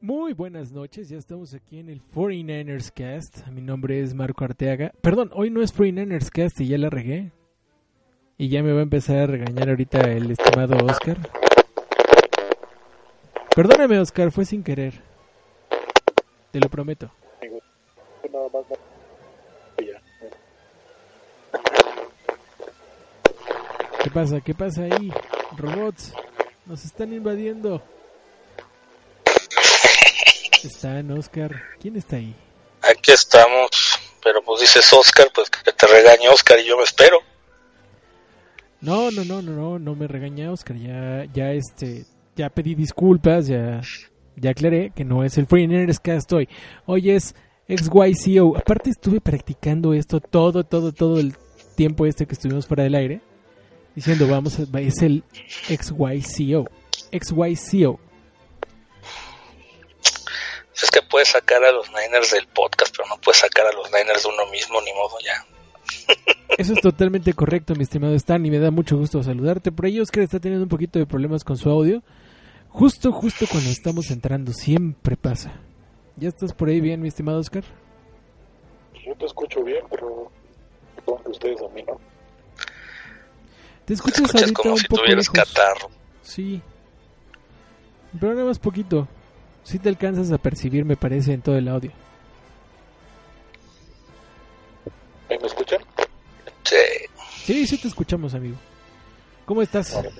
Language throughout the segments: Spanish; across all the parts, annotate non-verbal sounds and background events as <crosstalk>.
Muy buenas noches, ya estamos aquí en el 49ers Cast. Mi nombre es Marco Arteaga. Perdón, hoy no es 49ers Cast y ya la regué. Y ya me va a empezar a regañar ahorita el estimado Oscar. Perdóname, Oscar, fue sin querer. Te lo prometo. ¿Qué pasa? ¿Qué pasa ahí? Robots, nos están invadiendo. Están, Oscar. ¿Quién está ahí? Aquí estamos, pero pues dices Oscar, pues que te regañe Oscar y yo me espero. No, no, no, no, no, no me regaña Oscar. Ya, ya este, ya pedí disculpas, ya, ya aclaré que no es el Free Nerds Cast hoy. Hoy es XYCO. Aparte estuve practicando esto todo, todo, todo el tiempo este que estuvimos fuera del aire. Diciendo, vamos, es el XYCO. XYCO. Es que puedes sacar a los Niners del podcast, pero no puedes sacar a los Niners de uno mismo, ni modo ya. Eso es totalmente correcto, mi estimado Stan, y me da mucho gusto saludarte. Por ahí Oscar está teniendo un poquito de problemas con su audio. Justo, justo cuando estamos entrando, siempre pasa. ¿Ya estás por ahí bien, mi estimado Oscar? Yo te escucho bien, pero supongo que ustedes a mí no. Te escuchas, Escuchas ahorita como un si poco tuvieras lejos. catarro. Sí. Pero nada más poquito. Sí te alcanzas a percibir, me parece, en todo el audio. ¿Ahí ¿Me escuchan? Sí. Sí, sí te escuchamos, amigo. ¿Cómo estás? Bien,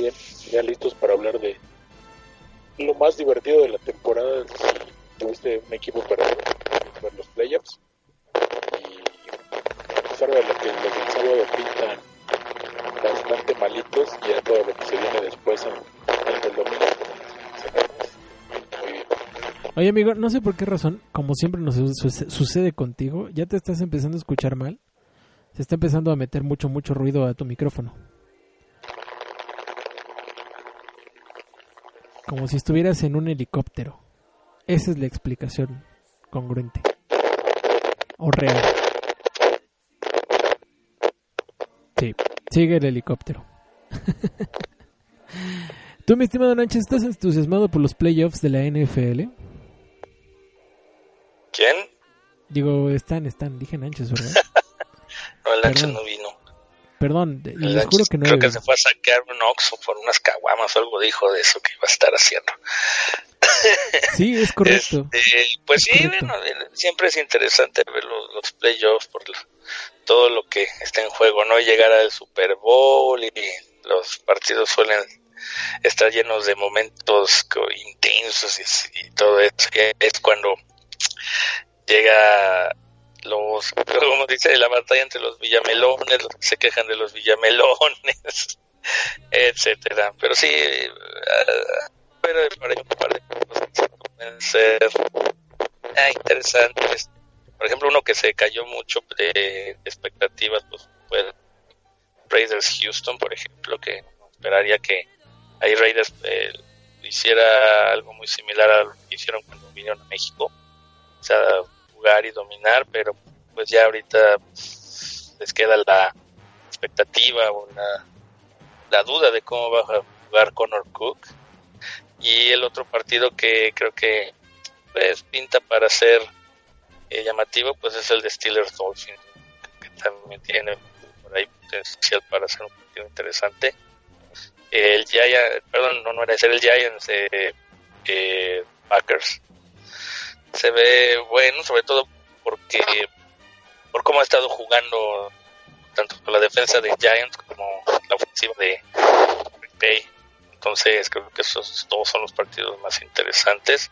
bien. Ya listos para hablar de lo más divertido de la temporada. Tuviste un equipo perdedor en los playoffs. Y a pesar de lo que los del sábado pintan bastante malitos, ya todo lo que se viene después en, en el domingo. Oye, amigo, no sé por qué razón, como siempre nos su- su- sucede contigo, ya te estás empezando a escuchar mal. Se está empezando a meter mucho, mucho ruido a tu micrófono. Como si estuvieras en un helicóptero. Esa es la explicación congruente. O real. Sí, sigue el helicóptero. <laughs> Tú, mi estimado Nánchez, ¿estás entusiasmado por los playoffs de la NFL? ¿Quién? Digo, están, están, dije Nánchez, ¿verdad? <laughs> No, el Perdón. no vino. Perdón, les juro Nacho que no creo que se fue a sacar un Oxxo por unas caguamas o algo dijo de eso que iba a estar haciendo. <laughs> Sí, es correcto. Este, pues Es sí, correcto. bueno, siempre es interesante ver los, los playoffs por lo- todo lo que está en juego, ¿no? Llegar al Super Bowl y los partidos suelen estar llenos de momentos intensos y, y todo eso. Y es cuando llega los, <laughs> como dice, la batalla entre los villamelones, los que se quejan de los villamelones, <laughs> etcétera. Pero sí, ah, pero por ahí un par de cosas que pueden ser ah, interesantes. Por ejemplo, uno que se cayó mucho de expectativas, pues fue Raiders Houston, por ejemplo, que esperaría que ahí Raiders eh, hiciera algo muy similar a lo que hicieron cuando vinieron a México, o jugar y dominar, pero pues ya ahorita les queda la expectativa o la, duda de cómo va a jugar Connor Cook. Y el otro partido que creo que pues pinta para ser eh, llamativo, pues es el de Steelers Dolphins, que también tiene por ahí potencial para ser un partido interesante. El Giants, perdón, no, no era ese, era el Giants de eh, Packers. Se ve bueno, sobre todo porque por cómo ha estado jugando tanto la defensa de Giants como la ofensiva de Green. Entonces creo que esos dos son los partidos más interesantes.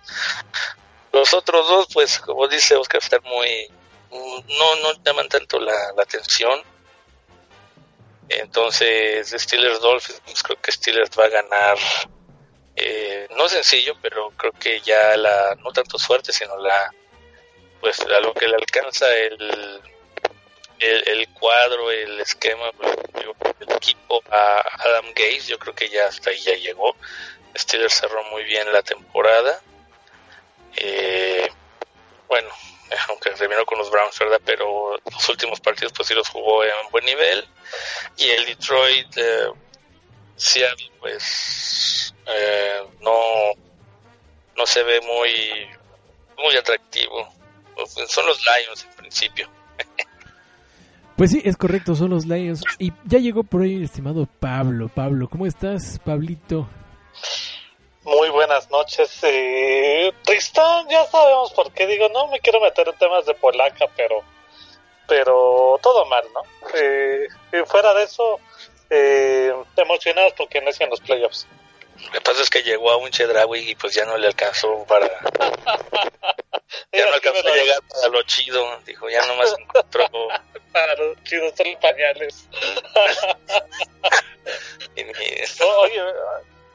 Los otros dos, pues como dice Oscar, están muy... no, no llaman tanto la, la atención. Entonces Steelers Dolphins, pues, creo que Steelers va a ganar. Eh, no sencillo, pero creo que ya la, no tanto suerte, sino la, pues a lo que le alcanza el, el, cuadro, el esquema, pues, el equipo a Adam Gaze, yo creo que ya hasta ahí ya llegó. Steelers cerró muy bien la temporada. Eh, bueno, aunque terminó con los Browns, ¿verdad? Pero los últimos partidos pues sí los jugó en buen nivel. Y el Detroit, eh, Seattle, pues eh, no, se ve muy, muy atractivo. Son los Lions en principio. <laughs> Pues sí, es correcto, son los Lions. Y ya llegó por ahí el estimado Pablo. Pablo, ¿cómo estás, Pablito? Muy buenas noches. Eh, Tristán, ya sabemos por qué digo, no me quiero meter en temas de polaca, pero pero todo mal, ¿no? Eh, fuera de eso, eh, emocionados porque no hacían los playoffs. Lo que pasa es que llegó a un Chedraui y pues ya no le alcanzó para... <laughs> ya no alcanzó a llegar para lo chido. Dijo, ya nomás encontró... <laughs> para lo chido son los pañales. <laughs> Oye,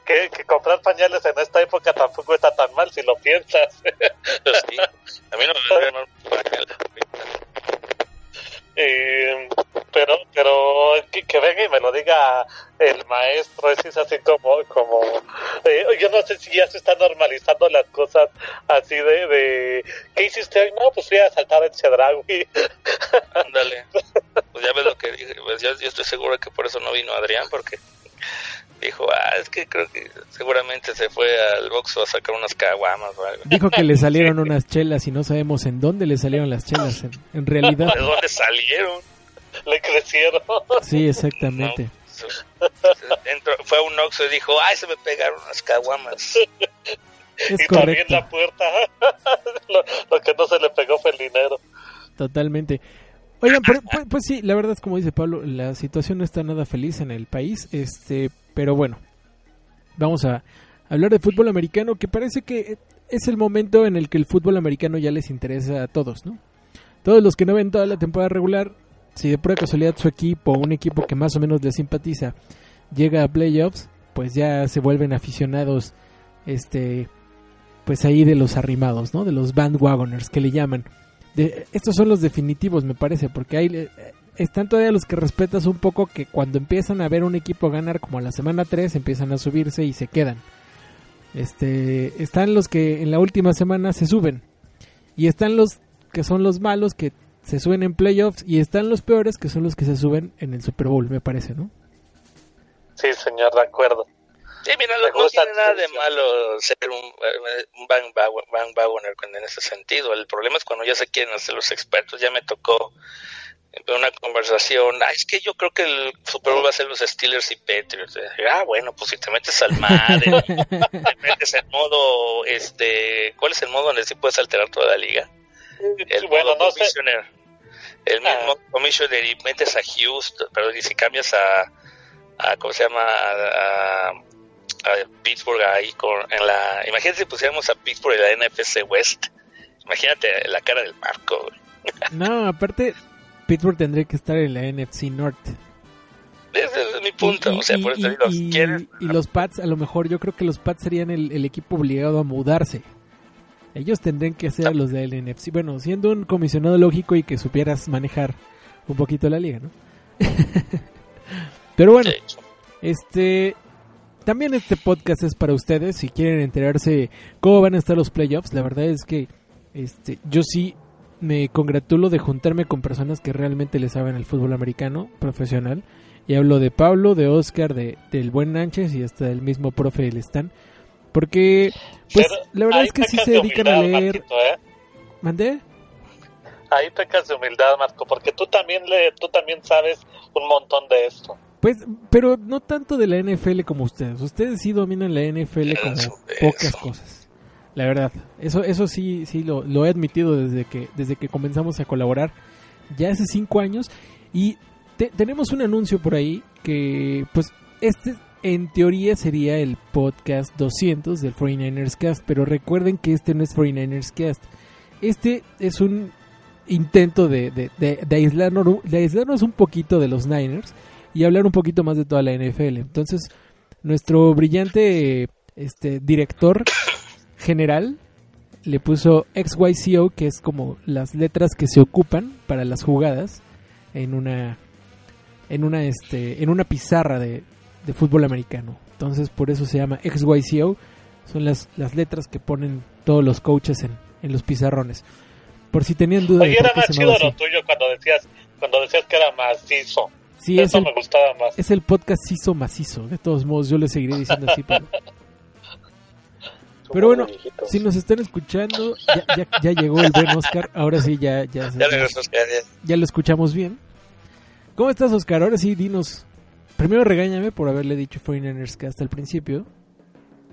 que, que, comprar pañales en esta época tampoco está tan mal si lo piensas. Pues sí, a mí no me pañales. Eh, pero pero que, venga y me lo diga el maestro, es así como, como eh, yo no sé si ya se están normalizando las cosas así de, de ¿qué hiciste hoy? No, pues fui a saltar el Chedraui. Ándale, pues ya ves lo que dije, pues yo, yo estoy seguro que por eso no vino Adrián, porque dijo, ah, es que creo que seguramente se fue al boxo a sacar unas caguamas o algo. Dijo que le <laughs> salieron unas chelas y no sabemos en dónde le salieron las chelas, en, realidad. <laughs> ¿De dónde salieron? Le crecieron. Sí, exactamente. fue a un oxo y dijo, ay, se me pegaron unas caguamas. Es <laughs> y correcto. también la puerta, lo, lo que no se le pegó fue el dinero. Totalmente. Oigan, pues, pues, sí, la verdad es como dice Pablo, la situación no está nada feliz en el país, este, pero bueno, vamos a hablar de fútbol americano, que parece que es el momento en el que el fútbol americano ya les interesa a todos, ¿no? Todos los que no ven toda la temporada regular, si de pura casualidad su equipo, un equipo que más o menos les simpatiza, llega a playoffs, pues ya se vuelven aficionados, este, pues ahí de los arrimados, ¿no? De los bandwagoners que le llaman estos son los definitivos, me parece, porque hay están todavía los que respetas un poco que cuando empiezan a ver un equipo ganar como a la semana 3 empiezan a subirse y se quedan. Este, están los que en la última semana se suben y están los que son los malos que se suben en playoffs y están los peores que son los que se suben en el Super Bowl, me parece, ¿no? Sí, señor, de acuerdo. Sí, mira, no, tiene nada de malo ser un, un bandwagoner en ese sentido. El problema es cuando ya se quieren hacer los expertos. Ya me tocó una conversación. Ah, es que yo creo que el Super Bowl va a ser los Steelers y Patriots. Ah, bueno, pues si te metes al madre, <laughs> te metes en modo, este, ¿cuál es el modo donde sí puedes alterar toda la liga? El bueno, modo no commissioner. El mismo ah. commissioner y metes a Houston, pero y si cambias a, a ¿cómo se llama? a, a Pittsburgh ahí con, en la imagínate si pusiéramos a Pittsburgh en la NFC West imagínate la cara del Marco no aparte Pittsburgh tendría que estar en la NFC North. Ese es mi punto y, o sea, por eso y, y, los Pats a lo mejor yo creo que los Pats serían el, equipo obligado a mudarse. Ellos tendrían que ser los del NFC bueno siendo un comisionado lógico y que supieras manejar un poquito la liga no <laughs> pero bueno este también este podcast es para ustedes. Si quieren enterarse cómo van a estar los playoffs. La verdad es que este yo sí me congratulo de juntarme con personas que realmente le saben el fútbol americano profesional. Y hablo de Pablo, de Oscar, de, del buen Nánchez y hasta del mismo profe del Stan. Porque, pues, la verdad es que sí se dedican a leer. ¿eh? ¿Mandé? Ahí pecas de humildad, Marco, porque tú también, le, tú también sabes un montón de esto. Pues, pero no tanto de la NFL como ustedes. Ustedes sí dominan la NFL como pocas cosas. La verdad, eso, eso sí, sí lo, lo, he admitido desde que, desde que comenzamos a colaborar ya hace cinco años. Y tenemos un anuncio por ahí que, pues, este en teoría sería el podcast 200 del 49ers Cast, pero recuerden que este no es 49ers Cast. Este es un intento de, de, de, de, aislarnos, de aislarnos un poquito de los Niners y hablar un poquito más de toda la NFL. Entonces, nuestro brillante este, director general le puso XYCO, que es como las letras que se ocupan para las jugadas en una en una este en una pizarra de, de fútbol americano. Entonces, por eso se llama XYCO. Son las, las letras que ponen todos los coaches en, en los pizarrones. Por si tenían dudas. Oye, era más chido lo tuyo cuando decías, cuando decías que era macizo. Sí, Eso es el, me gustaba más. Es el podcast Ciso Macizo. De todos modos, yo le seguiré diciendo así. Pero... <laughs> Pero bueno, viejitos. si nos están escuchando, ya, ya, ya llegó el buen Oscar. Ahora sí, ya, ya, se- Ya regresó ya. ya lo escuchamos bien. ¿Cómo estás, Oscar? Ahora sí, dinos. Primero regáñame por haberle dicho 49ers que hasta el principio.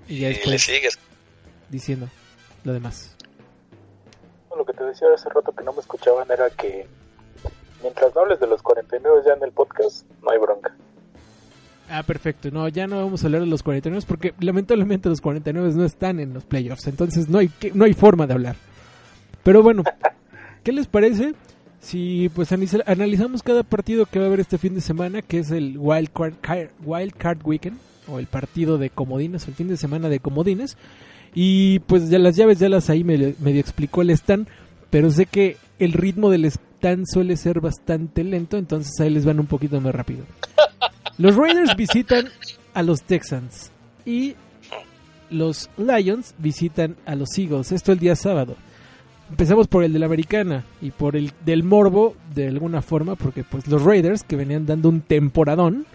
Y ya Y le después sigues. diciendo lo demás. Lo que te decía hace rato que no me escuchaban era que mientras no hables de los 49 ya en el podcast, no hay bronca. Ah, perfecto. No, ya no vamos a hablar de los 49 porque lamentablemente los 49 no están en los playoffs. Entonces no hay, no hay forma de hablar. Pero bueno, ¿qué les parece si pues analiza- analizamos cada partido que va a haber este fin de semana, que es el Wild Card, Weekend, o el partido de comodines, el fin de semana de comodines? Y pues ya las llaves ya las ahí medio explicó el stand, pero sé que el ritmo del stand suele ser bastante lento, entonces ahí les van un poquito más rápido. Los Raiders visitan a los Texans y los Lions visitan a los Eagles. Esto el día sábado. Empezamos por el de la Americana y por el del Morbo de alguna forma, porque pues los Raiders que venían dando un temporadón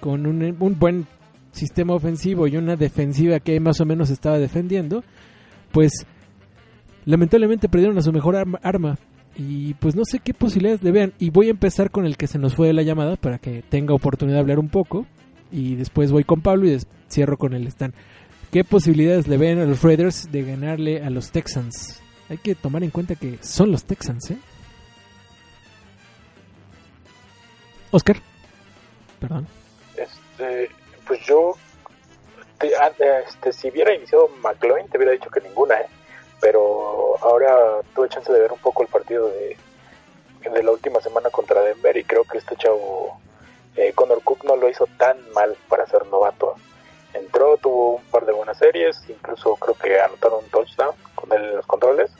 con un, un buen sistema ofensivo y una defensiva que más o menos estaba defendiendo, pues lamentablemente perdieron a su mejor arma, arma. Y pues no sé qué posibilidades le vean. Y voy a empezar con el que se nos fue de la llamada para que tenga oportunidad de hablar un poco. Y después voy con Pablo y cierro con el stand. ¿Qué posibilidades le ven a los Raiders de ganarle a los Texans? Hay que tomar en cuenta que son los Texans, ¿eh? Oscar. Perdón. Este, pues yo, te- ah, este, si hubiera iniciado McLean, te hubiera dicho que ninguna, ¿eh? Pero ahora tuve chance de ver un poco el partido de, de la última semana contra Denver y creo que este chavo, eh, Connor Cook, no lo hizo tan mal para ser novato. Entró, tuvo un par de buenas series, incluso creo que anotaron un touchdown con él en los controles.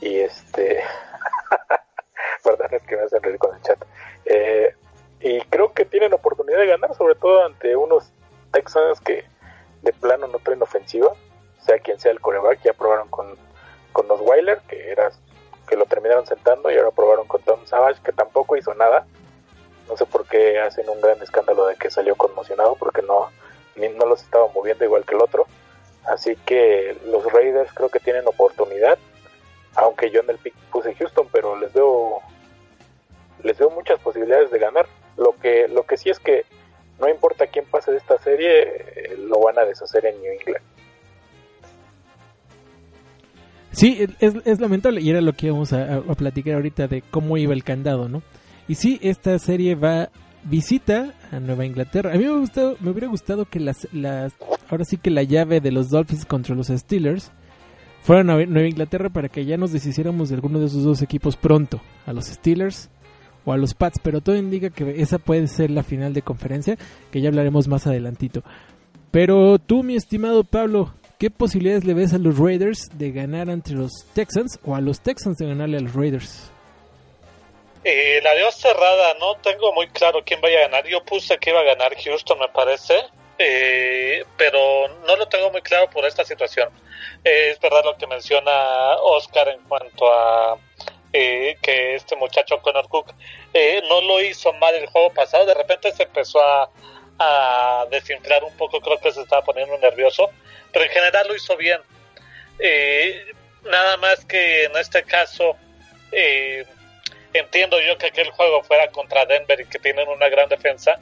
Y este, <laughs> perdón, es que me hacen reír con el chat. Eh, y creo que tienen oportunidad de ganar, sobre todo ante unos Texans que de plano no traen ofensiva, sea quien sea el coreback, ya probaron con, con los Weiler, que era que lo terminaron sentando, y ahora probaron con Tom Savage, que tampoco hizo nada. No sé por qué hacen un gran escándalo de que salió conmocionado, porque no, ni- no los estaba moviendo igual que el otro. Así que los Raiders creo que tienen oportunidad, aunque yo en el pick puse Houston, pero les veo les veo muchas posibilidades de ganar. Lo que lo que sí es que no importa quién pase de esta serie, eh, lo van a deshacer en New England. Sí, es, es lamentable y era lo que íbamos a, a platicar ahorita de cómo iba el candado, ¿no? Y sí, esta serie va visita a Nueva Inglaterra. A mí me, gustado, me hubiera gustado que las, las, ahora sí que la llave de los Dolphins contra los Steelers fuera a Nueva Inglaterra para que ya nos deshiciéramos de alguno de esos dos equipos pronto, a los Steelers o a los Pats, pero todo indica que esa puede ser la final de conferencia, que ya hablaremos más adelantito. Pero tú, mi estimado Pablo, ¿qué posibilidades le ves a los Raiders de ganar ante los Texans o a los Texans de ganarle a los Raiders? Eh, la veo cerrada, no tengo muy claro quién vaya a ganar. Yo puse que iba a ganar Houston, me parece, eh, pero no lo tengo muy claro por esta situación. Eh, es verdad lo que menciona Oscar en cuanto a eh, que este muchacho Connor Cook eh, no lo hizo mal el juego pasado, de repente se empezó a, a desinflar un poco, creo que se estaba poniendo nervioso, pero en general lo hizo bien. Eh, nada más que en este caso... Eh, entiendo yo que aquel juego fuera contra Denver y que tienen una gran defensa,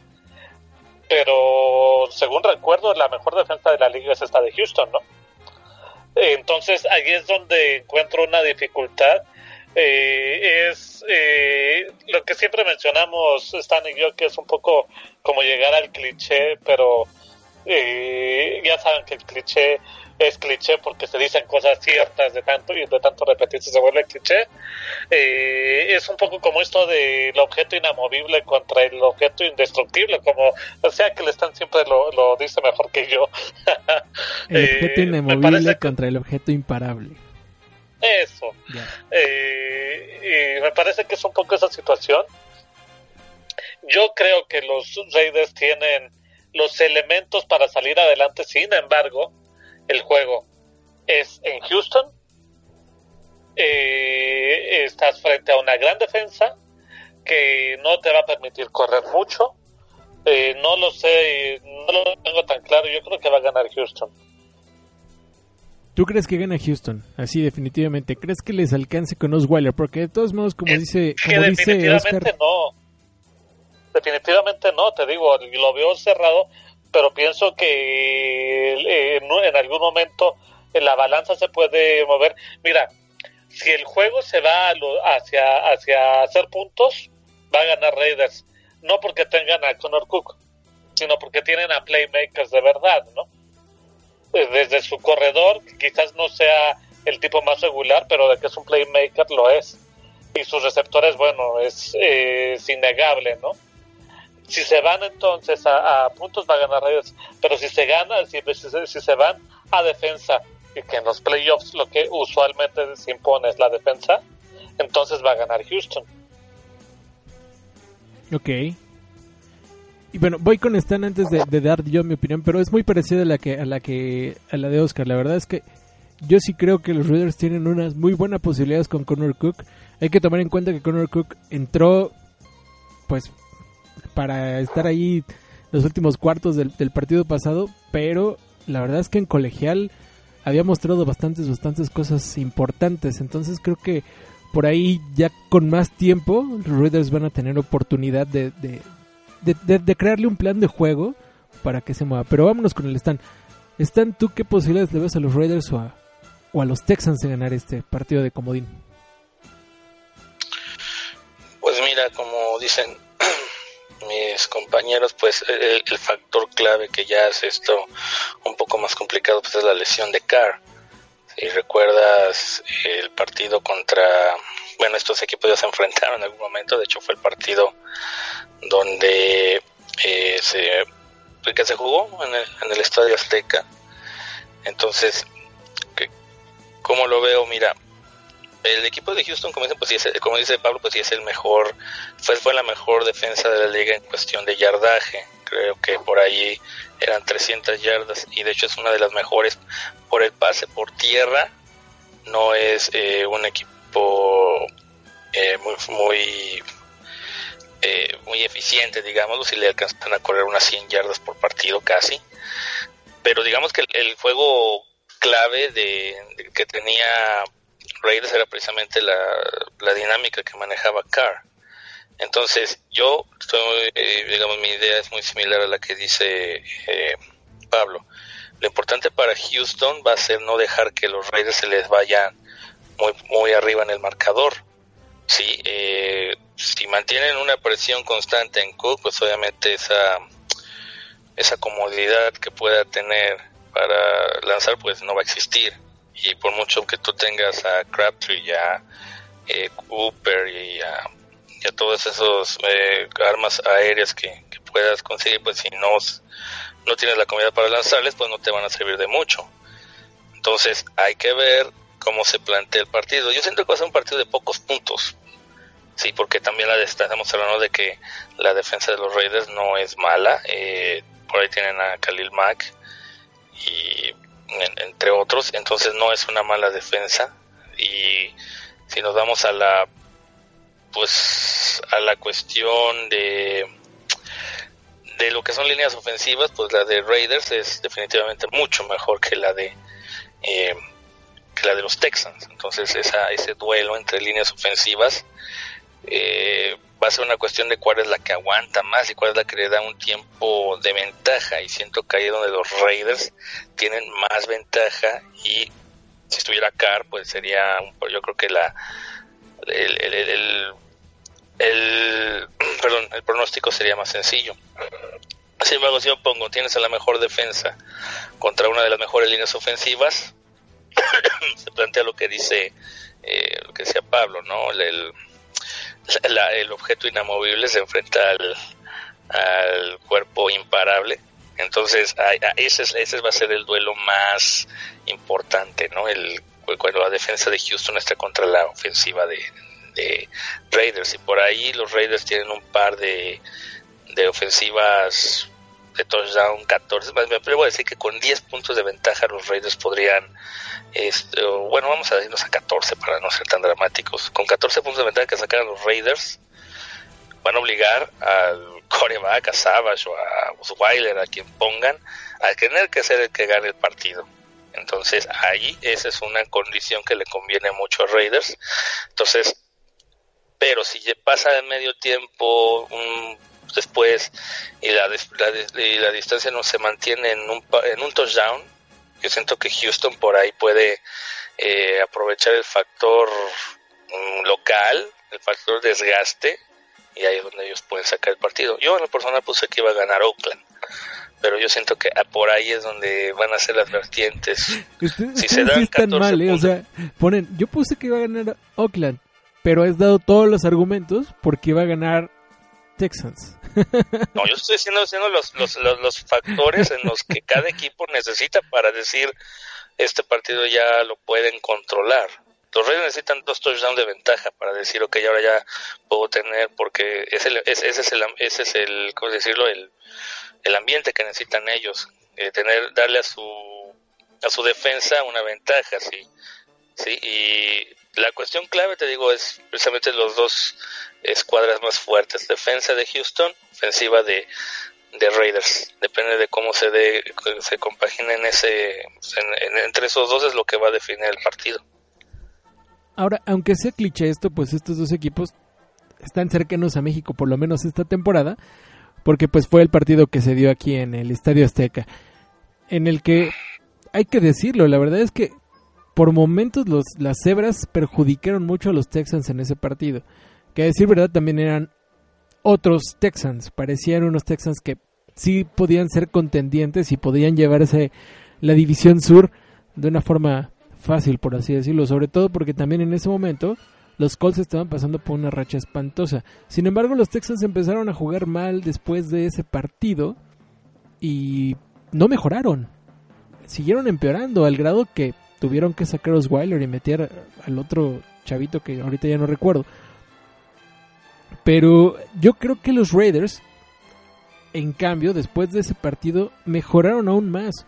pero según recuerdo la mejor defensa de la liga es esta de Houston, ¿no? Entonces ahí es donde encuentro una dificultad. Eh, es eh, lo que siempre mencionamos Stan y yo que es un poco como llegar al cliché, pero eh, ya saben que el cliché es cliché porque se dicen cosas ciertas de tanto y de tanto repetirse se vuelve cliché. Eh, es un poco como esto del objeto inamovible contra el objeto indestructible, como o sea que le están siempre lo, lo dice mejor que yo. <laughs> El objeto Eh, inamovible contra el objeto imparable. Eso. Eh, y me parece que es un poco esa situación. Yo creo que los Raiders tienen los elementos para salir adelante, sin embargo, el juego es en Houston. Eh, estás frente a una gran defensa que no te va a permitir correr mucho. Eh, no lo sé, no lo tengo tan claro. Yo creo que va a ganar Houston. ¿Tú crees que gana Houston? Así definitivamente. ¿Crees que les alcance con Osweiler? Porque de todos modos, como dice, como que dice definitivamente Oscar, no. Definitivamente no, te digo, lo veo cerrado, pero pienso que eh, en, en algún momento la balanza se puede mover. Mira, si el juego se va a lo- hacia, hacia hacer puntos, va a ganar Raiders. No porque tengan a Connor Cook, sino porque tienen a playmakers de verdad, ¿no? Eh, Desde su corredor, quizás no sea el tipo más regular, pero de que es un playmaker lo es. Y sus receptores, bueno, es, eh, es innegable, ¿no? Si se van entonces a, puntos va a ganar Raiders, pero si se gana, si, si si se van a defensa, y que en los playoffs lo que usualmente se impone es la defensa, entonces va a ganar Houston. Ok. Y bueno, voy con Stan antes de, dar yo mi opinión, pero es muy parecida a la que a la que a la de Oscar. La verdad es que yo sí creo que los Raiders tienen unas muy buenas posibilidades con Connor Cook. Hay que tomar en cuenta que Connor Cook entró pues para estar ahí los últimos cuartos del, partido pasado, pero la verdad es que en colegial había mostrado bastantes bastantes cosas importantes, entonces creo que por ahí ya con más tiempo los Raiders van a tener oportunidad de, de- de- crearle un plan de juego para que se mueva. Pero vámonos con el Stan. Stan, ¿tú qué posibilidades le ves a los Raiders o a, o a los Texans de ganar este partido de comodín? Pues mira, como dicen <clears throat> mis compañeros, pues el, el factor clave que ya hace esto un poco más complicado pues es la lesión de Carr. Si recuerdas el partido contra, bueno, estos equipos ya se enfrentaron en algún momento, de hecho fue el partido donde eh, se, se jugó en el, en el Estadio Azteca. Entonces, ¿cómo lo veo? Mira, el equipo de Houston, como dice, pues, como dice Pablo, pues sí es el mejor, fue, fue la mejor defensa de la liga en cuestión de yardaje. Creo que por ahí eran 300 yardas y de hecho es una de las mejores por el pase por tierra. No es eh, un equipo eh, muy muy eh, muy eficiente, digámoslo, si le alcanzan a correr unas 100 yardas por partido casi. Pero digamos que el, juego clave de, que tenía Raiders era precisamente la, la dinámica que manejaba Carr. Entonces, yo, estoy, eh, digamos, mi idea es muy similar a la que dice Pablo. Lo importante para Houston va a ser no dejar que los Raiders se les vayan muy, muy arriba en el marcador. Sí, eh, si mantienen una presión constante en Cook, pues obviamente esa, esa comodidad que pueda tener para lanzar, pues no va a existir y por mucho que tú tengas a Crabtree y a eh, Cooper y a, y a todas esas eh, armas aéreas que, que puedas conseguir, pues si no, no tienes la comida para lanzarles, pues no te van a servir de mucho. Entonces hay que ver cómo se plantea el partido. Yo siento que va a ser un partido de pocos puntos. Sí, porque también la estamos hablando de que la defensa de los Raiders no es mala. Eh, por ahí tienen a Khalil Mack y en- entre otros, entonces no es una mala defensa y si nos vamos a la pues a la cuestión de de lo que son líneas ofensivas, pues la de Raiders es definitivamente mucho mejor que la de eh, que la de los Texans. Entonces esa, ese duelo entre líneas ofensivas eh, va a ser una cuestión de cuál es la que aguanta más y cuál es la que le da un tiempo de ventaja. Y siento que ahí es donde los Raiders tienen más ventaja y si estuviera Carr, pues sería, yo creo que la el- el- el- <clears throat> perdón, el pronóstico sería más sencillo. Sin embargo, si yo pongo, tienes a la mejor defensa contra una de las mejores líneas ofensivas, <coughs> se plantea lo que dice eh, lo que decía Pablo, ¿no? El, el, objeto inamovible se enfrenta al, al cuerpo imparable. Entonces, a- a- ese, es- ese va a ser el duelo más importante, ¿no? El, cuando la defensa de Houston está contra la ofensiva de, de Raiders. Y por ahí los Raiders tienen un par de, de ofensivas de touchdown 14. Más, me atrevo a decir que con 10 puntos de ventaja los Raiders podrían, este, bueno, vamos a irnos a 14 para no ser tan dramáticos. Con 14 puntos de ventaja que sacan los Raiders, van a obligar al coreback, a Savage o a Osweiler, a quien pongan, a tener que ser el que gane el partido. Entonces ahí esa es una condición que le conviene mucho a Raiders. Entonces, pero si pasa el medio tiempo después y la, y la distancia no se mantiene en un, en un touchdown, yo siento que Houston por ahí puede eh, aprovechar el factor mm, local, el factor desgaste, y ahí es donde ellos pueden sacar el partido. Yo en la persona puse que iba a ganar Oakland, pero yo siento que por ahí es donde van a ser las vertientes. <laughs> si se dan están mal, ¿eh? o sea, ponen, yo puse que iba a ganar Oakland, pero has dado todos los argumentos porque iba a ganar Texans. No, yo estoy diciendo, los, los, los, factores en los que cada equipo necesita para decir este partido ya lo pueden controlar. Los Reyes necesitan dos touchdowns de ventaja para decir, ok, ahora ya puedo tener, porque ese, ese es el, ese es el ¿cómo decirlo? El, el ambiente que necesitan ellos, eh, tener, darle a su, a su defensa una ventaja, sí. sí. Y la cuestión clave, te digo, es precisamente los dos escuadras más fuertes, defensa de Houston, ofensiva de, de Raiders. Depende de cómo se de, se compaginen ese entre esos dos es lo que va a definir el partido. Ahora, aunque sea cliché esto, pues estos dos equipos están cercanos a México por lo menos esta temporada, porque pues fue el partido que se dio aquí en el Estadio Azteca, en el que hay que decirlo, la verdad es que por momentos los, las cebras perjudicaron mucho a los Texans en ese partido. Que a decir verdad también eran otros Texans, parecían unos Texans que sí podían ser contendientes y podían llevarse la división sur de una forma fácil, por así decirlo, sobre todo porque también en ese momento los Colts estaban pasando por una racha espantosa. Sin embargo, los Texans empezaron a jugar mal después de ese partido y no mejoraron. Siguieron empeorando al grado que tuvieron que sacar a Osweiler y meter al otro chavito que ahorita ya no recuerdo. Pero yo creo que los Raiders, en cambio, después de ese partido, mejoraron aún más.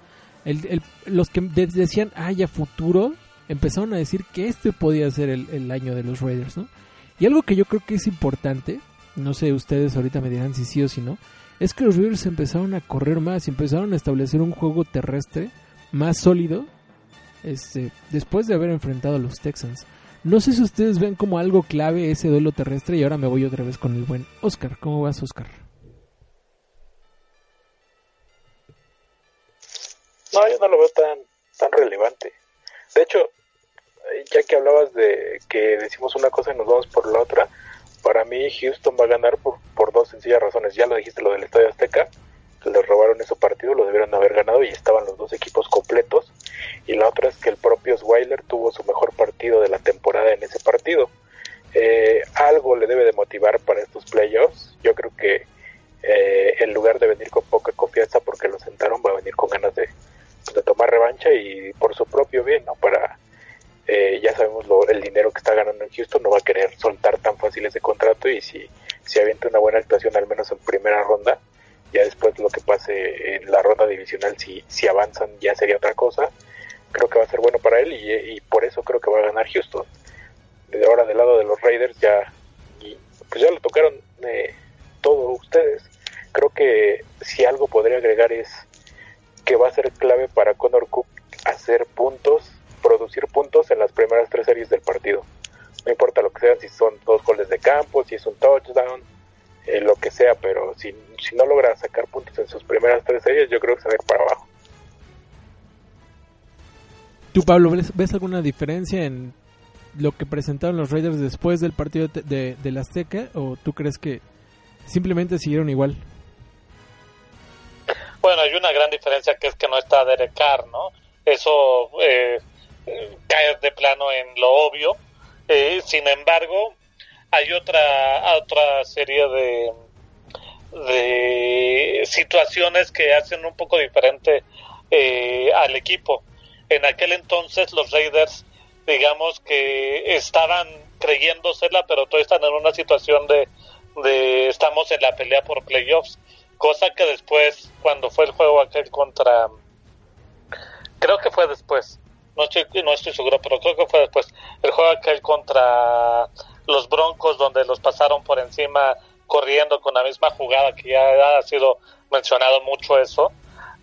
los que decían, ay, a futuro, empezaron a decir que este podía ser el, el, año de los Raiders, ¿no? Y algo que yo creo que es importante, no sé, ustedes ahorita me dirán si sí o si no, es que los Raiders empezaron a correr más, empezaron a establecer un juego terrestre más sólido este, después de haber enfrentado a los Texans. No sé si ustedes ven como algo clave ese duelo terrestre y ahora me voy otra vez con el buen Oscar. ¿Cómo vas, Oscar? No, yo no lo veo tan, tan relevante. De hecho, ya que hablabas de que decimos una cosa y nos vamos por la otra, para mí Houston va a ganar por, por dos sencillas razones. Ya lo dijiste, lo del Estadio Azteca, les robaron ese partido, lo debieron haber ganado y estaban los dos equipos completos. Y la otra es que el propio Swyler tuvo su mejor partido de la temporada en ese partido. Eh, algo le debe de motivar para estos playoffs. Yo creo que eh, en lugar de venir con poca confianza porque lo sentaron, va a venir con ganas de, tomar revancha y por su propio bien, ¿no? Para, eh, ya sabemos lo, el dinero que está ganando en Houston, no va a querer soltar tan fácil ese contrato y si, si avienta una buena actuación, al menos en primera ronda, ya después lo que pase en la ronda divisional, si, si avanzan, ya sería otra cosa. Creo que va a ser bueno para él y, por eso creo que va a ganar Houston. De ahora del lado de los Raiders ya, pues ya lo tocaron eh, todo ustedes. Creo que si algo podría agregar es que va a ser clave para Connor Cook hacer puntos, producir puntos en las primeras tres series del partido. No importa lo que sea, si son dos goles de campo, si es un touchdown, eh, lo que sea, pero si, si no logra ¿Tú, Pablo, ves, alguna diferencia en lo que presentaron los Raiders después del partido de, de, la Azteca o tú crees que simplemente siguieron igual? Bueno, hay una gran diferencia que es que no está Derek Carr, ¿no? Eso eh, cae de plano en lo obvio. Eh, sin embargo, hay otra, otra serie de, de situaciones que hacen un poco diferente eh, al equipo. En aquel entonces los Raiders, digamos que estaban creyéndosela, pero todavía están en una situación de, de estamos en la pelea por playoffs, cosa que después, cuando fue el juego aquel contra, creo que fue después, no estoy, no estoy seguro, pero creo que fue después, el juego aquel contra los Broncos donde los pasaron por encima corriendo con la misma jugada que ya ha sido mencionado mucho eso.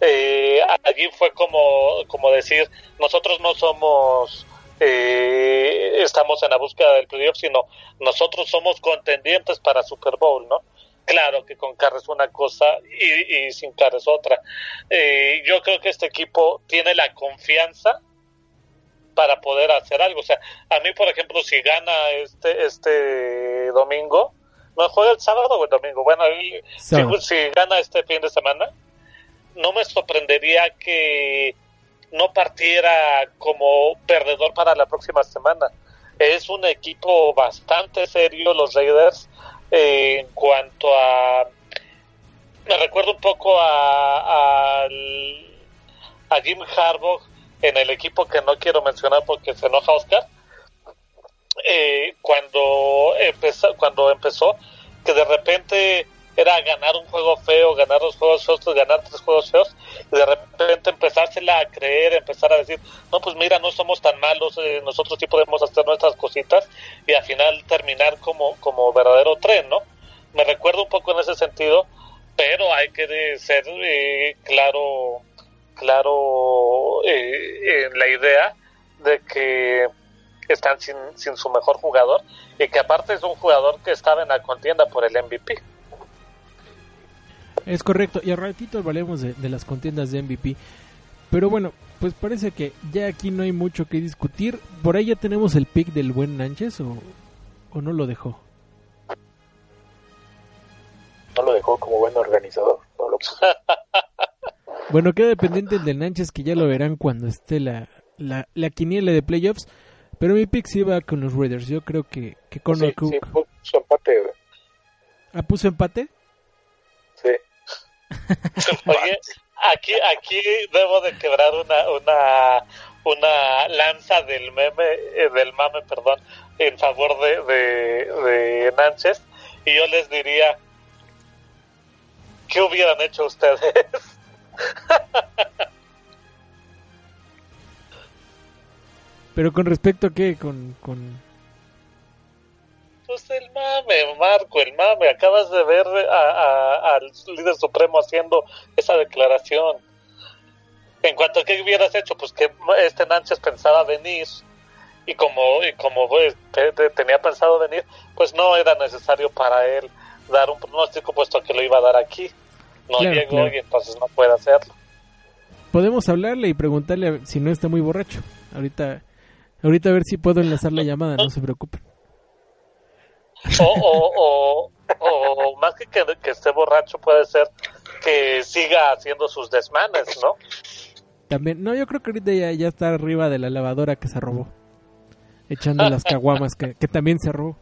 Eh, allí fue como, como decir, nosotros no somos, eh, estamos en la búsqueda del playoff, sino nosotros somos contendientes para Super Bowl, ¿no? Claro que con Carr es una cosa y, sin Carr es otra. Eh, yo creo que este equipo tiene la confianza para poder hacer algo. O sea, a mí, por ejemplo, si gana este, este domingo, no juega el sábado o el domingo, bueno, si, si gana este fin de semana, no me sorprendería que no partiera como perdedor para la próxima semana. Es un equipo bastante serio, los Raiders, eh, en cuanto a... Me recuerdo un poco a, a, Jim Harbaugh en el equipo que no quiero mencionar porque se enoja Oscar. Eh, cuando empezó, cuando empezó, que de repente era ganar un juego feo, ganar dos juegos feos, ganar tres juegos feos, y de repente empezársela a creer, empezar a decir, no, pues mira, no somos tan malos, eh, nosotros sí podemos hacer nuestras cositas, y al final terminar como, como verdadero tren, ¿no? Me recuerdo un poco en ese sentido, pero hay que ser eh, claro, claro eh, en la idea de que están sin, sin su mejor jugador y que aparte es un jugador que estaba en la contienda por el MVP. Es correcto, y al ratito hablaremos de, las contiendas de MVP. Pero bueno, pues parece que ya aquí no hay mucho que discutir. Por ahí ya tenemos el pick del buen Nánchez o, o no lo dejó. No lo dejó como buen organizador. <laughs> bueno, queda dependiente el del Nánchez que ya lo verán cuando esté la, la, la quiniela de playoffs. Pero mi pick sí va con los Raiders. Yo creo que, que Connor Cook. Sí, puso empate, ¿Ah, puso empate? Sí. <laughs> Oye, aquí, aquí debo de quebrar una, una, una lanza del meme, eh, del mame, perdón, en favor de, de, de Nánchez. Y yo les diría, ¿qué hubieran hecho ustedes? <laughs> Pero con respecto a qué, con, con... Pues el mame, Marco, el mame. Acabas de ver al líder supremo haciendo esa declaración. En cuanto a qué hubieras hecho, pues que este Nánchez pensaba venir y como, y como pues, tenía pensado venir, pues no era necesario para él dar un pronóstico puesto que lo iba a dar aquí. No llegó y entonces no puede hacerlo. Podemos hablarle y preguntarle si no está muy borracho. Ahorita Ahorita a ver si puedo enlazar la llamada, no se preocupen. O, o, más que, que, esté borracho puede ser que siga haciendo sus desmanes, ¿no? También, no, yo creo que ahorita ya, ya está arriba de la lavadora que se robó. Echando las <laughs> caguamas que, que también se robó.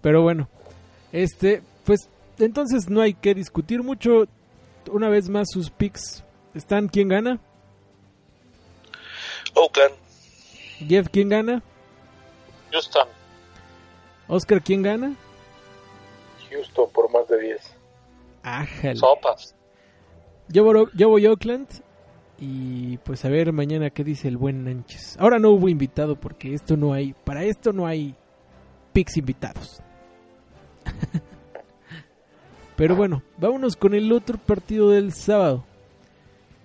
Pero bueno, este, pues entonces no hay que discutir mucho. Una vez más sus picks están, ¿quién gana? Oakland. Jeff, ¿quién gana? Houston. Oscar, ¿quién gana? Houston por más de 10. Ájale. Sopas. Yo voy, yo voy a Oakland y pues a ver mañana qué dice el buen Nanches. Ahora no hubo invitado porque esto no hay, para esto no hay picks invitados. <laughs> Pero bueno, vámonos con el otro partido del sábado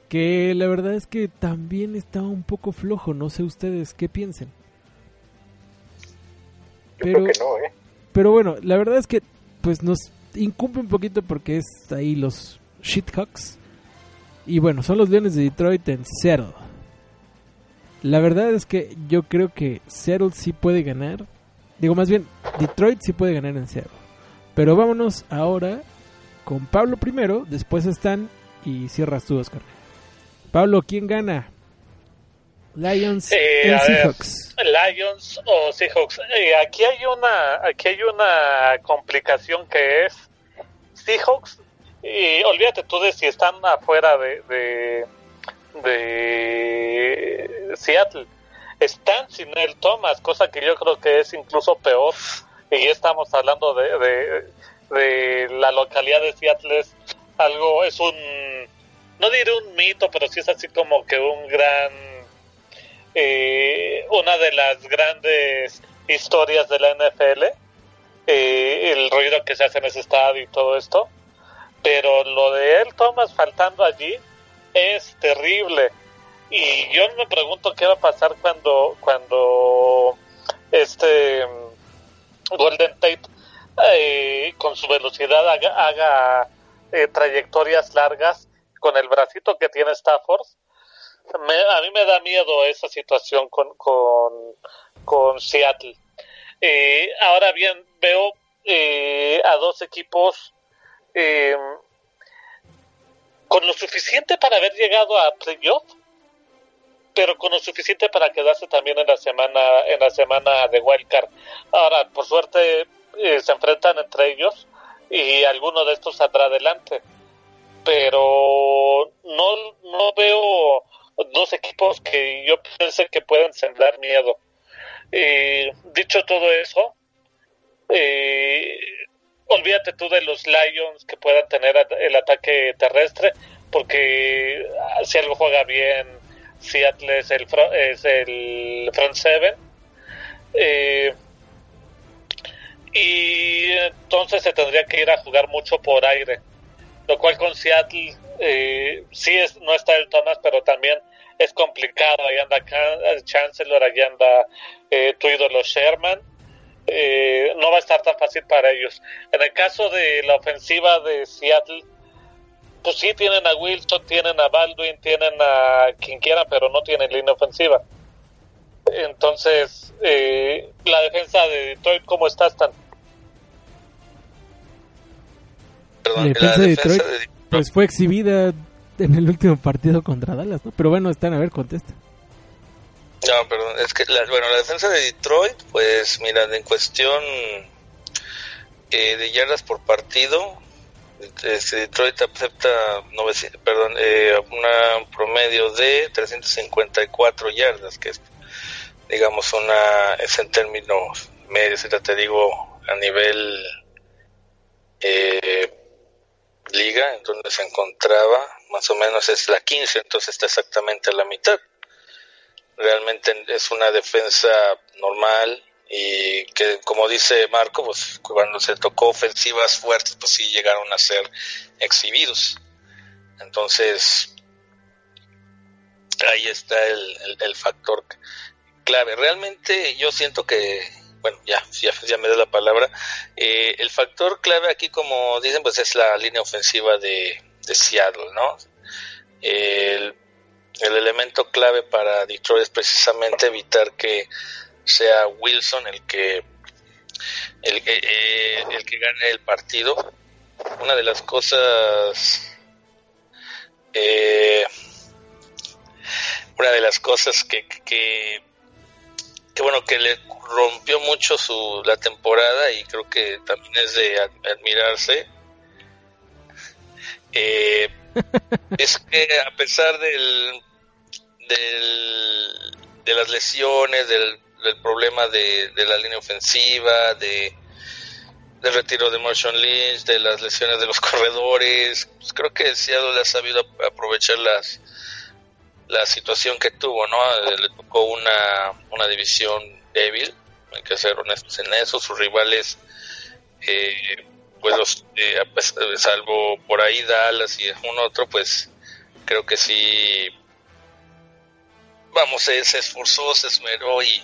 que la verdad es que también estaba un poco flojo, no sé ustedes qué piensen. Pero, creo que no, ¿eh? Pero bueno, la verdad es que pues nos incumbe un poquito porque es ahí los Shithawks. Y bueno, son los Leones de Detroit en Seattle. La verdad es que yo creo que Seattle sí puede ganar. Digo, más bien, Detroit sí puede ganar en Seattle. Pero vámonos ahora con Pablo primero, después están y cierras tú, Oscar. Pablo, ¿quién gana? Lions eh, Seahawks. Lions o Seahawks. Eh, aquí hay una, aquí hay una complicación que es Seahawks. Y olvídate tú de si están afuera de, de, Seattle. Están sin el Thomas, cosa que yo creo que es incluso peor. Y estamos hablando de, de, de la localidad de Seattle. Es algo, es un no diré un mito, pero sí es así como que un gran, eh, una de las grandes historias de la NFL, eh, el ruido que se hace en ese estadio y todo esto. pero lo de él, Thomas, faltando allí, es terrible. Y yo me pregunto qué va a pasar cuando, cuando este mm, Golden Tate eh, con su velocidad haga, eh, trayectorias largas con el bracito que tiene Stafford. A mí me da miedo esa situación con, con, Seattle. Eh, ahora bien, veo a dos equipos con lo suficiente para haber llegado a playoff, pero con lo suficiente para quedarse también en la semana en la semana de wildcard. Ahora, por suerte eh, se enfrentan entre ellos y alguno de estos saldrá adelante, pero no no veo dos equipos que yo piense que pueden sembrar miedo. Eh, dicho todo eso, eh, olvídate tú de los Lions que puedan tener el ataque terrestre, porque ah, si algo juega bien, Seattle es el, es el front seven. Eh, y entonces se tendría que ir a jugar mucho por aire, lo cual con Seattle eh, sí es, no está el Thomas, pero también es complicado. Ahí anda Chancellor, ahí anda eh, tu ídolo Sherman eh, no va a estar tan fácil para ellos. En el caso de la ofensiva de Seattle, pues sí tienen a Wilson, tienen a Baldwin, tienen a quien quiera, pero no tienen línea ofensiva. Entonces, eh, la defensa de Detroit, ¿cómo está? Tan? la defensa, de, Detroit, pues fue exhibida en el último partido contra Dallas, ¿no? Pero bueno, están a ver, contesta. No, perdón, es que, la, bueno, la defensa de Detroit, pues mira, en cuestión eh, de yardas por partido, este, Detroit acepta perdón, eh, una promedio de 354 yardas, que es, digamos, una, es en términos medios, ya te digo, a nivel eh, liga, en donde se encontraba, más o menos es la 15, entonces está exactamente a la mitad realmente es una defensa normal y que como dice Marco, pues cuando se tocó ofensivas fuertes, pues sí llegaron a ser exhibidos. Entonces, ahí está el, el, factor clave. Realmente yo siento que, bueno, <laughs> ya, ya, me da la palabra, eh, el factor clave aquí, como dicen, pues es la línea ofensiva de, Seattle, ¿no? El el elemento clave para Detroit es precisamente evitar que sea Wilson el que el, eh, el que gane el partido. Una de las cosas eh, una de las cosas que, que, que, bueno que le rompió mucho su la temporada y creo que también es de admirarse. <laughs> Eh, <laughs> es que a pesar del, del de las lesiones, del, del problema de, de, la línea ofensiva, de del retiro de Marshall Lynch, de las lesiones de los <laughs> corredores, pues creo que Seattle ha sabido aprovechar las la situación que tuvo, ¿no? Le tocó una, una división débil, hay que ser honestos en eso, sus rivales eh, pues los, eh, pues, salvo por ahí Dallas y un otro, pues creo que sí, vamos, se, se esforzó, se esmeró y,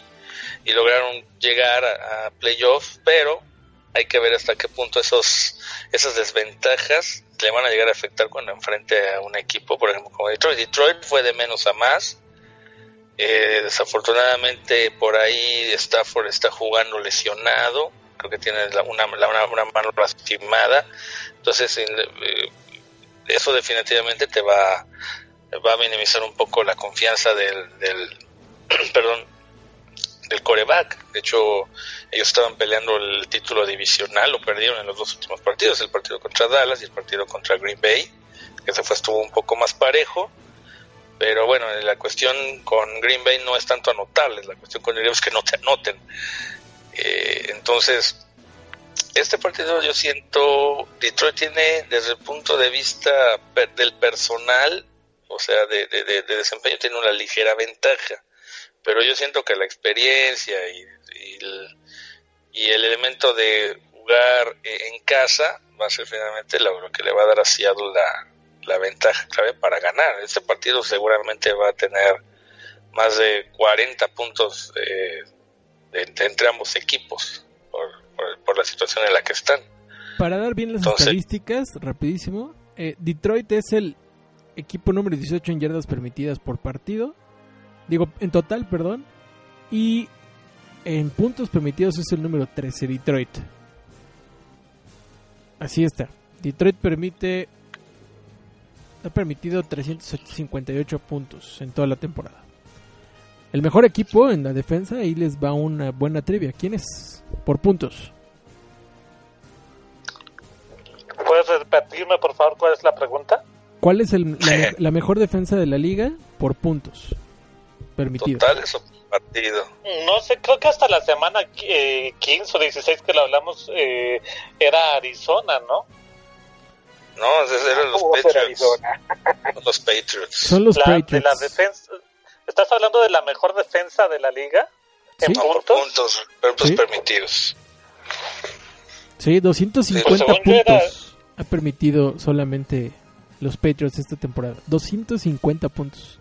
y lograron llegar a, playoff, pero hay que ver hasta qué punto esos esas desventajas le van a llegar a afectar cuando enfrente a un equipo, por ejemplo, como Detroit. Detroit fue de menos a más. Eh, desafortunadamente por ahí Stafford está jugando lesionado creo que tiene una, una, mano lastimada, entonces eh, eso definitivamente te va, va a minimizar un poco la confianza del, del <clears throat> perdón, del coreback. De hecho, ellos estaban peleando el título divisional, lo perdieron en los dos últimos partidos, el partido contra Dallas y el partido contra Green Bay, que se fue estuvo un poco más parejo. Pero bueno, la cuestión con Green Bay no es tanto anotable, la cuestión con ellos es que no te anoten. Eh, entonces, este partido yo siento, Detroit tiene desde el punto de vista del personal, o sea, de, desempeño, tiene una ligera ventaja. Pero yo siento que la experiencia y, el, elemento de jugar en casa va a ser finalmente lo que le va a dar a Seattle la, la ventaja clave para ganar. Este partido seguramente va a tener más de 40 puntos eh, entre ambos equipos por, por, la situación en la que están. Para dar bien las estadísticas, rapidísimo, eh, Detroit es el equipo número 18 en yardas permitidas por partido. Digo, en total, perdón. Y en puntos permitidos es el número 13, Detroit. Así está. Detroit permite ha permitido 358 puntos en toda la temporada. El mejor equipo en la defensa, ahí les va una buena trivia. ¿Quién es? Por puntos. ¿Puedes repetirme, por favor, cuál es la pregunta? ¿Cuál es <laughs> la, mejor defensa de la liga por puntos permitidos? Totales o partido. No sé, creo que hasta la semana 15 eh, o 16 que lo hablamos eh, era Arizona, ¿no? No, eran los Patriots. los Patriots. Son los Patriots. la defensa, ¿Estás hablando de la mejor defensa de la liga? ¿En puntos? puntos, permitidos. Sí, 250 puntos ha permitido solamente los Patriots esta temporada. 250 puntos.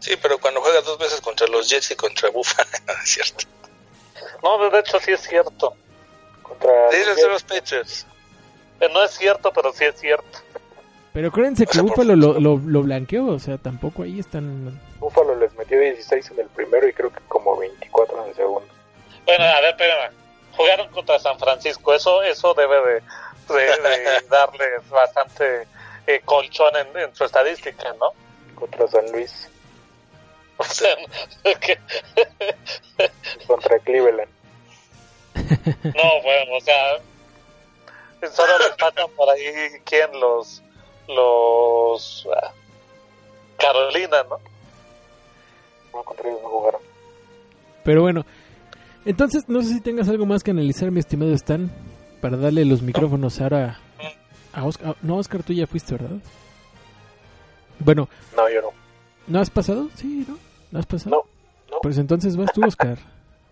Sí, pero cuando juegas dos veces contra los Jets y contra Buffalo, <laughs> es cierto. No, de hecho sí es cierto. Contra los Patriots. Eh, no es cierto, pero sí es cierto. Pero acuérdense que Búfalo lo, lo, lo, blanqueó, o sea, tampoco ahí están... Búfalo les metió 16 en el primero y creo que como 24 en el segundo. Bueno, a ver, espérame. Jugaron contra San Francisco, eso eso debe de, de, <laughs> darles bastante eh, colchón en, en, su estadística, ¿no? Contra San Luis. <laughs> O sea, que... contra Cleveland. No, bueno, o sea, Solo les faltan por ahí, ¿quién? Los. Los. Ah, Carolina, ¿no? No, contra ellos no jugaron. Pero bueno, entonces no sé si tengas algo más que analizar, mi estimado Stan, para darle los micrófonos ahora a Oscar. No, Oscar, tú ya fuiste, ¿verdad? Bueno. No, yo no. ¿No has pasado? Sí, ¿no? ¿No has pasado? No, no. Pues entonces vas tú, Oscar.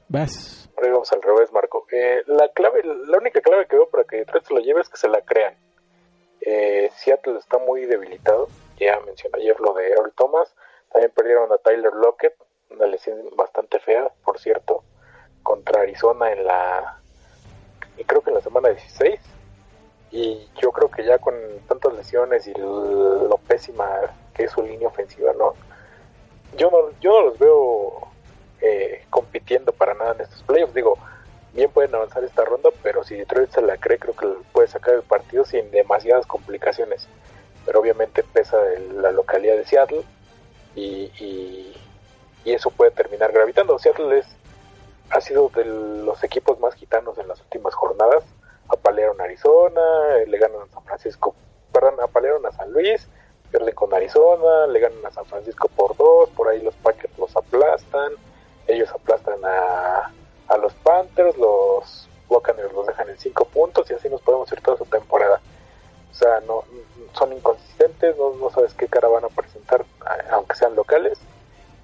vas. vamos al revés, Marco. Eh, la clave, la única clave que veo para que Detroit se lo lleve es que se la crean. Eh, Seattle está muy debilitado. Ya mencioné ayer lo de Earl Thomas. También perdieron a Tyler Lockett, una lesión bastante fea, por cierto, contra Arizona en la. Y creo que en la semana 16. Y yo creo que ya con tantas lesiones y lo, pésima que es su línea ofensiva, no. Yo no, yo no los veo eh, compitiendo para nada en estos playoffs. Digo, bien pueden avanzar esta ronda, pero si Detroit se la cree, creo que puede sacar el partido sin demasiadas complicaciones. Pero obviamente pesa la localidad de Seattle y, y, eso puede terminar gravitando. Seattle es, ha sido de los equipos más gitanos en las últimas jornadas. Apalearon a Arizona, le ganan a San Francisco, perdón, apalearon a San Luis, pierden con Arizona, le ganan a San Francisco por dos, por ahí los Packers los aplastan, ellos aplastan a a los Panthers, los Buccaneers los dejan en 5 puntos y así nos podemos ir toda su temporada. O sea, no son inconsistentes, no, sabes qué cara van a presentar, aunque sean locales.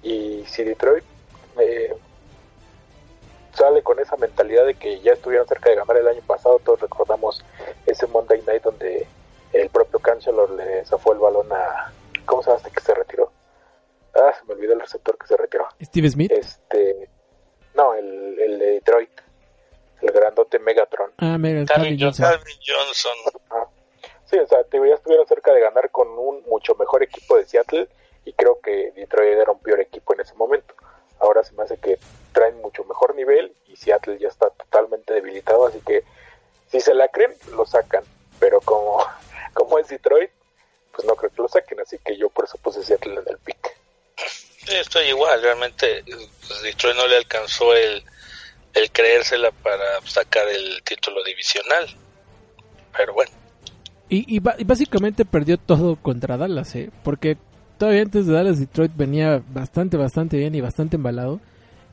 Y si Detroit eh, sale con esa mentalidad de que ya estuvieron cerca de ganar el año pasado, todos recordamos ese Monday Night donde el propio Chancellor le zafó el balón a... ¿Cómo se llama este que se retiró? Ah, se me olvidó el receptor que se retiró. Steve Smith. Este, no, el, el de Detroit. El grandote Megatron. Ah, Megatron. Johnson. Johnson. Ah. Sí, o sea, ya estuvieron cerca de ganar con un mucho mejor equipo de Seattle y creo que Detroit era un peor equipo en ese momento. Ahora se me hace que traen mucho mejor nivel y Seattle ya está totalmente debilitado, así que si se la creen, lo sacan. Pero como, <laughs> como es Detroit, pues no creo que lo saquen, así que yo por eso puse Seattle en el pick estoy igual, realmente pues, Detroit no le alcanzó el, el creérsela para sacar el título divisional, pero bueno. Y, y, básicamente perdió todo contra Dallas, ¿eh? porque todavía antes de Dallas Detroit venía bastante, bastante bien y bastante embalado.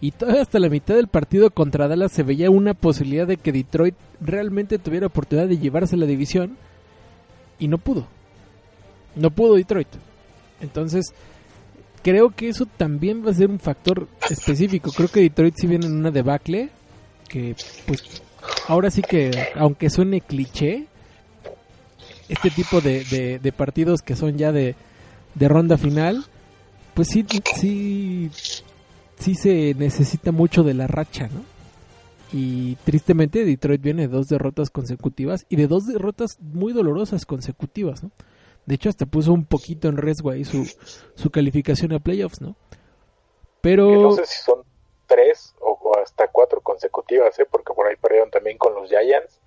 Y todavía hasta la mitad del partido contra Dallas se veía una posibilidad de que Detroit realmente tuviera oportunidad de llevarse la división. Y no pudo. No pudo Detroit. Entonces, creo que eso también va a ser un factor específico. Creo que Detroit si viene en una debacle que pues ahora sí que aunque suene cliché, este tipo de, de, de partidos que son ya de, de ronda final, pues sí, sí, sí se necesita mucho de la racha, ¿no? Y tristemente Detroit viene de dos derrotas consecutivas y de dos derrotas muy dolorosas consecutivas, ¿no? De hecho, hasta puso un poquito en riesgo ahí su, su calificación a playoffs, ¿no? Pero... Que no sé si son tres o, o hasta cuatro consecutivas, ¿eh? Porque por ahí perdieron también con los Giants.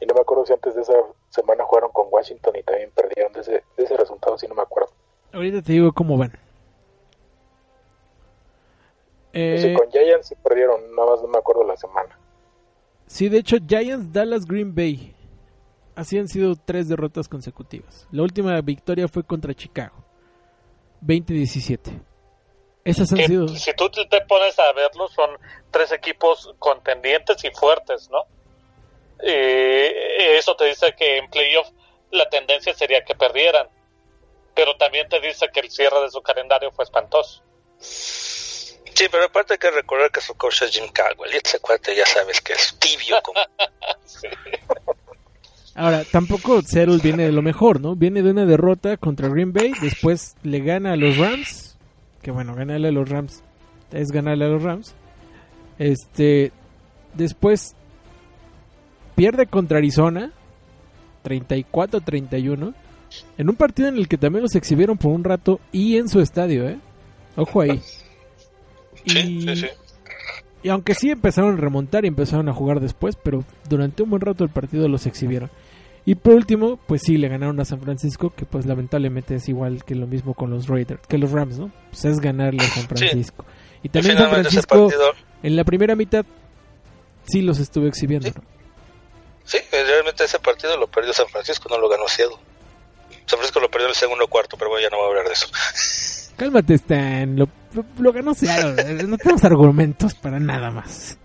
Y no me acuerdo si antes de esa semana jugaron con Washington y también perdieron de ese, de ese resultado, si no me acuerdo. Ahorita te digo cómo van. Sí, Eh, con Giants sí perdieron, nada más no me acuerdo la semana. Sí, de hecho, Giants, Dallas, Green Bay. Así han sido tres derrotas consecutivas. La última victoria fue contra Chicago. 20-17. Esas han Que, sido... si tú te pones a verlo, son tres equipos contendientes y fuertes, ¿no? Eh, eso te dice que en playoff la tendencia sería que perdieran, pero también te dice que el cierre de su calendario fue espantoso. Sí, pero aparte hay que recordar que su coach es Jim Caldwell. Y ese cuate ya sabes que es tibio como... <laughs> Ahora, tampoco Seattle viene de lo mejor, ¿no? Viene de una derrota contra Green Bay, después le gana a los Rams, que bueno, ganarle a los Rams es ganarle a los Rams. Este, después pierde contra Arizona, 34-31, en un partido en el que también los exhibieron por un rato y en su estadio, ¿eh? Ojo ahí. <laughs> Sí, Y- sí, sí. y aunque sí empezaron a remontar y empezaron a jugar después, pero durante un buen rato el partido los exhibieron. Y por último, pues sí, le ganaron a San Francisco, que pues lamentablemente es igual que lo mismo con los Raiders, que los Rams, ¿no? Pues es ganarle a San Francisco. Y Y también San Francisco, en la primera mitad, sí los estuvo exhibiendo, Sí. ¿no? Sí, realmente ese partido lo perdió San Francisco, no lo ganó Seattle. San Francisco lo perdió en el segundo cuarto, pero bueno, ya no voy a hablar de eso. Cálmate, Stan, lo, lo, ganó Seattle, no tenemos argumentos para nada más.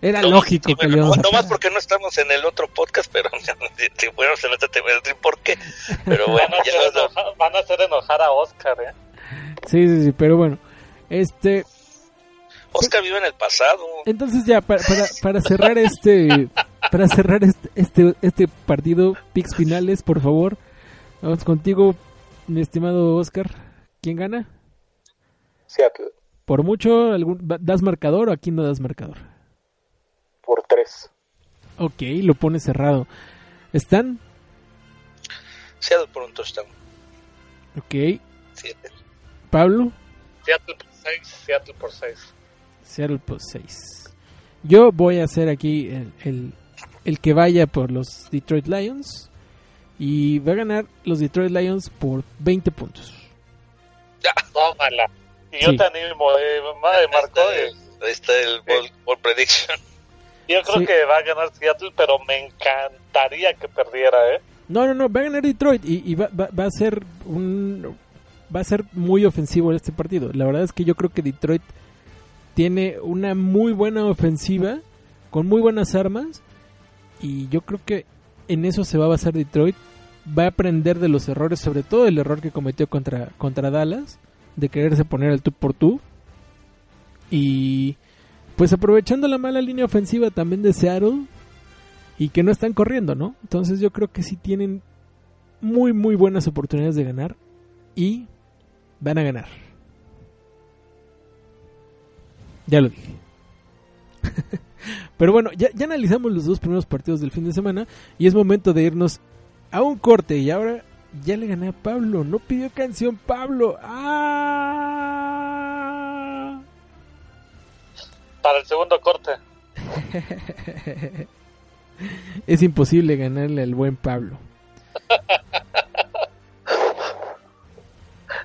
Era No, lógico sí, que bueno, no, a más porque no estamos en el otro podcast, pero <laughs> si fuéramos en este tema, el por qué. Pero bueno, Van a, ya hacer no- enojar, van a hacer enojar a Oscar, ¿eh? Sí, sí, sí, pero bueno. Este, Oscar vive en el pasado. Entonces ya para, para, para cerrar este para cerrar este, este este partido picks finales, por favor. Vamos contigo, mi estimado Oscar. ¿Quién gana? Seattle, Por mucho, algún, ¿das marcador o aquí no das marcador? por tres. Ok, lo pone cerrado. ¿Están? Seattle por un touchdown. Ok. Siete. Pablo, Seattle por 6, Seattle por 6. Seattle por 6. Yo voy a hacer aquí el, el, el que vaya por los Detroit Lions. Y va a ganar los Detroit Lions por 20 puntos. Tómala. Y yo Sí. te animo, eh, madre, Marco. Ahí eh, está el, ahí está el ball, ball prediction. <laughs> yo creo Sí. que va a ganar Seattle, pero me encantaría que perdiera, ¿eh? No, no, no, va a ganar Detroit y, y va, va- va a ser un va a ser muy ofensivo este partido. La verdad es que yo creo que Detroit tiene una muy buena ofensiva con muy buenas armas y yo creo que en eso se va a basar Detroit. Va a aprender de los errores, sobre todo el error que cometió contra contra Dallas de quererse poner el tú por tú y pues aprovechando la mala línea ofensiva también de Seattle y que no están corriendo, ¿no? Entonces yo creo que sí tienen muy muy buenas oportunidades de ganar y van a ganar. Ya lo dije. <laughs> Pero bueno, ya, ya analizamos los dos primeros partidos del fin de semana y es momento de irnos a un corte y ahora ya le gané a Pablo, no pidió canción Pablo. ¡Ah! Para el segundo corte. <laughs> Es imposible ganarle al buen Pablo. <laughs>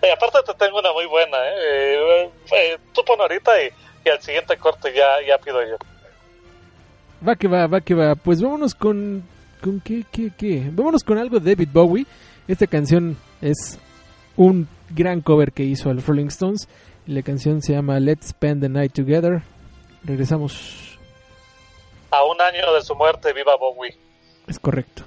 Eh, aparte te tengo una muy buena, ¿eh? Eh, eh, tú pon ahorita y, y al siguiente corte ya, ya pido yo. Va que va, va que va. Pues vámonos con. ¿Con qué, qué, qué? Vámonos con algo de David Bowie. Esta canción es un gran cover que hizo los Rolling Stones. La canción se llama Let's Spend the Night Together. Regresamos. A un año de su muerte, viva Bowie. Es correcto.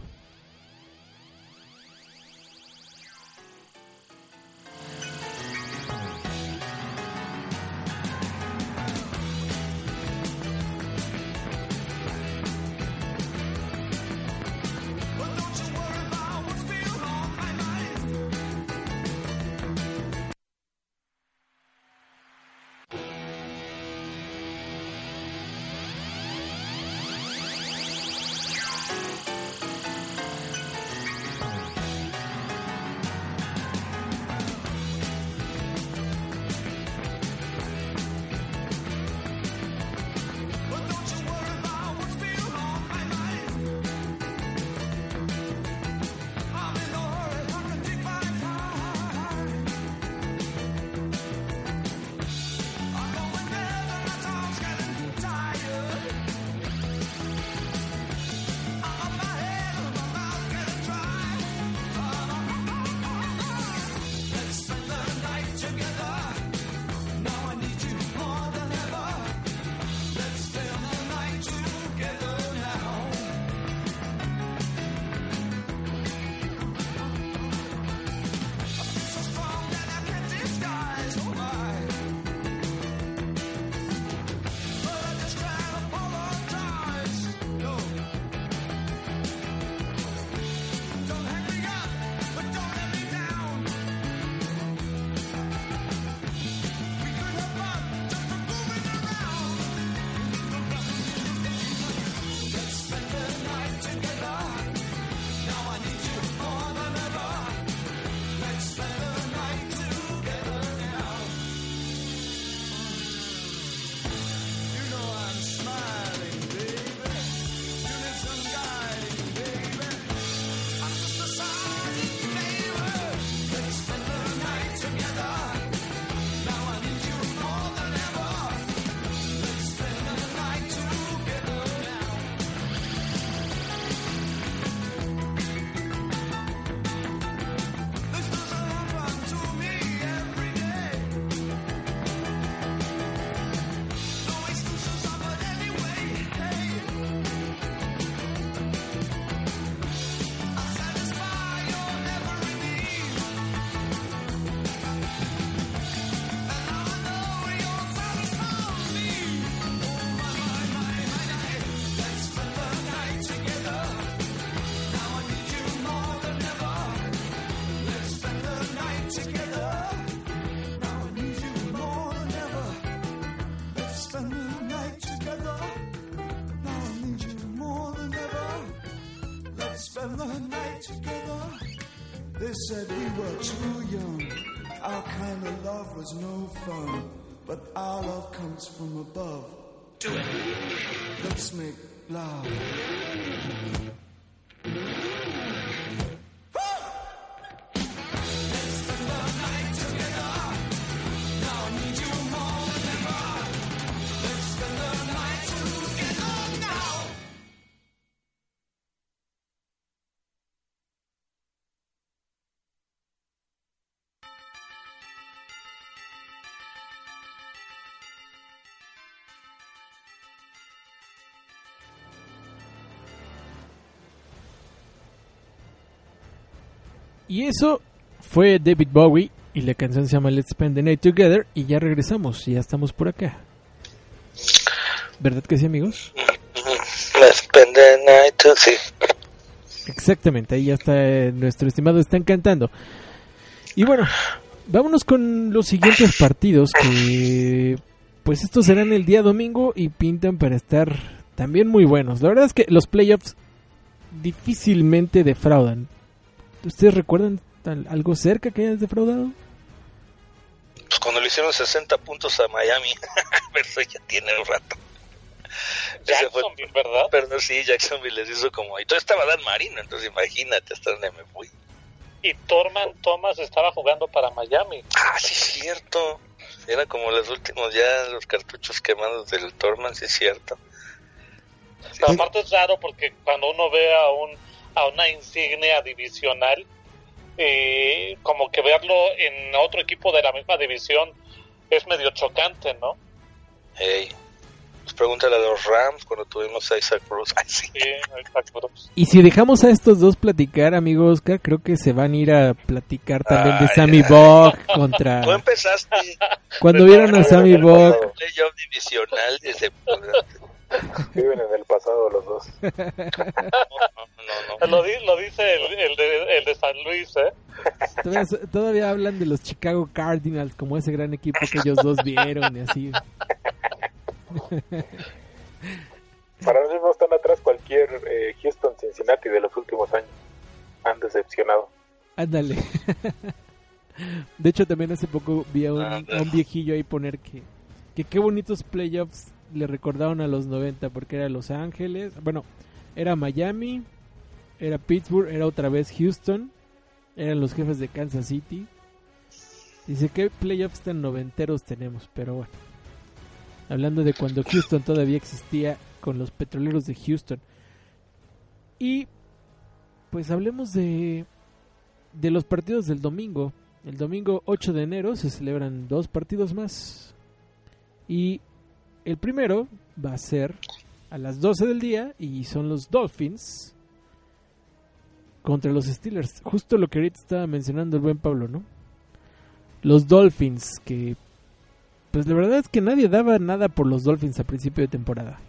Together. They said we were too young. Our kind of love was no fun. But our love comes from above. Do it. Let's make love. Y eso fue David Bowie y la canción se llama Let's Spend the Night Together y ya regresamos, ya estamos por acá. ¿Verdad que sí, amigos? Let's spend the night to- sí. Exactamente, ahí ya está eh, nuestro estimado, están cantando. Y bueno, vámonos con los siguientes partidos que pues estos serán el día domingo y pintan para estar también muy buenos. La verdad es que los playoffs difícilmente defraudan. ¿Ustedes recuerdan tal- algo cerca que hayas defraudado? Pues cuando le hicieron 60 puntos a Miami, <laughs> pero eso ya tiene un rato. Fue- Jacksonville, ¿verdad? Pero no, sí, Jacksonville les hizo como... Y todo estaba Dan Marino, entonces imagínate hasta dónde me fui. Y Torman Thomas estaba jugando para Miami. Ah, sí, es cierto. Era como los últimos ya, los cartuchos quemados del Torman, sí, es cierto. Sí, Pero sí. aparte es raro porque cuando uno ve a un a una insignia divisional, eh, como que verlo en otro equipo de la misma división es medio chocante, ¿no? Ey. Pues pregúntale a los Rams cuando tuvimos a Isaac Bruce. <laughs> Ay, sí. Sí, exacto. Y si dejamos a estos dos platicar, amigo Oscar, creo que se van a ir a platicar también de Ay, Sammy ay. <laughs> Bog Tú contra... empezaste Cuando vieron a Sammy Bog... playoff divisional desde... <laughs> <laughs> Viven en el pasado los dos. <laughs> No, no, no. Lo, di- lo dice el, el de, el de San Luis, ¿eh? Todavía, todavía hablan de los Chicago Cardinals como ese gran equipo que ellos dos vieron y así. <laughs> Para mí no están atrás cualquier eh, Houston Cincinnati de los últimos años. Han decepcionado. Ándale. De hecho, también hace poco vi a un, a un viejillo ahí poner que, que qué bonitos playoffs le recordaron a los 90, porque era Los Ángeles, bueno, era Miami, era Pittsburgh, era otra vez Houston, eran los jefes de Kansas City. Dice, ¿qué playoffs tan noventeros tenemos? Pero bueno, hablando de cuando Houston todavía existía con los petroleros de Houston. Y pues hablemos de, de los partidos del domingo. El domingo 8 de enero se celebran dos partidos más. Y el primero va a ser a las 12 del día y son los Dolphins contra los Steelers. Justo lo que ahorita estaba mencionando el buen Pablo, ¿no? Los Dolphins, que pues la verdad es que nadie daba nada por los Dolphins a principio de temporada.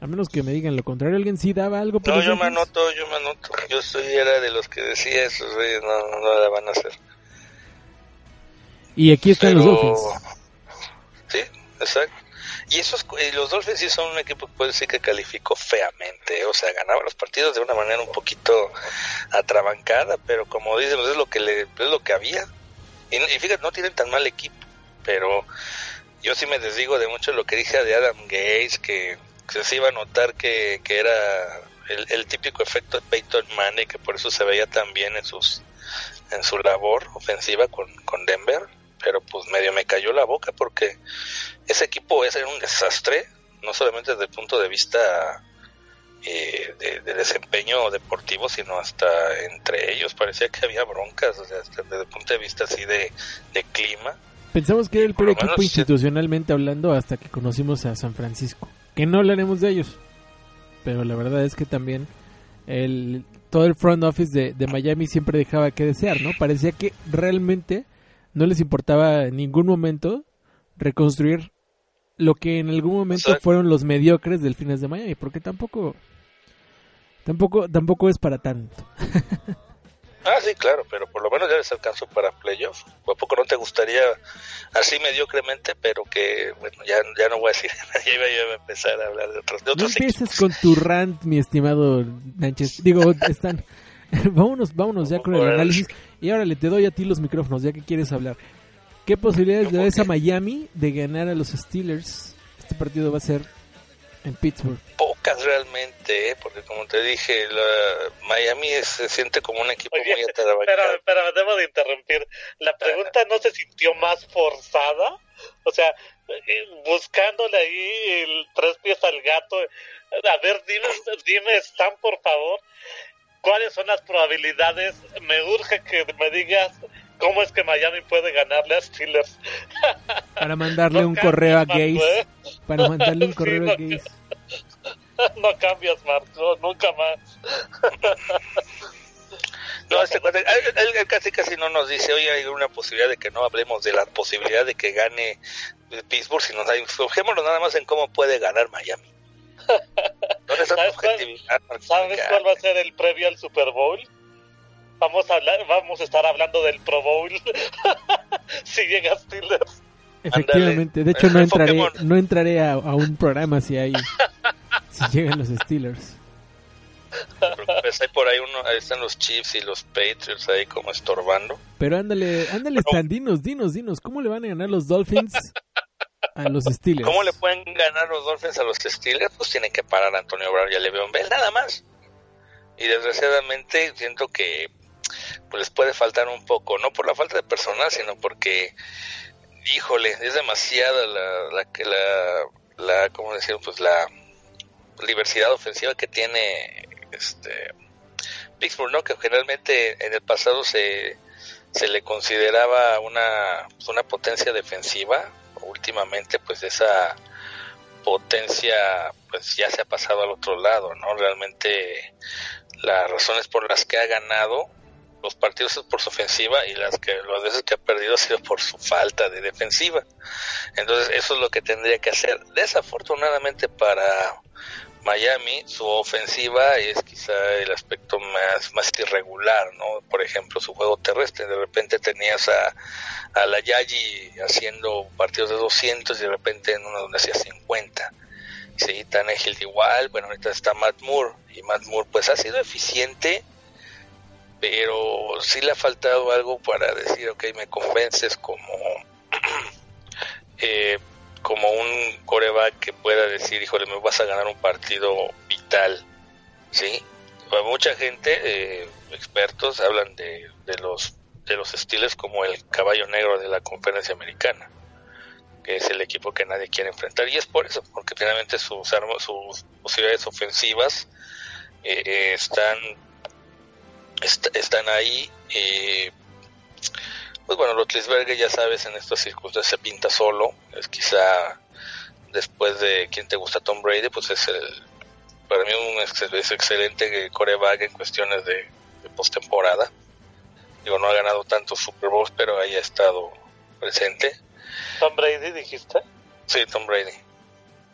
A menos que me digan lo contrario, alguien sí daba algo por No, los yo me anoto, yo me anoto. Yo soy, era de los que decía esos reyes no, no, la van a hacer. Y aquí están los Dolphins. Sí, exacto. Y esos, y los Dolphins sí son un equipo que puede decir que calificó feamente, o sea, ganaba los partidos de una manera un poquito atrabancada, pero como dicen, es lo que le, es lo que había. Y, y fíjate, no tienen tan mal equipo, pero yo sí me desdigo de mucho lo que dije de Adam Gates, que, que se iba a notar que, que era el, el típico efecto de Peyton Manning, que por eso se veía tan bien en sus en su labor ofensiva con, con Denver, pero pues medio me cayó la boca porque ese equipo es un desastre, no solamente desde el punto de vista eh, de, de desempeño deportivo, sino hasta entre ellos. Parecía que había broncas, o sea, hasta desde el punto de vista así de, de clima. Pensamos que era el peor menos equipo sí. institucionalmente hablando hasta que conocimos a San Francisco. Que no hablaremos de ellos. Pero la verdad es que también el, todo el front office de, de Miami siempre dejaba que desear, ¿no? Parecía que realmente no les importaba en ningún momento reconstruir lo que en algún momento Exacto. fueron los mediocres del fines de Miami. Porque tampoco... Tampoco, tampoco es para tanto. <laughs> Ah, sí, claro, pero por lo menos ya les alcanzó para playoff. ¿A poco no te gustaría así mediocremente, pero que, bueno, ya, ya no voy a decir, <laughs> ya iba yo a empezar a hablar de otros, de No otros equipos. empieces con tu rant, mi estimado Nánchez. Digo, están. <laughs> vámonos, vámonos ya con el análisis. Y ahora le te doy a ti los micrófonos, ya que quieres hablar. ¿Qué posibilidades le das a Miami de ganar a los Steelers? Este partido va a ser en Pittsburgh. Pocas realmente, ¿eh? porque como te dije, la, Miami se siente como un equipo muy atrabajado. Pero, debo de interrumpir. La pregunta no se sintió más forzada. O sea, eh, buscándole ahí el tres pies al gato. A ver, dime, dime, Stan, por favor, ¿cuáles son las probabilidades? Me urge que me digas ¿Cómo es que Miami puede ganarle a Steelers? <laughs> Para mandarle un correo a Gaze. ¿eh? Para mandarle un <laughs> correo a Gaze. <laughs> No cambias, Marco, nunca más. No, este, él, casi casi no nos dice, oye, hay una posibilidad de que no hablemos de la posibilidad de que gane Pittsburgh, sino enfocémonos nada más en cómo puede ganar Miami. ¿Dónde ¿Sabes, ¿Sabes cuál va a ser el previo al Super Bowl? vamos a hablar, vamos a estar hablando del Pro Bowl <laughs> si llega Steelers. Efectivamente, de hecho no entraré, no entraré a, un programa si hay si llegan los Steelers. Pues hay por ahí uno, ahí están los Chiefs y los Patriots ahí como estorbando. Pero ándale, ándale, Stan, dinos, dinos, dinos, ¿cómo le van a ganar los Dolphins <laughs> a? ¿Cómo le pueden ganar los Dolphins a los Steelers? Pues tienen que parar a Antonio Brown y a Le'Veon Bell, nada más. Y desgraciadamente siento que pues les puede faltar un poco, no por la falta de personal, sino porque, híjole, es demasiada la, la, la, la ¿cómo decir? Pues la diversidad ofensiva que tiene este Pittsburgh, ¿no? Que generalmente en el pasado se, se le consideraba una, pues, una potencia defensiva, últimamente pues esa potencia pues ya se ha pasado al otro lado, ¿no? Realmente las razones por las que ha ganado los partidos es por su ofensiva y las que las veces que ha perdido ha sido por su falta de defensiva. Entonces eso es lo que tendría que hacer. Desafortunadamente para Miami su ofensiva es quizá el aspecto más, más irregular, ¿no? Por ejemplo, su juego terrestre. De repente tenías a, a la Yayi haciendo partidos de 200 y de repente en uno donde hacía 50. Sí, Tannehill igual, bueno, ahorita está Matt Moore y Matt Moore pues ha sido eficiente pero sí le ha faltado algo para decir, ok, me convences como, <clears throat> eh, como un coreback que pueda decir, híjole, me vas a ganar un partido vital, ¿sí? mucha gente, eh, expertos, hablan de, de los de los estilos como el caballo negro de la conferencia americana que es el equipo que nadie quiere enfrentar y es por eso porque finalmente sus armas sus posibilidades ofensivas eh, están están ahí. Pues bueno, Rotlisberger ya sabes, en estas circunstancias se pinta solo. Es quizá después de quien te gusta Tom Brady, pues es el para mí un es excelente coreback en cuestiones de, de postemporada. Digo, no ha ganado tantos Super Bowls, pero ahí ha estado presente. ¿Tom Brady dijiste? Sí, Tom Brady.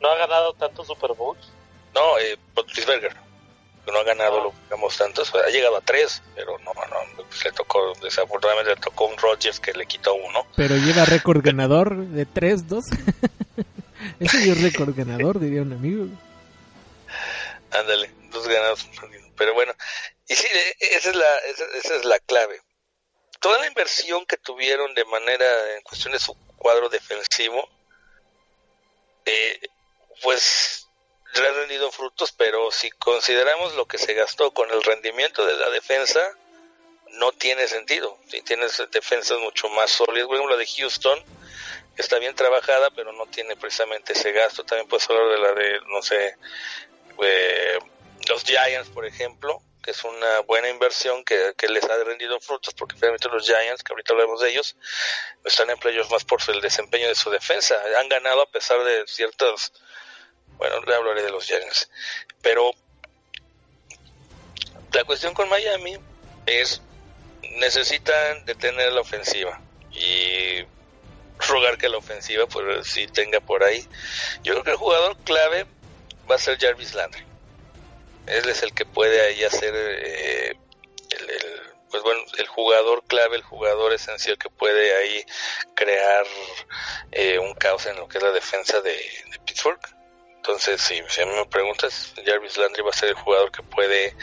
¿No ha ganado tantos Super Bowls? No, eh, Rotlisberger no ha ganado, lo digamos, tantos, ha llegado a tres, pero no, no, pues le tocó, desafortunadamente le tocó un Rodgers que le quitó uno. Pero lleva récord ganador de tres, dos. <laughs> Ese es récord ganador, diría un amigo. Ándale, dos ganados, pero bueno, y sí, esa es la, esa, es la clave. Toda la inversión que tuvieron de manera, en cuestión de su cuadro defensivo, eh, pues le ha rendido frutos, pero si consideramos lo que se gastó con el rendimiento de la defensa, no tiene sentido. Si tienes defensas mucho más sólidas, por ejemplo, la de Houston está bien trabajada, pero no tiene precisamente ese gasto. También puedes hablar de la de, no sé, eh, los Giants, por ejemplo, que es una buena inversión que, les ha rendido frutos, porque finalmente los Giants, que ahorita hablamos de ellos, están en más por el desempeño de su defensa. Han ganado a pesar de ciertos bueno, le hablaré de los Giants. Pero la cuestión con Miami es necesitan detener la ofensiva y rogar que la ofensiva pues sí tenga por ahí. Yo creo que el jugador clave va a ser Jarvis Landry. Él es el que puede ahí hacer eh, el, pues bueno, el jugador clave, el jugador esencial que puede ahí crear eh, un caos en lo que es la defensa de Pittsburgh. Entonces, si, mí me preguntas, Jarvis Landry va a ser el jugador que puede,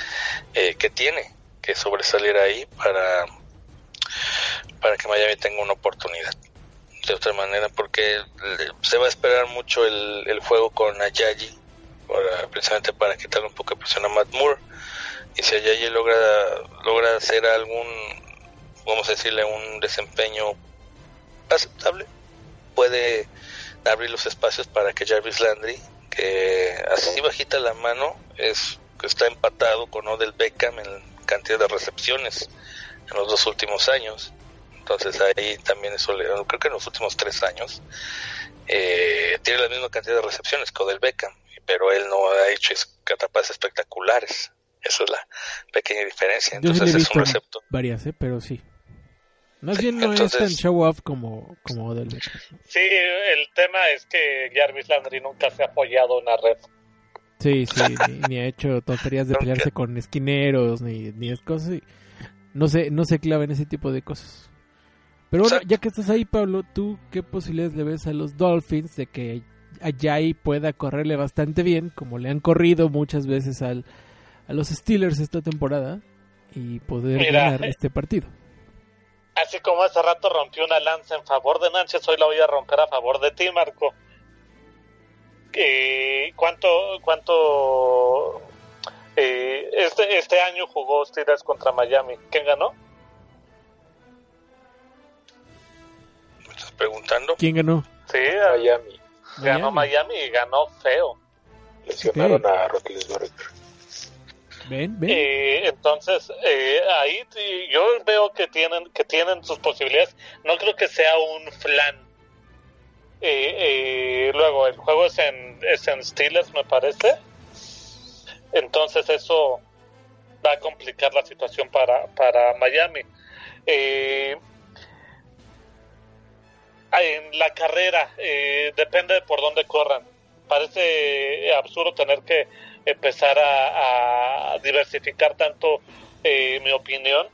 eh, que tiene que sobresalir ahí para, para que Miami tenga una oportunidad. De otra manera, porque se va a esperar mucho el, el juego con Ayayi, para, precisamente para quitarle un poco de presión a Matt Moore. Y si Ayayi logra, logra hacer algún, vamos a decirle, un desempeño aceptable, puede abrir los espacios para que Jarvis Landry, que así bajita la mano, es está empatado con Odell Beckham en cantidad de recepciones en los dos últimos años. Entonces ahí también eso, creo que en los últimos tres años, eh, tiene la misma cantidad de recepciones que Odell Beckham, pero él no ha hecho catapas espectaculares. Esa es la pequeña diferencia. Entonces es un receptor. Varias, ¿eh? pero sí. Más bien no es tan show off como, como Beckham. Sí, el tema es que Jarvis Landry nunca se ha apoyado en la red. Sí, sí, ni, ha hecho tonterías de pelearse con esquineros, ni, ni es cosas. No se, no se clava en ese tipo de cosas. Pero bueno, ya que estás ahí, Pablo, ¿tú qué posibilidades le ves a los Dolphins de que Ayay pueda correrle bastante bien, como le han corrido muchas veces al, a los Steelers esta temporada, y poder ganar eh, este partido? Así como hace rato rompió una lanza en favor de Nanches, hoy la voy a romper a favor de ti, Marco eh, ¿cuánto, cuánto eh, este, este año jugó Steelers contra Miami? ¿Quién ganó? ¿Me estás preguntando? ¿Quién ganó? Sí, Miami. Ganó Miami, y ganó feo. Lesionaron a Roethlisberger. Ven. Eh, entonces eh, ahí yo veo que tienen que tienen sus posibilidades. No creo que sea un flan y, luego el juego es en, es en Steelers, me parece. Entonces eso va a complicar la situación para, para Miami. Eh, en la carrera, eh, depende de por dónde corran. Parece absurdo tener que empezar a, diversificar tanto eh, mi opinión,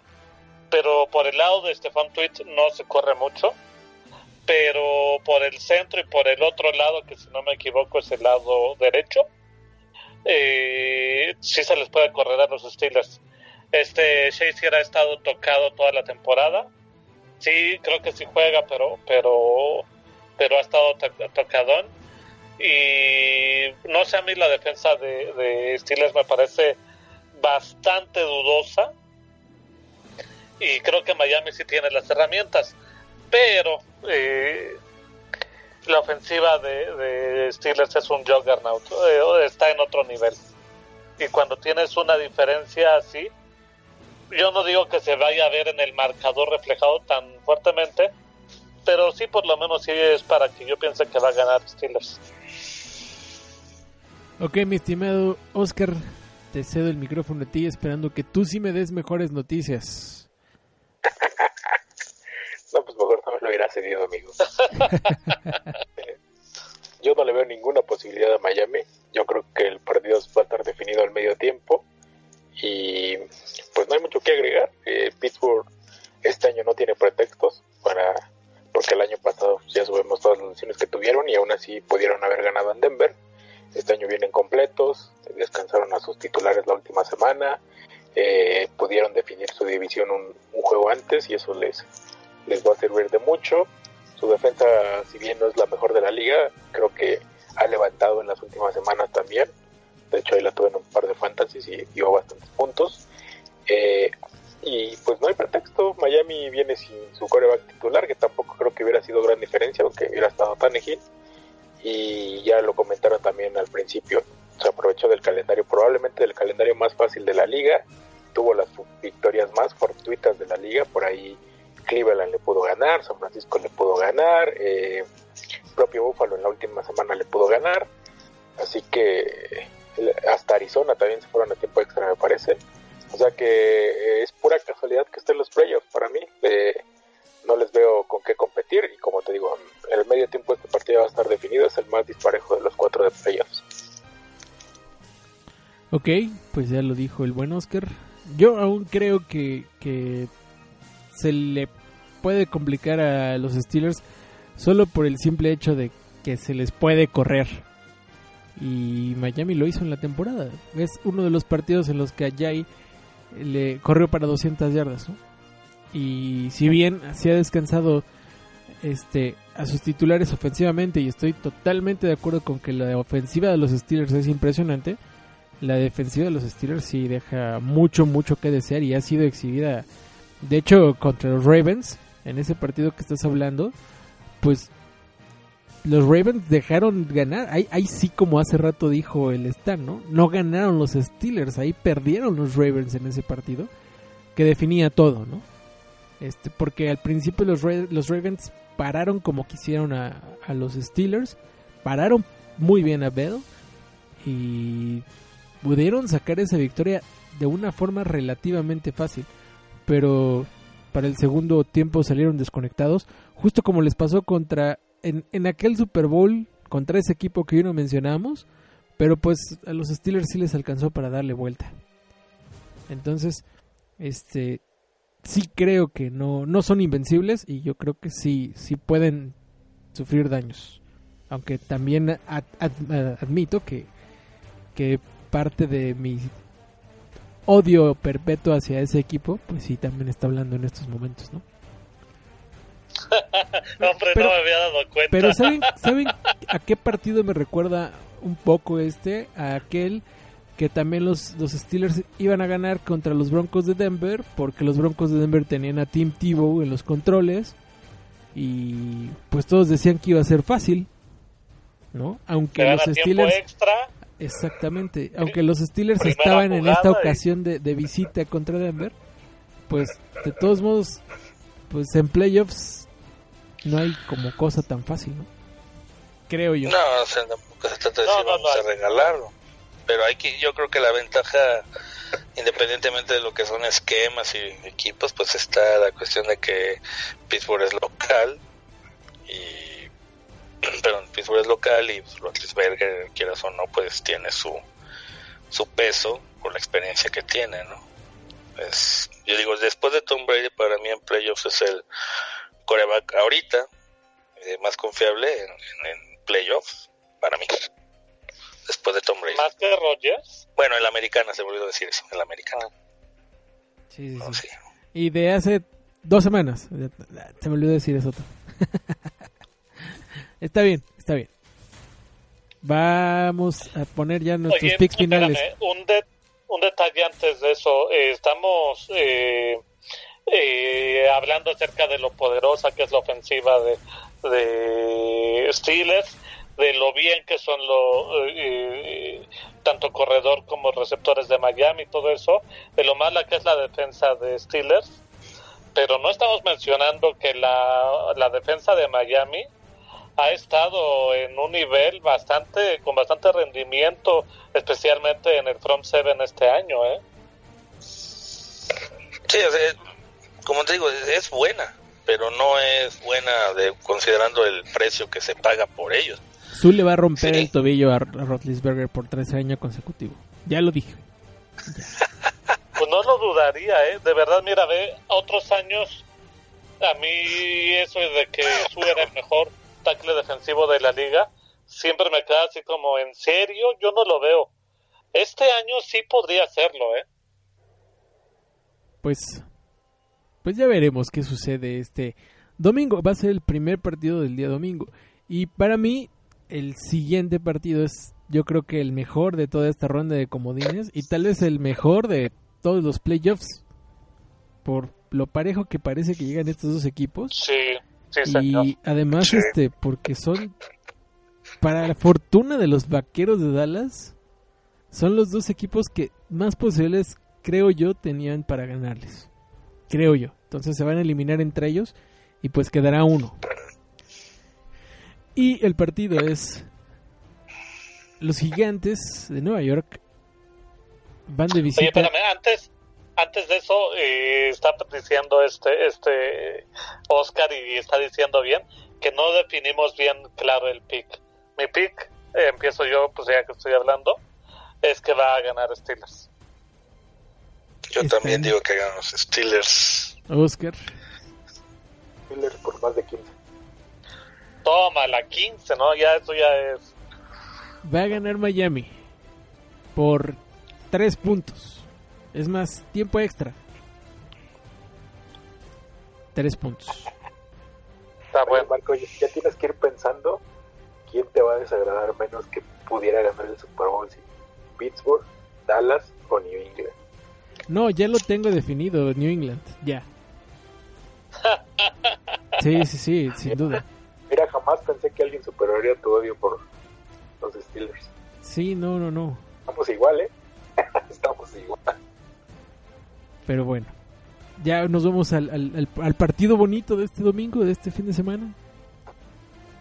pero por el lado de Stefan Tweet no se corre mucho pero por el centro y por el otro lado, que si no me equivoco es el lado derecho, eh, sí se les puede correr a los Steelers. Este Shazier ha estado tocado toda la temporada. Sí, creo que sí juega, pero pero pero ha estado tocadón. Y no sé, a mí la defensa de, de Steelers me parece bastante dudosa. Y creo que Miami sí tiene las herramientas pero eh, la ofensiva de, Steelers es un juggernaut, eh, está en otro nivel. Y cuando tienes una diferencia así, yo no digo que se vaya a ver en el marcador reflejado tan fuertemente, pero sí por lo menos sí es para que yo piense que va a ganar Steelers. Ok, mi estimado Oscar, te cedo el micrófono a ti esperando que tú sí me des mejores noticias. <laughs> No, pues mejor no me lo hubiera cedido, amigo. <laughs> Yo no le veo ninguna posibilidad a Miami. Yo creo que el partido va a estar definido al medio tiempo. Y pues no hay mucho que agregar. Eh, Pittsburgh este año no tiene pretextos para porque el año pasado ya sabemos todas las lesiones que tuvieron y aún así pudieron haber ganado en Denver. Este año vienen completos, descansaron a sus titulares la última semana, eh, pudieron definir su división un, juego antes y eso les les va a servir de mucho. Su defensa, si bien no es la mejor de la liga, creo que ha levantado en las últimas semanas también. De hecho, ahí la tuve en un par de fantasies y dio bastantes puntos. Eh, y pues no hay pretexto. Miami viene sin su coreback titular, que tampoco creo que hubiera sido gran diferencia, aunque hubiera estado Tannehill. Y ya lo comentaron también al principio. Se aprovechó del calendario, probablemente del calendario más fácil de la liga. Tuvo las victorias más fortuitas de la liga. Por ahí Cleveland le pudo ganar, San Francisco le pudo ganar, eh, propio Buffalo en la última semana le pudo ganar, así que hasta Arizona también se fueron a tiempo extra me parece, o sea que eh, es pura casualidad que estén los playoffs para mí, eh, no les veo con qué competir y como te digo, el medio tiempo este partido va a estar definido, es el más disparejo de los cuatro de playoffs. Ok, pues ya lo dijo el buen Oscar. Yo aún creo que, que se le puede complicar a los Steelers solo por el simple hecho de que se les puede correr. Y Miami lo hizo en la temporada. Es uno de los partidos en los que Ajay le corrió para 200 yardas, ¿no? Y si bien se ha descansado este a sus titulares ofensivamente y estoy totalmente de acuerdo con que la ofensiva de los Steelers es impresionante, la defensiva de los Steelers sí deja mucho mucho que desear y ha sido exhibida de hecho contra los Ravens en ese partido que estás hablando, pues los Ravens dejaron ganar. Ahí, ahí sí, como hace rato dijo el Stan, ¿no? No ganaron los Steelers, ahí perdieron los Ravens en ese partido, que definía todo, ¿no? Este, porque al principio los, Ra- los Ravens pararon como quisieron a, a los Steelers, pararon muy bien a Bell y pudieron sacar esa victoria de una forma relativamente fácil, pero para el segundo tiempo salieron desconectados, justo como les pasó contra en, en aquel Super Bowl contra ese equipo que hoy no mencionamos, pero pues a los Steelers sí les alcanzó para darle vuelta. Entonces, este sí creo que no no son invencibles y yo creo que sí sí pueden sufrir daños. Aunque también ad- ad- admito que que parte de mi odio perpetuo hacia ese equipo, pues sí también está hablando en estos momentos, ¿no? <laughs> Hombre, Pero- no me había dado cuenta. Pero ¿saben, ¿saben a qué partido me recuerda un poco este? A aquel que también los, los Steelers iban a ganar contra los Broncos de Denver, porque los Broncos de Denver tenían a Tim Tebow en los controles y pues todos decían que iba a ser fácil, ¿no? Aunque Que los Steelers extra. Exactamente, aunque los Steelers Primera estaban en esta ocasión de, de visita contra Denver, pues de todos modos, pues en playoffs no hay como cosa tan fácil, ¿no? Creo yo. No, o sea, tampoco se trata de No, decir no, vamos no. a regalarlo. Pero hay que, yo creo que la ventaja, independientemente de lo que son esquemas y equipos, pues está la cuestión de que Pittsburgh es local y, <clears throat> perdón, Pittsburgh es local y pues, Roethlisberger, quieras o no, pues tiene su, su peso por la experiencia que tiene, ¿no? Es, yo digo, después de Tom Brady, para mí en playoffs es el coreback ahorita eh, más confiable en, en playoffs, para mí. Después de Tom Brady. Más que Rogers. Bueno, en la americana se me olvidó decir eso, en la americana. Sí, sí, No, sí. sí. Y de hace dos semanas, se me olvidó decir eso. <laughs> está bien, está bien. Vamos a poner ya nuestros Oye, picks finales. espérame, un, de- un detalle antes de eso. eh, estamos eh, eh, hablando acerca de lo poderosa que es la ofensiva de, de Steelers, de lo bien que son lo, eh, tanto corredor como receptores de Miami todo eso, de lo mala que es la defensa de Steelers. Pero no estamos mencionando que la, la defensa de Miami ha estado en un nivel bastante con bastante rendimiento especialmente en el front seven este año ¿eh? Sí, como te digo, es buena, pero no es buena de, considerando el precio que se paga por ellos. Tú le va a romper Sí. el tobillo a, Roethlisberger por tres años consecutivos. Ya lo dije. <laughs> pues no lo dudaría ¿eh? de verdad mira ve otros años a mí eso de que Su era el mejor tackle defensivo de la liga siempre me queda así como en serio yo no lo veo este año sí podría hacerlo ¿eh? Pues, pues ya veremos qué sucede este domingo. Va a ser el primer partido del día domingo. Y para mí, el siguiente partido es, yo creo que el mejor de toda esta ronda de comodines y tal vez el mejor de todos los playoffs. Por lo parejo que parece que llegan estos dos equipos. sí sí señor Y además, Sí. este, porque son, para la fortuna de los vaqueros de Dallas, son los dos equipos que más posibles, creo yo, tenían para ganarles. Creo yo. Entonces se van a eliminar entre ellos y pues quedará uno. Y el partido es los gigantes de Nueva York van de Oye, visita. espérame, antes, antes de eso, eh, está diciendo este, este Oscar y está diciendo bien que no definimos bien claro el pick. Mi pick, eh, empiezo yo, pues ya que estoy hablando, es que va a ganar Steelers. Yo Está también bien. digo que hagan los Steelers. Oscar. Steelers por más de 15. Toma, la 15, ¿no? Ya eso ya es. Va a ganar Miami por tres puntos. Es más, tiempo extra. Tres puntos. Está bueno. Marco, ya, ya tienes que ir pensando quién te va a desagradar menos que pudiera ganar el Super Bowl. Si Pittsburgh, Dallas o New England. No, ya lo tengo definido, New England, ya. <laughs> Sí, sí, sí, sin duda. Mira, jamás pensé que alguien superaría tu odio por los Steelers. Sí, no, no, no. Estamos igual, ¿eh? <laughs> Estamos igual. Pero bueno, ya nos vamos al, al, al- partido bonito de este domingo, de este fin de semana.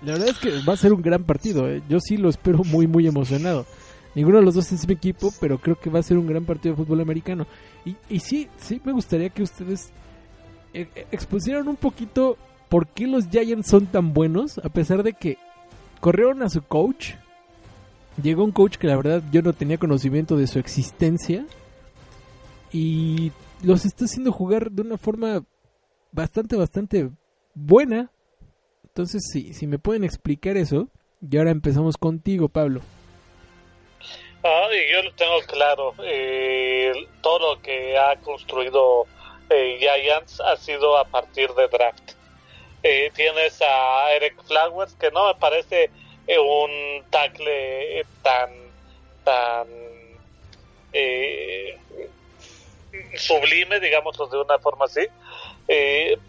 La verdad es que va a ser un gran partido. ¿eh? Yo sí lo espero muy, muy emocionado. Ninguno de los dos es mi equipo, pero creo que va a ser un gran partido de fútbol americano. Y, y sí, sí me gustaría que ustedes eh, eh, expusieran un poquito por qué los Giants son tan buenos, a pesar de que corrieron a su coach. Llegó un coach que la verdad yo no tenía conocimiento de su existencia. Y los está haciendo jugar de una forma bastante, bastante buena. Entonces, sí, si me pueden explicar eso. Y ahora empezamos contigo, Pablo. Ah, yo lo tengo claro. eh, todo lo que ha construido eh, Giants ha sido a partir de draft. Tienes a Eric Flowers, que no me parece eh, un tackle eh, tan tan eh, sublime, digámoslo de una forma así,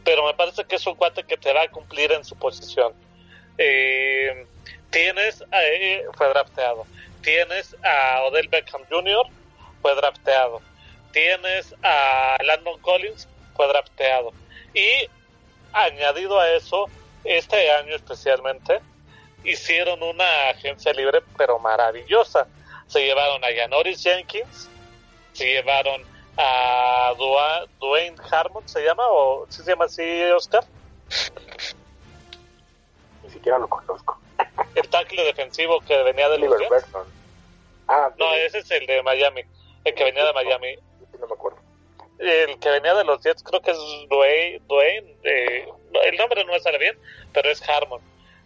pero me parece que es un cuate que te va a cumplir en su posición. Eh, tienes, eh, fue drafteado. Tienes a Odell Beckham Jr., fue drafteado. Tienes a Landon Collins, fue drafteado. Y añadido a eso, este año especialmente, hicieron una agencia libre, pero maravillosa. Se llevaron a Janoris Jenkins, se llevaron a Dua- Dwayne Harmon, ¿se llama? ¿O ¿sí se llama así, Oscar? Ni siquiera lo conozco. El tackle defensivo que venía de los. Ah, No, ese es el de Miami, el que venía de Miami. no me acuerdo. El que venía de los Jets creo que es Dwayne, Dwayne eh, el nombre no me sale bien, pero es Harmon.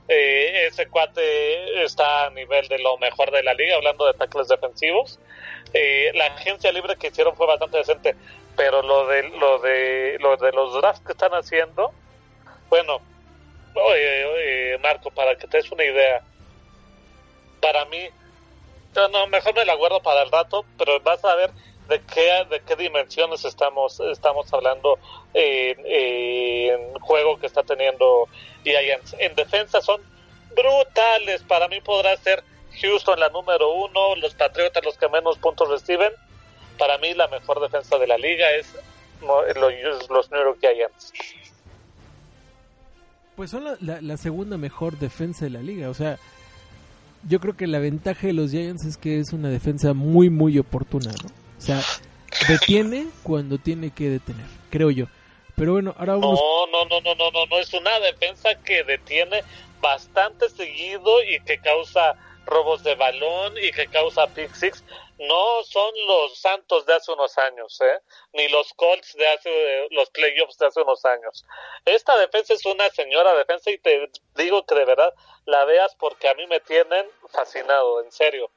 Eh, ese cuate está a nivel de lo mejor de la liga, hablando de tackles defensivos. Eh, la agencia libre que hicieron fue bastante decente, pero lo de lo de lo de los drafts que están haciendo, bueno, Marco, para que te des una idea, para mí, no, mejor me la guardo para el rato, pero vas a ver de qué de qué dimensiones estamos estamos hablando en, en juego que está teniendo Giants. En defensa son brutales. Para mí podrá ser Houston la número uno, los Patriotas los que menos puntos reciben. Para mí la mejor defensa de la liga es los, los New York Giants. Pues son la, la- la segunda mejor defensa de la liga. O sea, yo creo que la ventaja de los Giants es que es una defensa muy, muy oportuna, ¿no? O sea, detiene cuando tiene que detener, creo yo. Pero bueno, ahora No, vamos... no, no, no, no, no, no es una defensa que detiene bastante seguido y que causa robos de balón y que causa pick six. No son los Santos de hace unos años, ¿eh? Ni los Colts de hace los playoffs de hace unos años. Esta defensa es una señora defensa y te digo que de verdad la veas porque a mí me tienen fascinado, en serio.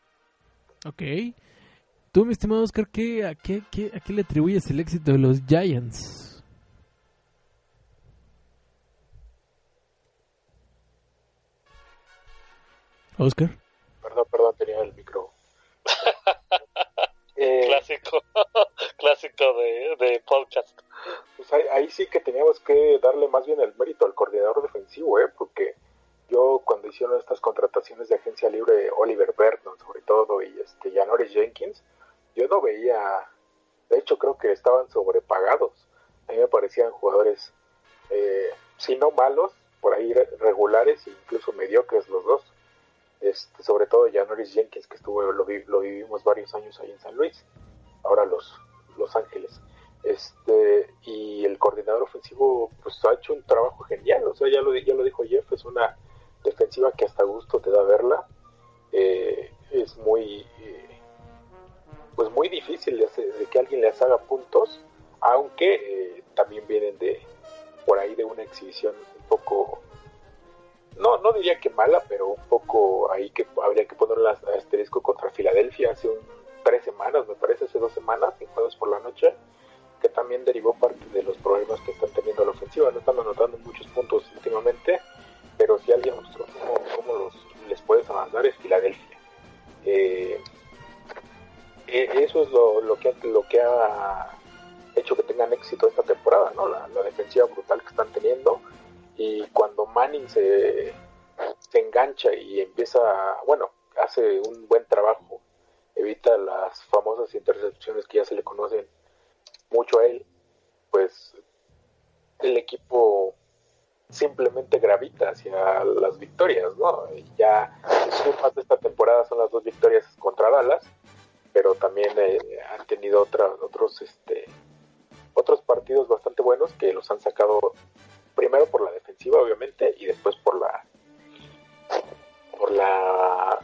Ok. Tú, mi estimado Oscar, ¿qué, a, qué, qué- ¿a qué le atribuyes el éxito de los Giants? Oscar. Perdón, perdón, tenía el micro. <laughs> Eh, Clásico, <laughs> clásico de, de podcast. pues ahí, ahí sí que teníamos que darle más bien el mérito al coordinador defensivo, ¿eh? Porque yo cuando hicieron estas contrataciones de agencia libre, Oliver Vernon sobre todo y este Janoris Jenkins, yo no veía, de hecho creo que estaban sobrepagados. A mí me parecían jugadores, eh, si no malos, por ahí re- regulares e incluso mediocres los dos. Este, sobre todo Janoris Jenkins, que estuvo, lo, vi- lo vivimos varios años ahí en San Luis, ahora los, los Ángeles. Este, y el coordinador ofensivo pues ha hecho un trabajo genial, o sea, ya lo, ya lo dijo Jeff, es una defensiva que hasta gusto te da verla. Eh, es muy eh, pues muy difícil de, de que alguien les haga puntos, aunque eh, también vienen de por ahí de una exhibición un poco no, no diría que mala, pero un poco ahí que habría que poner las asterisco contra Filadelfia hace un, tres semanas, me parece, hace dos semanas, en jueves por la noche, que también derivó parte de los problemas que están teniendo la ofensiva. No están anotando muchos puntos últimamente, pero si alguien mostró cómo, cómo los, les puedes avanzar es Filadelfia. Eh, eso es lo, que, lo que ha hecho que tengan éxito esta temporada, ¿no? La, defensiva brutal que están teniendo. Y cuando Manning se, se engancha y empieza, bueno, hace un buen trabajo, evita las famosas intercepciones que ya se le conocen mucho a él, pues el equipo simplemente gravita hacia las victorias, ¿no? Y ya sumas de esta temporada son las dos victorias contra Dallas, pero también eh, han tenido otra, otros este otros partidos bastante buenos que los han sacado primero por la defensiva obviamente y después por la por la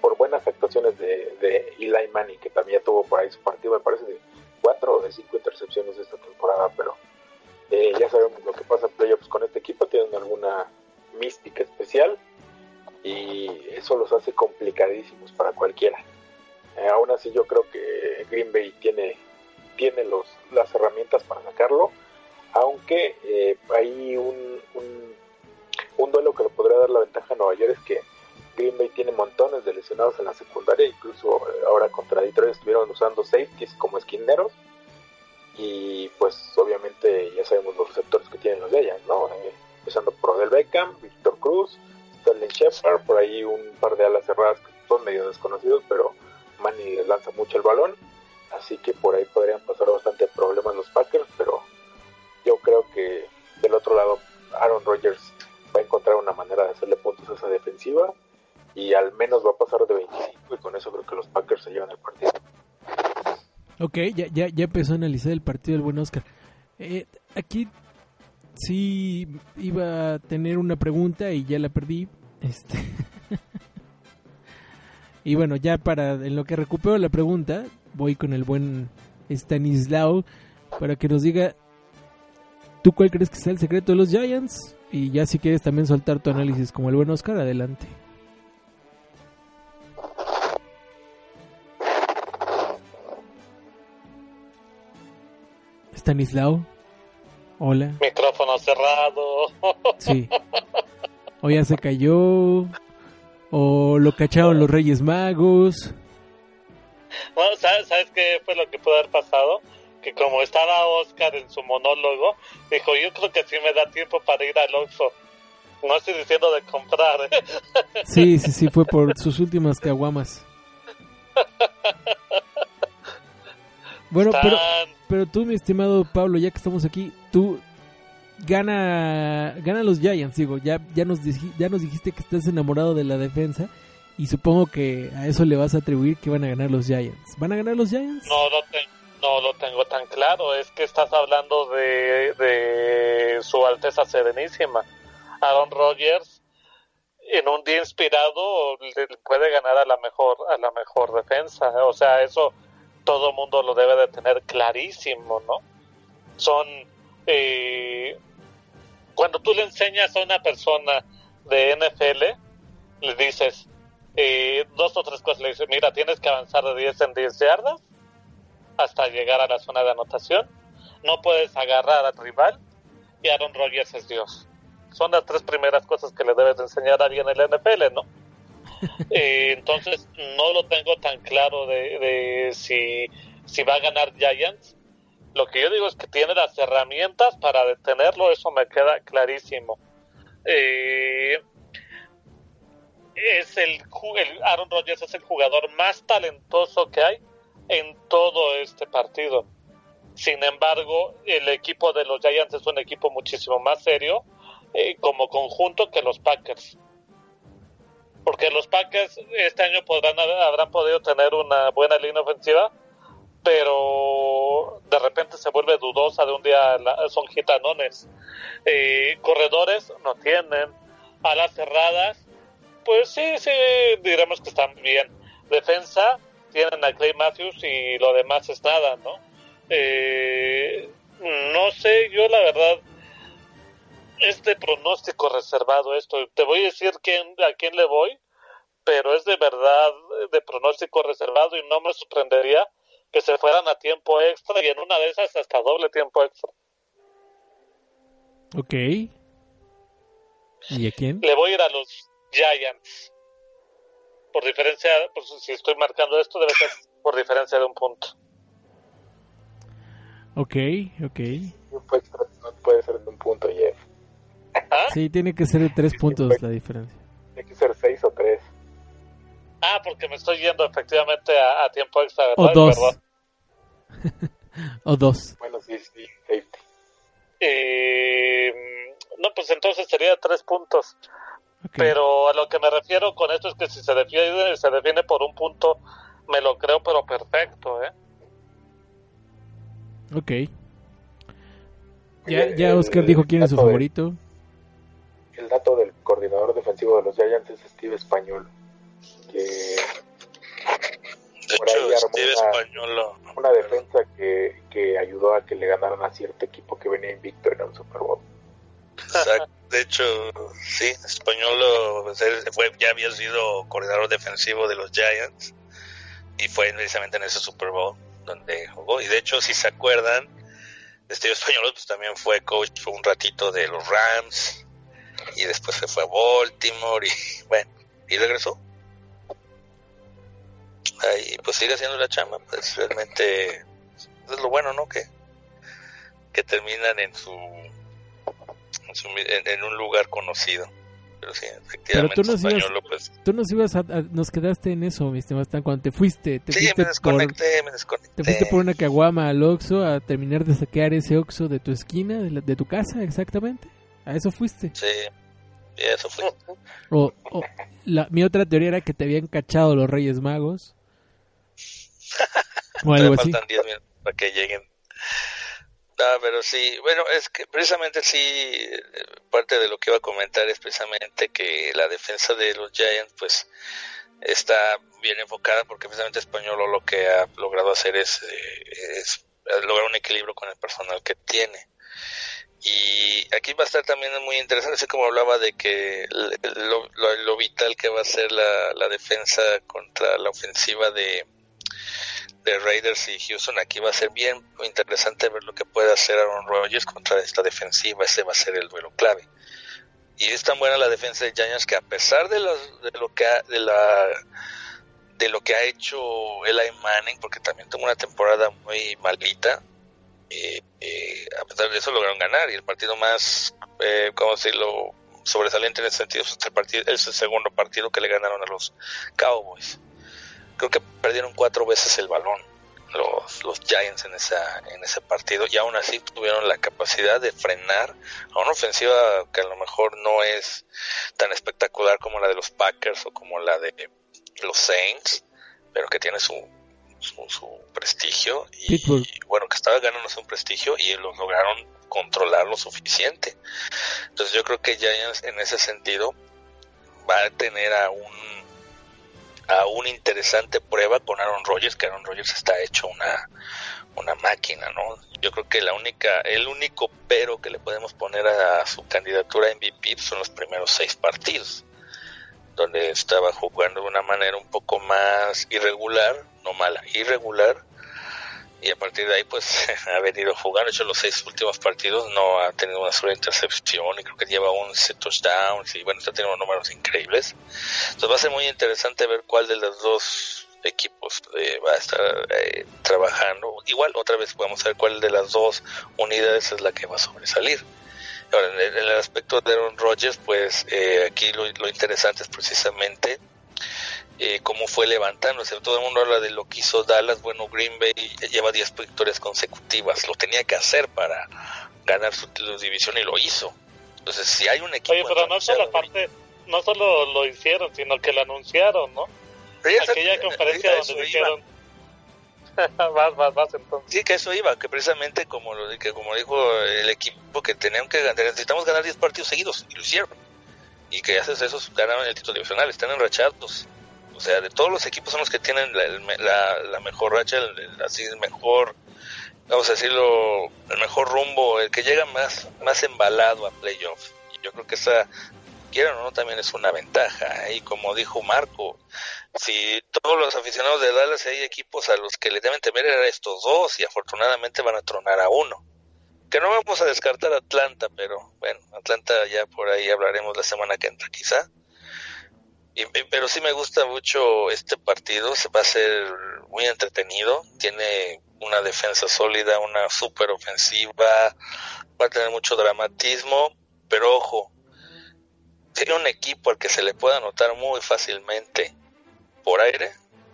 por buenas actuaciones de, de Eli Manning que también tuvo por ahí su partido me parece de cuatro o de cinco intercepciones esta temporada pero eh, ya sabemos lo que pasa en playoffs con este equipo, tienen alguna mística especial y eso los hace complicadísimos para cualquiera. Eh, aún así yo creo que Green Bay tiene, tiene los, las herramientas para sacarlo, aunque eh, hay un, un, duelo que le podría dar la ventaja a Nueva York es que Green Bay tiene montones de lesionados en la secundaria, incluso eh, ahora contra Detroit estuvieron usando safeties como esquineros y pues obviamente ya sabemos los receptores que tienen los de ellas, ¿no? Eh, empezando por Odell Beckham, Víctor Cruz, Sterling Shepard, por ahí un par de alas cerradas que son medio desconocidos, pero Manny les lanza mucho el balón, así que por ahí podrían pasar bastante problemas los Packers, pero yo creo que del otro lado Aaron Rodgers va a encontrar una manera de hacerle puntos a esa defensiva y al menos va a pasar de 25 y con eso creo que los Packers se llevan el partido. Ok, ya, ya, ya empezó a analizar el partido del buen Oscar. Eh, aquí sí iba a tener una pregunta y ya la perdí. Este. <laughs> y bueno, ya para en lo que recupero la pregunta, voy con el buen Stanislao para que nos diga tú cuál crees que sea el secreto de los Giants y ya si quieres también soltar tu análisis como el buen Oscar, adelante. Stanislao. Hola. Micrófono cerrado. Sí. O ya se cayó. O lo cacharon los Reyes Magos. Bueno, ¿sabes, ¿sabes qué fue lo que pudo haber pasado? Que como estaba Oscar en su monólogo, dijo, yo creo que sí me da tiempo para ir al Oxxo. No estoy diciendo de comprar. ¿eh? <laughs> Sí, sí, sí, fue por sus últimas caguamas. Bueno, pero, pero tú, mi estimado Pablo, ya que estamos aquí, tú gana gana los Giants, digo, ya ya nos ya nos dijiste que estás enamorado de la defensa y supongo que a eso le vas a atribuir que van a ganar los Giants. ¿Van a ganar los Giants? No tengo, no lo tengo tan claro, es que estás hablando de, de su Alteza Serenísima. Aaron Rodgers en un día inspirado puede ganar a la mejor a la mejor defensa, o sea, eso todo mundo lo debe de tener clarísimo, ¿no? Son eh, cuando tú le enseñas a una persona de NFL, le dices eh, dos o tres cosas, le dices, mira, tienes que avanzar de 10 en 10 yardas hasta llegar a la zona de anotación, no puedes agarrar al rival y Aaron Rodgers es Dios. Son las tres primeras cosas que le debes de enseñar a alguien en el NFL, ¿no? <laughs> Eh, entonces no lo tengo tan claro de, de si, si va a ganar Giants. Lo que yo digo es que tiene las herramientas para detenerlo, eso me queda clarísimo. Eh, es el, el Aaron Rodgers es el jugador más talentoso que hay en todo este partido. Sin embargo, el equipo de los Giants es un equipo muchísimo más serio eh, como conjunto que los Packers porque los Packers este año podrán habrán podido tener una buena línea ofensiva, pero de repente se vuelve dudosa de un día son gitanones. Eh, corredores no tienen, alas cerradas, pues sí, sí, diremos que están bien. Defensa tienen a Clay Matthews y lo demás es nada, ¿no? Eh, no sé, yo la verdad es de pronóstico reservado esto. Te voy a decir quién, a quién le voy, pero es de verdad de pronóstico reservado y no me sorprendería que se fueran a tiempo extra y en una de esas hasta doble tiempo extra. Ok. ¿Y a quién? Le voy a ir a los Giants. por diferencia, pues si estoy marcando esto, debe ser por diferencia de un punto. Ok, ok. No puede, ser, no puede ser de un punto, Jeff. ¿Ah? Sí, tiene que ser de tres Sí, puntos la diferencia. Tiene que ser seis o tres. Ah, porque me estoy yendo efectivamente a, a tiempo extra, ¿verdad? O dos. <laughs> O dos. Bueno, sí, sí. Eh, no, pues entonces sería tres puntos. Ok. Pero a lo que me refiero con esto es que si se define, se define por un punto, me lo creo, pero perfecto, ¿eh? Ok. Ya, ya el Oscar dijo quién es su favorito. El dato del coordinador defensivo de los Giants es Steve Español, que De Por ahí hecho, armó Steve una- una defensa que, que ayudó a que le ganaran a cierto equipo que venía invicto en un Super Bowl. Exacto. De hecho, sí, Españolo pues, fue, ya había sido coordinador defensivo de los Giants y fue precisamente en ese Super Bowl donde jugó. Y de hecho, si se acuerdan, Steve Españolo pues, también fue coach por un ratito de los Rams y después se fue a Baltimore y <laughs> bueno, y regresó. Ahí pues sigue haciendo la chamba, pues realmente es lo bueno, ¿no? Que, que terminan en su en, su- en- en un lugar conocido. Pero sí, efectivamente, tú nos ibas- pues Tú nos ibas a, a- nos quedaste en eso, mi estimado Stan, cuando te fuiste. Te sí, fuiste me por, desconecté, me desconecté. te fuiste por una caguama al Oxxo a terminar de saquear ese Oxxo de tu esquina, de, la- de tu casa, exactamente. A eso fuiste. Sí, eso fue. O, o la, mi otra teoría era que te habían cachado los Reyes Magos. <laughs> Faltan 10 minutos para que lleguen. Ah, pero sí, bueno, es que precisamente sí, parte de lo que iba a comentar es precisamente que la defensa de los Giants, pues, está bien enfocada porque precisamente Españolo lo que ha logrado hacer es, eh, es lograr un equilibrio con el personal que tiene. Y aquí va a estar también muy interesante, así como hablaba de que lo, lo- lo vital que va a ser la, la defensa contra la ofensiva de, de Raiders y Houston, aquí va a ser bien interesante ver lo que puede hacer Aaron Rodgers contra esta defensiva, ese va a ser el duelo clave. Y es tan buena la defensa de Giants que a pesar de, de lo que ha, de la de lo que ha hecho Eli Manning, porque también tuvo una temporada muy malita, eh, eh, a pesar de eso lograron ganar y el partido más, eh, ¿cómo decirlo?, sobresaliente en ese sentido es el segundo partido que le ganaron a los Cowboys. Creo que perdieron cuatro veces el balón los, los Giants en, esa, en ese partido y aún así tuvieron la capacidad de frenar a una ofensiva que a lo mejor no es tan espectacular como la de los Packers o como la de los Saints, pero que tiene su, su, su prestigio y, Pittsburgh. bueno, que estaba ganándose un prestigio y los lograron controlar lo suficiente. Entonces yo creo que Giants en ese sentido va a tener a un a una interesante prueba con Aaron Rodgers, que Aaron Rodgers está hecho una, una máquina, ¿no? Yo creo que la única, el único pero que le podemos poner a su candidatura a MVP son los primeros seis partidos, donde estaba jugando de una manera un poco más irregular, no mala, irregular, y a partir de ahí pues <laughs> ha venido jugando, hecho los seis últimos partidos no ha tenido una sola intercepción y creo que lleva 11 touchdowns y bueno, está teniendo números increíbles. Entonces va a ser muy interesante ver cuál de los dos equipos eh, va a estar eh, trabajando. Igual otra vez podemos ver cuál de las dos unidades es la que va a sobresalir. Ahora, en el, aspecto de Aaron Rodgers, pues eh, aquí lo interesante es precisamente eh, cómo fue levantándose. Todo el mundo habla de lo que hizo Dallas. Bueno, Green Bay lleva 10 victorias consecutivas. Lo tenía que hacer para ganar su, división y lo hizo. Entonces, si hay un equipo... Oye, pero no solo aparte, no solo lo hicieron, sino que lo anunciaron, ¿no? Aquella conferencia donde dijeron... <laughs> vas, vas, vas entonces. Sí, que eso iba, que precisamente como lo que como dijo el equipo que tenían que ganar, necesitamos ganar 10 partidos seguidos y lo hicieron. Y que haces eso, ganaron el título divisional, están enrachados. O sea, de todos los equipos son los que tienen la, mejor racha, el, así el mejor, vamos a decirlo, el mejor rumbo, el que llega más, más embalado a playoff. Y yo creo que esa, quieran o no, también es una ventaja. ¿eh? Y como dijo Marco, si todos los aficionados de Dallas hay equipos a los que le deben temer a estos dos y afortunadamente van a tronar a uno. Que no vamos a descartar Atlanta, pero bueno, Atlanta ya por ahí hablaremos la semana que entra quizá. Y- pero sí me gusta mucho este partido, se va a ser muy entretenido, tiene una defensa sólida, una super ofensiva, va a tener mucho dramatismo, pero ojo, tiene un equipo al que se le puede anotar muy fácilmente por aire,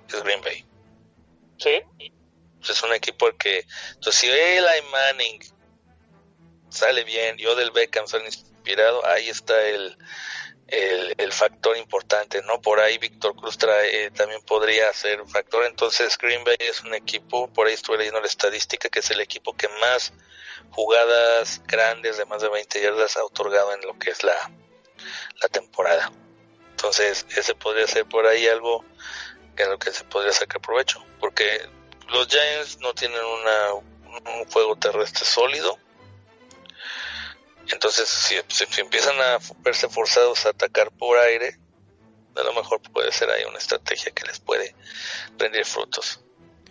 es Green Bay. Sí, Es un equipo al que, entonces si Eli Manning sale bien y Odell Beckham sale inspirado, ahí está el, el, factor importante, ¿no? Por ahí Víctor Cruz trae, eh, también podría ser un factor. Entonces Green Bay es un equipo, por ahí estuve leyendo la estadística, que es el equipo que más jugadas grandes de más de 20 yardas ha otorgado en lo que es la, la temporada. Entonces ese podría ser por ahí algo es lo que se podría sacar provecho, porque los Giants no tienen una, un juego terrestre sólido. Entonces, si, si- si empiezan a verse forzados a atacar por aire, a lo mejor puede ser ahí una estrategia que les puede rendir frutos.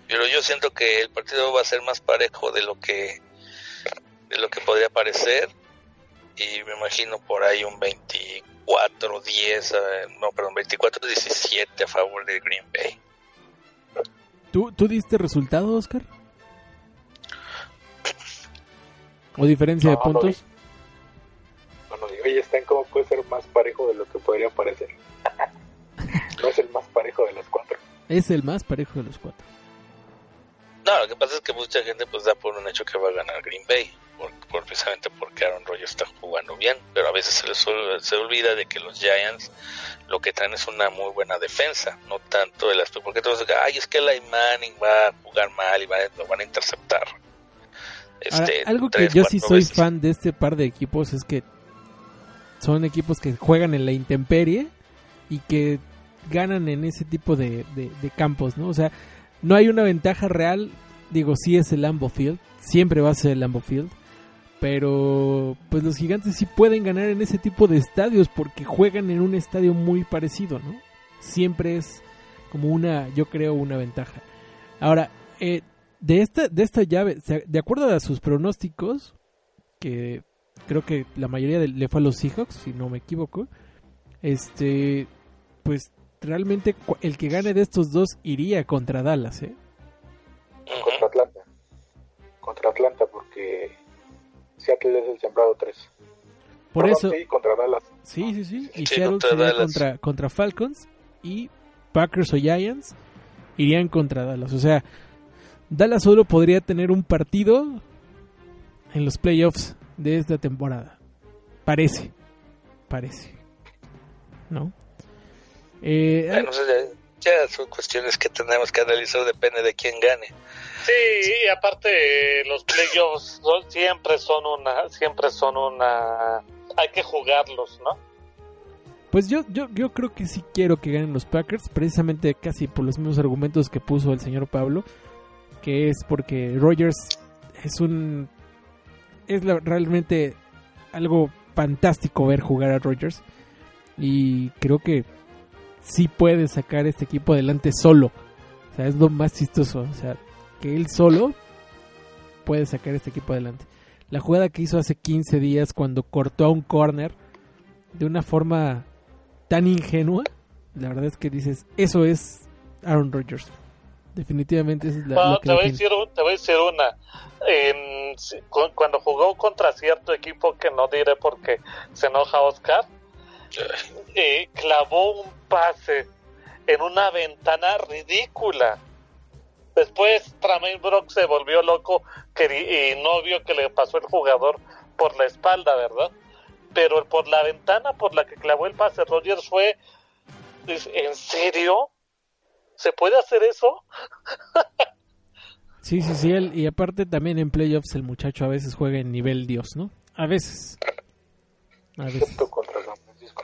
Pero yo siento que el partido va a ser más parejo de lo que de lo que podría parecer y me imagino por ahí un 24-10, eh, no, perdón, 24-17 a favor de Green Bay. ¿Tú, ¿Tú diste resultado, Oscar? ¿O diferencia de No, puntos? No, no digo, oye, están como puede ser más parejo de lo que podría parecer. <laughs> no es el más parejo de los cuatro. Es el más parejo de los cuatro. No, lo que pasa es que mucha gente pues da por un hecho que va a ganar Green Bay, por, por- precisamente porque Aaron Rodgers está jugando bien, pero a veces se les se olvida de que los Giants lo que traen es una muy buena defensa, no tanto el aspecto, porque todos dicen, ay, es que Eli Manning va a jugar mal y va lo van a interceptar. Ahora, Este, algo que tres, yo sí soy veces. fan de este par de equipos es que son equipos que juegan en la intemperie y que ganan en ese tipo de, campos, ¿no? O sea, no hay una ventaja real, digo, sí es el Lambeau Field, siempre va a ser el Lambeau Field, pero pues los gigantes sí pueden ganar en ese tipo de estadios porque juegan en un estadio muy parecido, ¿no? Siempre es como una, yo creo, una ventaja. Ahora, eh, de esta, de esta llave, de acuerdo a sus pronósticos, que creo que la mayoría de- le fue a los Seahawks, si no me equivoco, este, pues realmente el que gane de estos dos iría contra Dallas, ¿eh? Contra Atlanta. Contra Atlanta, porque Seattle es el sembrado 3. Por eso, Sí, contra Dallas. sí, sí, sí, y Sí, Seattle contra sería contra, contra Falcons y Packers o Giants irían contra Dallas. O sea, Dallas solo podría tener un partido en los playoffs de esta temporada. Parece, parece, ¿no? Eh, Bueno, ya, ya son cuestiones que tenemos que analizar, depende de quién gane. Sí, y aparte los playoffs son- siempre son una, siempre son una, hay que jugarlos, ¿no? Pues yo, yo, yo creo que sí quiero que ganen los Packers, precisamente casi por los mismos argumentos que puso el señor Pablo, que es porque Rogers es un... es realmente algo fantástico ver jugar a Rogers y creo que sí puede sacar este equipo adelante solo. O sea, es lo más chistoso, o sea, que él solo puede sacar este equipo adelante. La jugada que hizo hace 15 días cuando cortó a un corner de una forma tan ingenua, la verdad es que dices, eso es Aaron Rodgers. Definitivamente es la, Bueno, lo que te, voy a decir, un- te voy a decir una. Cu- cuando jugó contra cierto equipo que no diré porque se enoja Oscar, <laughs> eh, clavó un pase en una ventana ridícula. Después Tramaine Brock se volvió loco que, y no vio que le pasó el jugador por la espalda, ¿verdad? Pero por la ventana por la que clavó el pase Rogers fue... ¿En serio? ¿Se puede hacer eso? Sí, sí, sí, él- y aparte también en playoffs el muchacho a veces juega en nivel Dios, ¿no? A veces. A veces. Excepto contra San Francisco.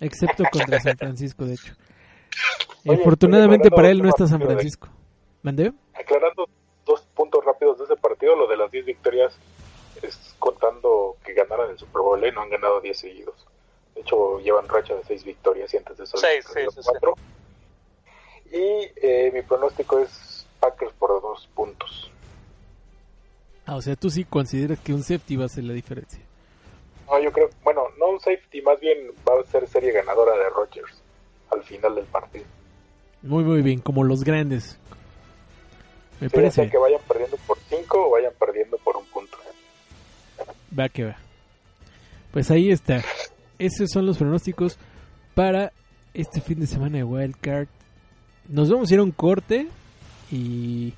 Excepto contra San Francisco, de hecho. Oye, Afortunadamente para él no está San Francisco. ¿Mandé? Aclarando dos puntos rápidos de ese partido, lo de las 10 victorias es contando que ganaron el Super Bowl, ¿eh? no han ganado 10 seguidos. De hecho, llevan racha de 6 victorias y antes de eso Seis, habían sí, sí, perdido cuatro. Y eh, mi pronóstico es Packers por dos puntos. Ah, o sea, tú sí consideras que un safety va a ser la diferencia. No, yo creo, bueno, no un safety, más bien va a ser serie ganadora de Rodgers. al final del partido. Muy, muy bien, como los grandes. Me Sí, parece. sea que vayan perdiendo por 5 o vayan perdiendo por un punto. Va que va. Pues ahí está. Esos son los pronósticos para este fin de semana de Wild Card. Nos vamos a ir a un corte y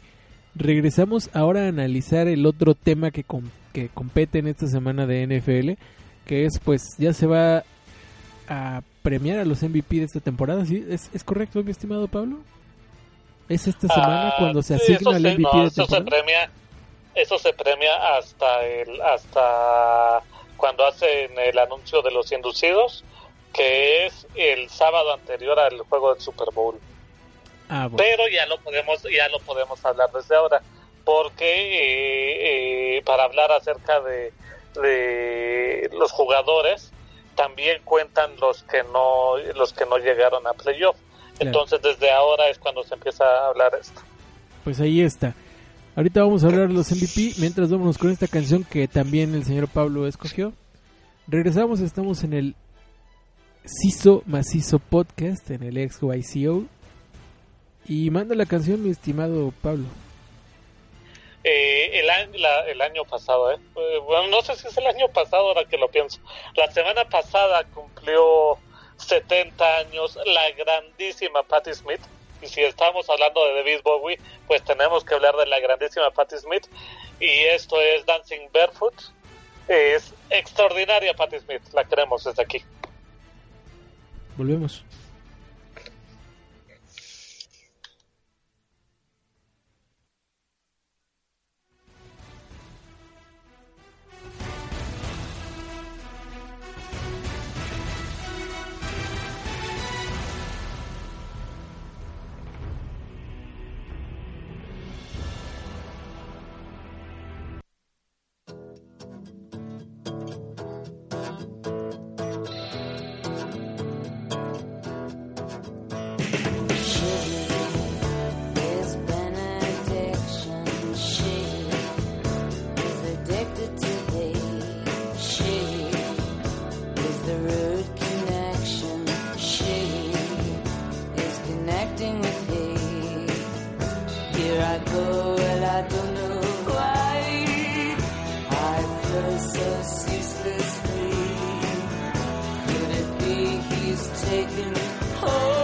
regresamos ahora a analizar el otro tema que, com- que compete en esta semana de NFL, que es pues ya se va a premiar a los MVP de esta temporada, ¿sí? ¿Es, es correcto, mi estimado Pablo? ¿Es esta semana Ah, cuando se asigna el sí, MVP no, de eso se temporada? premia eso se premia hasta el hasta cuando hacen el anuncio de los inducidos que es el sábado anterior al juego del Super Bowl Ah, bueno. pero ya lo podemos ya lo podemos hablar desde ahora porque eh, eh, para hablar acerca de, de los jugadores también cuentan los que no los que no llegaron a playoff Claro. entonces desde ahora es cuando se empieza a hablar esto Pues ahí está. Ahorita vamos a hablar de los MVP, mientras vámonos con esta canción que también el señor Pablo escogió. Regresamos, estamos en el CISO Macizo Podcast, en el XYCO. Y manda la canción, mi estimado Pablo. Eh, el, año, la- el año pasado, ¿eh? Bueno, no sé si es el año pasado ahora que lo pienso. La semana pasada cumplió 70 años la grandísima Patti Smith. Y si estamos hablando de David Bowie, pues tenemos que hablar de la grandísima Patti Smith. Y esto es Dancing Barefoot. Es extraordinaria Patti Smith, la queremos desde aquí. Volvemos. I go, and I don't know why. I feel so ceaselessly. Could it be he's taking over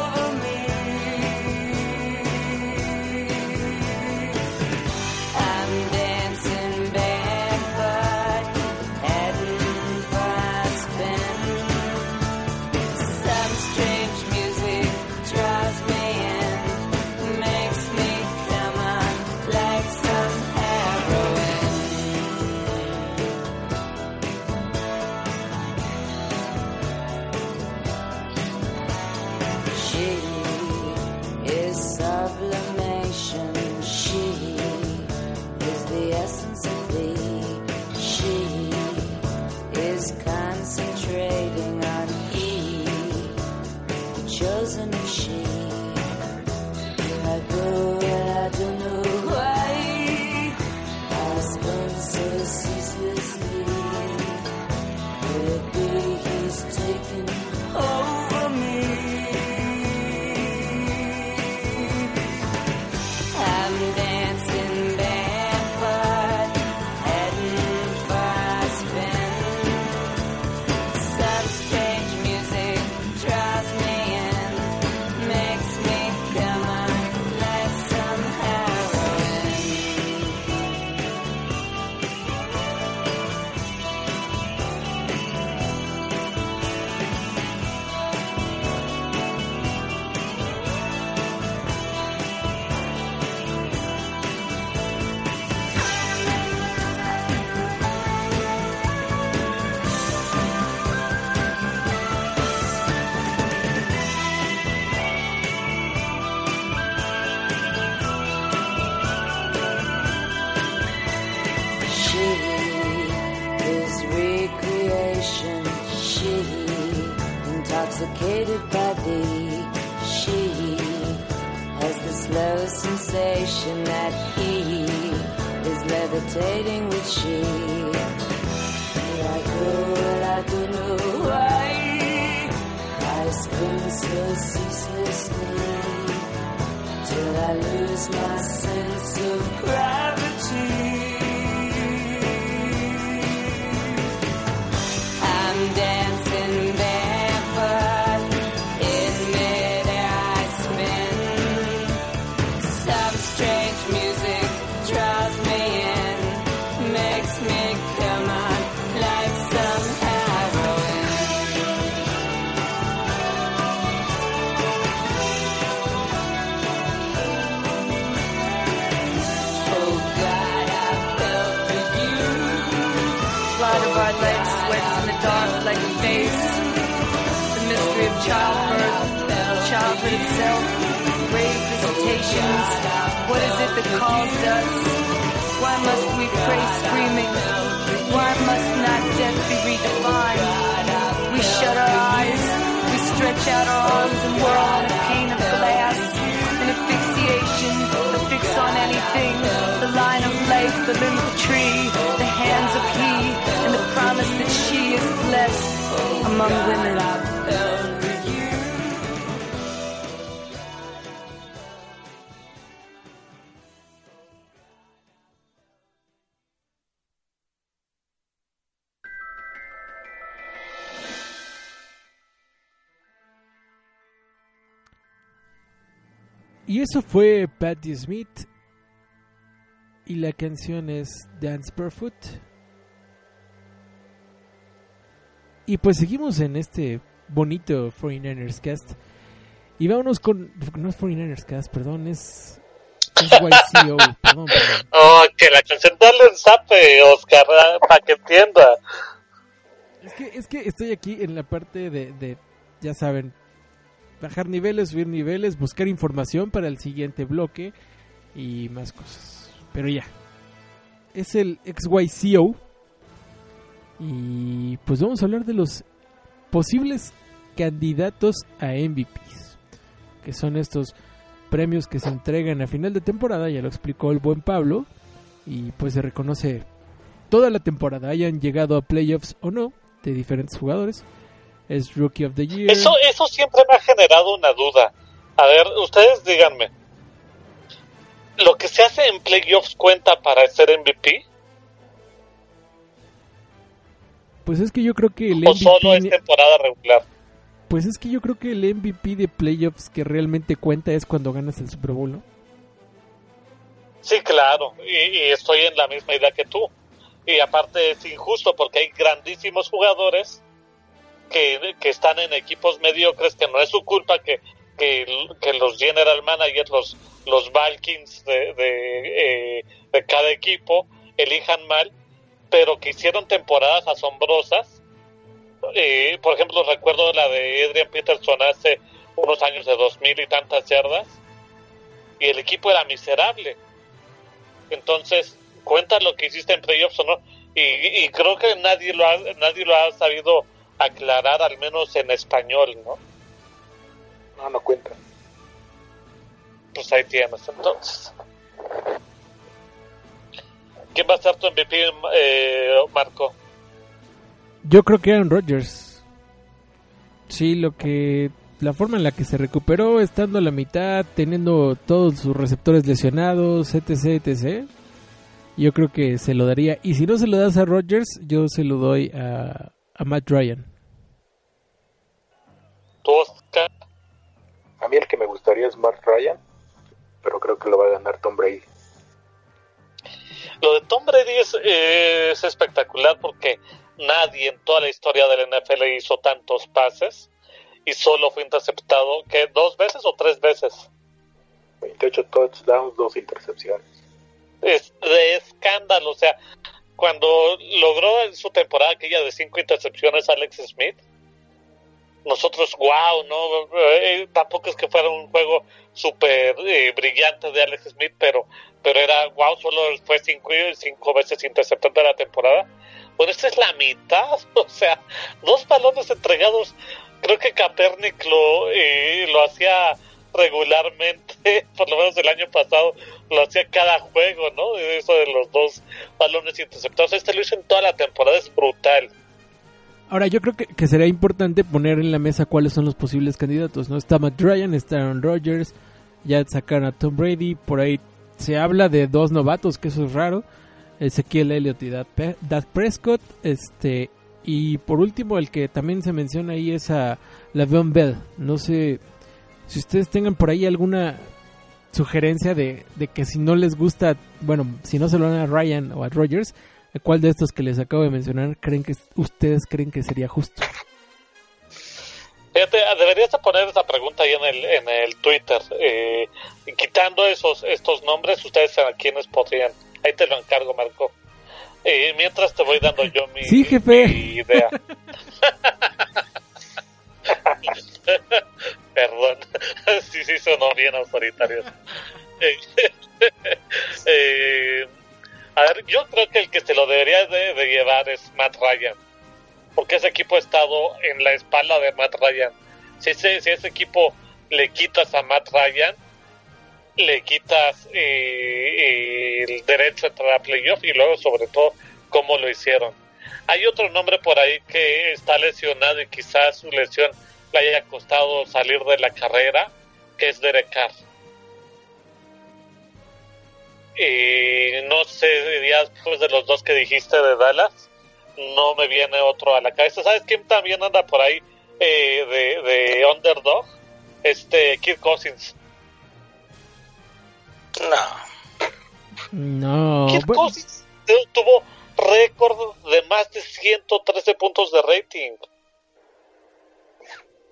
eso fue Patti Smith. Y la canción es Dance Barefoot. Y pues seguimos en este bonito 49ers Cast. Y vámonos con. No es 49ers Cast, perdón, es. Es <laughs> YCO, perdón, perdón. Oh, que la canción dale un zape, Oscar, para que entienda. Es que, es que estoy aquí en la parte de, de, ya saben, bajar niveles, subir niveles, buscar información para el siguiente bloque y más cosas. Pero ya, es el XYCO y pues vamos a hablar de los posibles candidatos a MVPs, que son estos premios que se entregan a final de temporada, ya lo explicó el buen Pablo, y pues se reconoce toda la temporada, hayan llegado a playoffs o no, de diferentes jugadores. Es Rookie of the Year. Eso, eso siempre me ha generado una duda. A ver, ustedes díganme. ¿Lo que se hace en playoffs cuenta para ser MVP? Pues es que yo creo que el ¿O solo es MVP, temporada regular? pues es que yo creo que el MVP de playoffs que realmente cuenta es cuando ganas el Super Bowl, ¿no? Sí, claro. Y, y estoy en la misma idea que tú. Y aparte es injusto porque hay grandísimos jugadores que, que están en equipos mediocres que no es su culpa que, que, que los general managers, los, los Vikings de, de, eh, de cada equipo elijan mal, pero que hicieron temporadas asombrosas. Eh, por ejemplo, recuerdo la de Adrian Peterson hace unos años de dos mil y tantas yardas y el equipo era miserable. Entonces, cuenta lo que hiciste en playoffs o no. Y, y creo que nadie lo, ha, nadie lo ha sabido aclarar, al menos en español, ¿no? No, no cuenta. Pues ahí tienes, entonces. ¿Quién va a ser tu MVP, eh, Marco? Yo creo que Aaron Rodgers. Sí, lo que la forma en la que se recuperó estando a la mitad, teniendo todos sus receptores lesionados, etc, etc. Yo creo que se lo daría. Y si no se lo das a Rodgers, yo se lo doy a, a Matt Ryan. ¿Tú, Oscar? A mí el que me gustaría es Mark Ryan, pero creo que lo va a ganar Tom Brady. Lo de Tom Brady es, eh, es espectacular porque nadie en toda la historia del NFL hizo tantos pases y solo fue interceptado que dos veces o tres veces. 28 touchdowns, dos intercepciones. Es de escándalo, o sea, cuando logró en su temporada aquella de cinco intercepciones Alex Smith, nosotros, wow, no, eh, tampoco es que fuera un juego súper eh, brillante de Alex Smith, pero, pero era, wow, solo fue cinco, cinco veces interceptante de la temporada. Bueno, esta es la mitad, <laughs> o sea, dos balones entregados. Creo que Kaepernick lo, eh, lo hacía regularmente, <laughs> por lo menos el año pasado, lo hacía cada juego, ¿no? Eso de los dos balones interceptados. Este lo hizo en toda la temporada, es brutal. Ahora, yo creo que, que sería importante poner en la mesa cuáles son los posibles candidatos, ¿no? Está Matt Ryan, está Aaron Rodgers, ya sacaron a Tom Brady, por ahí se habla de dos novatos, que eso es raro, Ezequiel Elliott y Dak Prescott, este, y por último el que también se menciona ahí es a Le'Veon Bell, no sé si ustedes tengan por ahí alguna sugerencia de, de que si no les gusta, bueno, si no se lo dan a Ryan o a Rodgers, ¿cuál de estos que les acabo de mencionar creen que ustedes creen que sería justo? Fíjate, deberías de poner esa pregunta ahí en el, en el Twitter. Eh, quitando esos estos nombres, ustedes a quiénes podrían. Ahí te lo encargo, Marco. Eh, mientras te voy dando yo mi, Sí, jefe. mi idea. <laughs> Perdón. <laughs> sí, sí, sonó bien autoritario. Eh, <laughs> eh, a ver, yo creo que el que se lo debería de, llevar es Matt Ryan porque ese equipo ha estado en la espalda de Matt Ryan. Si ese, si ese equipo le quitas a Matt Ryan, le quitas eh, el derecho a entrar a playoff y luego sobre todo cómo lo hicieron. Hay otro nombre por ahí que está lesionado y quizás su lesión le haya costado salir de la carrera, que es Derek Carr. Y no sé, ya después de los dos que dijiste de Dallas, no me viene otro a la cabeza. ¿Sabes quién también anda por ahí eh, de, de underdog? Este, Kirk Cousins. No. No, Kirk bueno, Cousins tu- tuvo récord de más de 113 puntos de rating.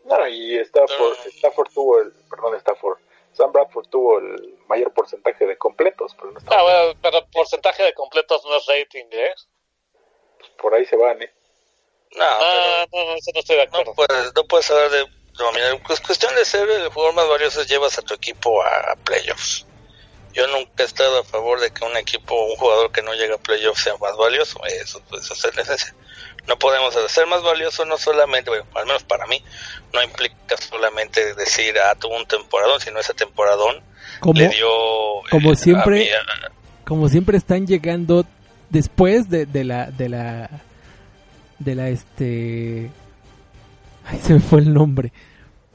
No, y Stafford, No. Stafford tuvo el, perdón, Stafford, Sam Bradford tuvo el mayor porcentaje de completos, pero no está, Ah, bueno, pero porcentaje de completos no es rating, ¿eh? por ahí se van, ¿eh? No, No, no, no, eso no estoy de acuerdo. no puedes, no puedes hablar de dominar. Pues cuestión de ser el jugador más valioso es llevas a tu equipo a, a playoffs. Yo nunca he estado a favor de que un equipo, un jugador que no llega a playoffs sea más valioso. Eso, pues, eso es la esencia. No podemos hacer ser más valioso, no solamente, bueno, al menos para mí, no implica solamente decir, ah, tuvo un temporadón, sino ese temporadón como, le dio. como eh, siempre- a mí, a- como siempre están llegando después de, de la de la de la este ay se me fue el nombre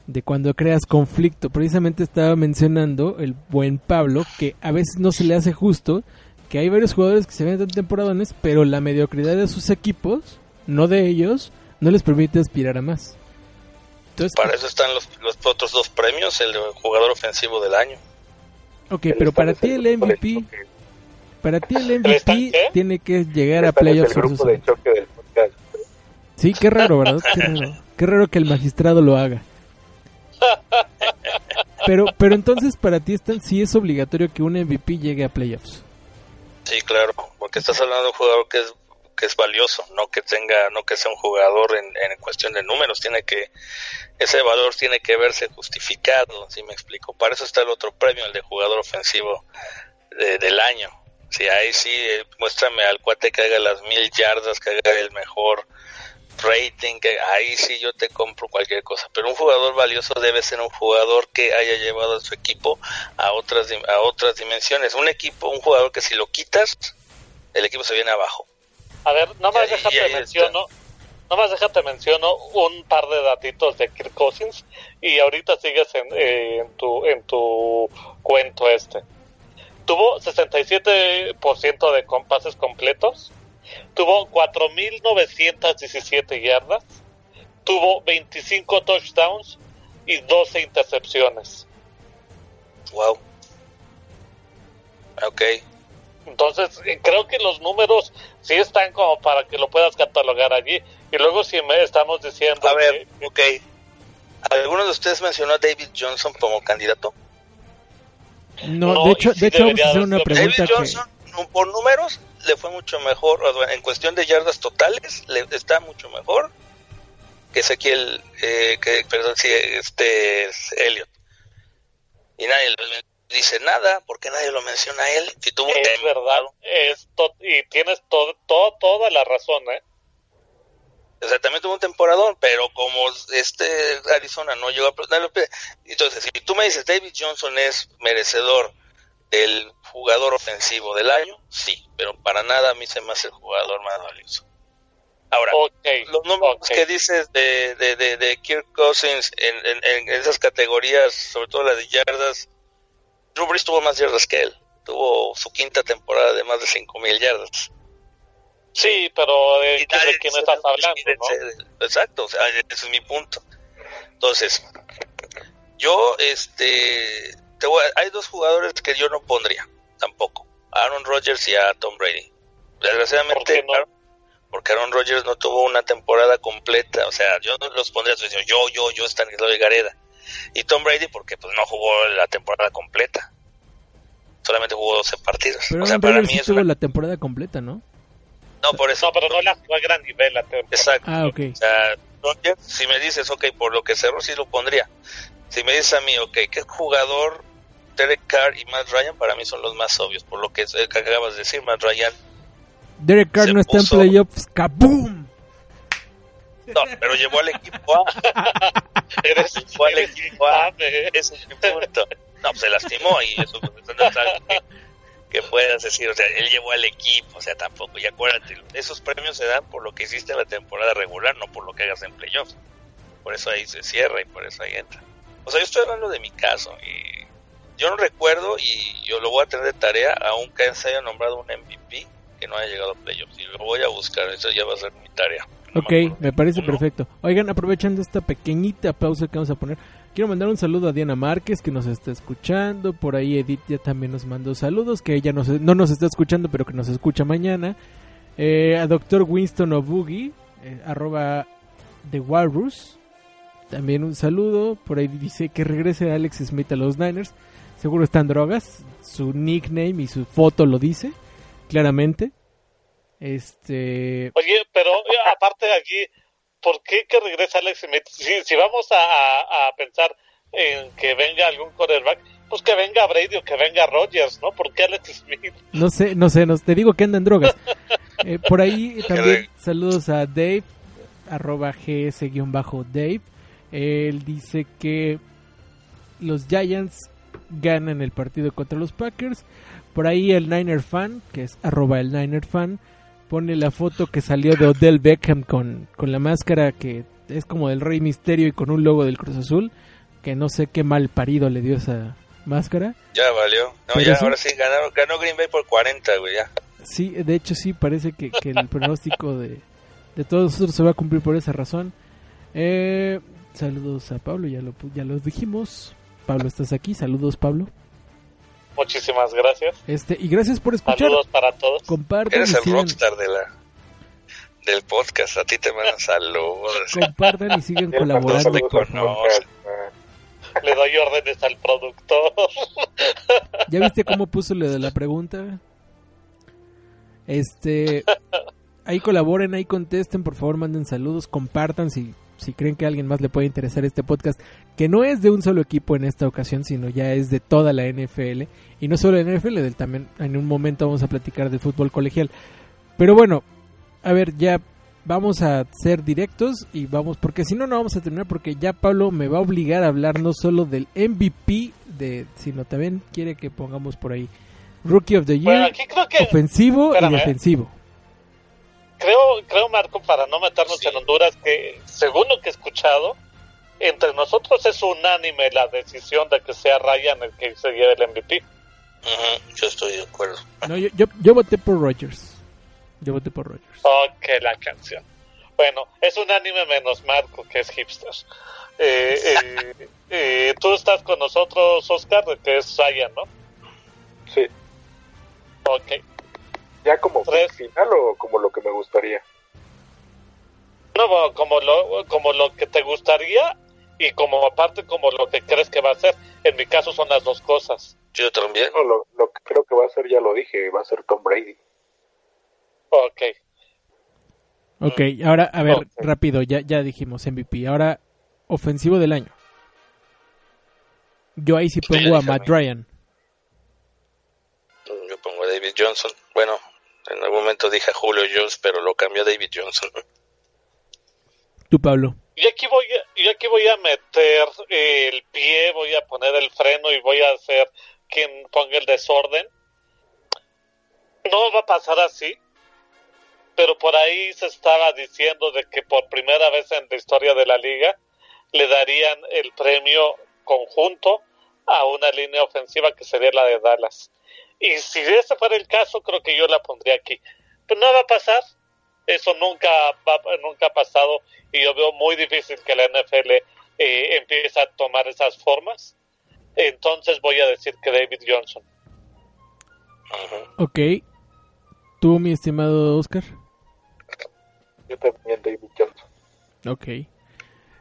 de cuando creas conflicto precisamente estaba mencionando el buen Pablo que a veces no se le hace justo que hay varios jugadores que se ven tan temporadones pero la mediocridad de sus equipos no de ellos no les permite aspirar a más entonces para eso están los, los otros dos premios, el de jugador ofensivo del año. ok pero para ti el MVP para ti el MVP tiene que llegar a playoffs grupo de forzosamente. choque del podcast. Sí, qué raro, ¿verdad? Qué raro. Qué raro que el magistrado lo haga. Pero, pero entonces para ti Stan, sí es obligatorio que un MVP llegue a playoffs. Sí, claro, porque estás hablando de un jugador que es que es valioso, no que tenga, no que sea un jugador en, cuestión de números, tiene que ese valor tiene que verse justificado, si me explico. Para eso está el otro premio, el de jugador ofensivo de- del año. Sí, ahí sí, eh, muéstrame al cuate que haga las mil yardas, que haga el mejor rating, que ahí sí yo te compro cualquier cosa. Pero un jugador valioso debe ser un jugador que haya llevado a su equipo a otras a otras dimensiones. Un equipo, un jugador que si lo quitas, el equipo se viene abajo. A ver, nomás déjate menciono, nomás déjate menciono un par de datitos de Kirk Cousins y ahorita sigues en, eh, en tu en tu cuento este. Tuvo 67% de com- pases completos, tuvo 4.917 yardas, tuvo 25 touchdowns y 12 intercepciones. Wow. Ok. Entonces, eh, creo que los números sí están como para que lo puedas catalogar allí. Y luego si me estamos diciendo A ver, que- ok. ¿Alguno de ustedes mencionó a David Johnson como candidato? No, No, de hecho, sí de hecho vamos a debería hacer una pregunta David que... Johnson, por números, le fue mucho mejor, en cuestión de yardas totales, le está mucho mejor que Ezequiel, eh, que, perdón, sí, este es Elliot. Y nadie le dice nada, porque nadie lo menciona a él. Si tuvo es verdad, es to- y tienes todo, todo, toda la razón, ¿eh? O sea, también tuvo un temporadón, pero como este Arizona no llegó a... Entonces, si tú me dices David Johnson es merecedor del jugador ofensivo del año, sí, pero para nada a mí se me hace el jugador más valioso. Ahora, Ok, los números que dices de, de, de, de Kirk Cousins en, en, en esas categorías, sobre todo la de yardas, Drew Brees tuvo más yardas que él. Tuvo su quinta temporada de más de 5.000 yardas. Sí, pero ¿de, Y qué- de quién estás hablando, no? Exacto, o sea, ese es mi punto. Entonces, yo, este, te voy a- hay dos jugadores que yo no pondría, tampoco. A Aaron Rodgers y a Tom Brady. Desgraciadamente, ¿Por qué no? Aaron- porque Aaron Rodgers no tuvo una temporada completa, o sea, yo no los pondría, yo, yo, yo, yo, Stanislav Gareda. Y Tom Brady porque pues no jugó la temporada completa. Solamente jugó 12 partidos. Pero o sea, para mí sí es tuvo una- la temporada completa, ¿no? No, por eso. No, pero no la jugó a gran nivel la temporada. Exacto. Ah, ok. O sea, si me dices, ok, por lo que cerró, sí lo pondría. Si me dices a mí, ok, ¿qué jugador, Derek Carr y Matt Ryan, para mí son los más obvios, por lo que, eh, que acabas de decir, Matt Ryan. Derek Carr no está puso- en playoffs. ¡Kaboom! No, pero llevó al equipo a. <laughs> Eres, Llevó al equipo a. Ese es mi punto. No, pues se lastimó y eso pues, no es algo que, que puedas decir. O sea, él llevó al equipo, o sea, tampoco. Y acuérdate, esos premios se dan por lo que hiciste en la temporada regular, no por lo que hagas en playoffs. Por eso ahí se cierra y por eso ahí entra. O sea, yo estoy hablando de mi caso y yo no recuerdo y yo lo voy a tener de tarea, aunque se haya nombrado un MVP que no haya llegado a playoffs. Y lo voy a buscar, eso ya va a ser mi tarea. Ok, me parece perfecto. Oigan, aprovechando esta pequeñita pausa que vamos a poner, quiero mandar un saludo a Diana Márquez que nos está escuchando. Por ahí Edith ya también nos mandó saludos, que ella no, se- no nos está escuchando, pero que nos escucha mañana. Eh, a Dr. Winston Obugi, eh, arroba The Walrus. También un saludo. Por ahí dice que regrese Alex Smith a los Niners. Seguro están drogas. Su nickname y su foto lo dice, claramente. Este. Oye, pero eh, aparte de aquí, ¿por qué que regresa Alex Smith? Si, si vamos a, a- pensar en que venga algún quarterback, pues que venga Brady o que venga Rodgers, ¿no? ¿Por qué Alex Smith? No sé, no sé, no, te digo que andan drogas. <laughs> Eh, por ahí también saludos a Dave, arroba gs-dave. Él dice que los Giants ganan el partido contra los Packers. Por ahí el Niner fan, que es arroba el Niner fan, pone la foto que salió de Odell Beckham con, con la máscara que es como del Rey Misterio y con un logo del Cruz Azul. Que no sé qué mal parido le dio esa máscara. Ya valió. No, ya, sí. ahora sí, ganaron, ganó Green Bay por 40, güey, ya. Sí, de hecho sí, parece que, que el pronóstico de, de todos nosotros se va a cumplir por esa razón. Eh, saludos a Pablo, ya lo, ya los dijimos. Pablo, estás aquí. Saludos, Pablo. Muchísimas gracias. Este Y gracias por escuchar. Saludos para todos. Compartan Eres y, el sigan, rockstar de la, del podcast. A ti te mandan saludos. <laughs> compartan y mandó colaborando, favor. Nunca, Le doy órdenes al productor. <laughs> ¿Ya viste cómo puso lo de la pregunta? Este, ahí colaboren, ahí contesten, por favor, manden saludos, compartan si, si creen que a alguien más le puede interesar este podcast, que no es de un solo equipo en esta ocasión, sino ya es de toda la NFL, y no solo la NFL, del, también en un momento vamos a platicar de fútbol colegial. Pero bueno, a ver, ya vamos a ser directos y vamos, porque si no, no vamos a terminar, porque ya Pablo me va a obligar a hablar no solo del MVP, de, sino también quiere que pongamos por ahí Rookie of the Year, Bueno, aquí creo que ofensivo espérame, y ¿eh? defensivo. Creo, creo Marco, para no meternos Sí. en Honduras, que según lo que he escuchado, entre nosotros es unánime la decisión de que sea Ryan el que se lleve el MVP. Ujú, yo estoy de acuerdo. No, yo, yo, yo voté por Rogers. Yo voté por Rogers. Ok, la canción. Bueno, es unánime menos Marco, que es hipster. Eh, <laughs> eh, eh, tú estás con nosotros, Oscar, que es Ryan, ¿no? Sí, Ok. Ya como Tres. final o como lo que me gustaría. No, como lo, como lo que te gustaría y como aparte como lo que crees que va a ser. En mi caso son las dos cosas. Yo también. No, lo, lo que creo que va a ser, ya lo dije, va a ser Tom Brady. Ok. Ok, ahora, a ver, rápido, ya, ya dijimos MVP. Ahora, ofensivo del año. Yo ahí sí pongo a Matt. Ryan. Yo pongo a David Johnson. Bueno, en algún momento dije a Julio Jones, pero lo cambió a David Johnson. Tú, Pablo. Y aquí voy a, y aquí voy a meter el pie, voy a poner el freno y voy a hacer quien ponga el desorden. No va a pasar así, pero por ahí se estaba diciendo de que por primera vez en la historia de la liga le darían el premio conjunto a una línea ofensiva que sería la de Dallas. Y si ese fuera el caso, creo que yo la pondría aquí. Pero no va a pasar. Eso nunca, va, nunca ha pasado y yo veo muy difícil que la NFL eh, empiece a tomar esas formas. Entonces voy a decir que David Johnson. Ok. ¿Tú, mi estimado Oscar? Yo también David Johnson. Ok.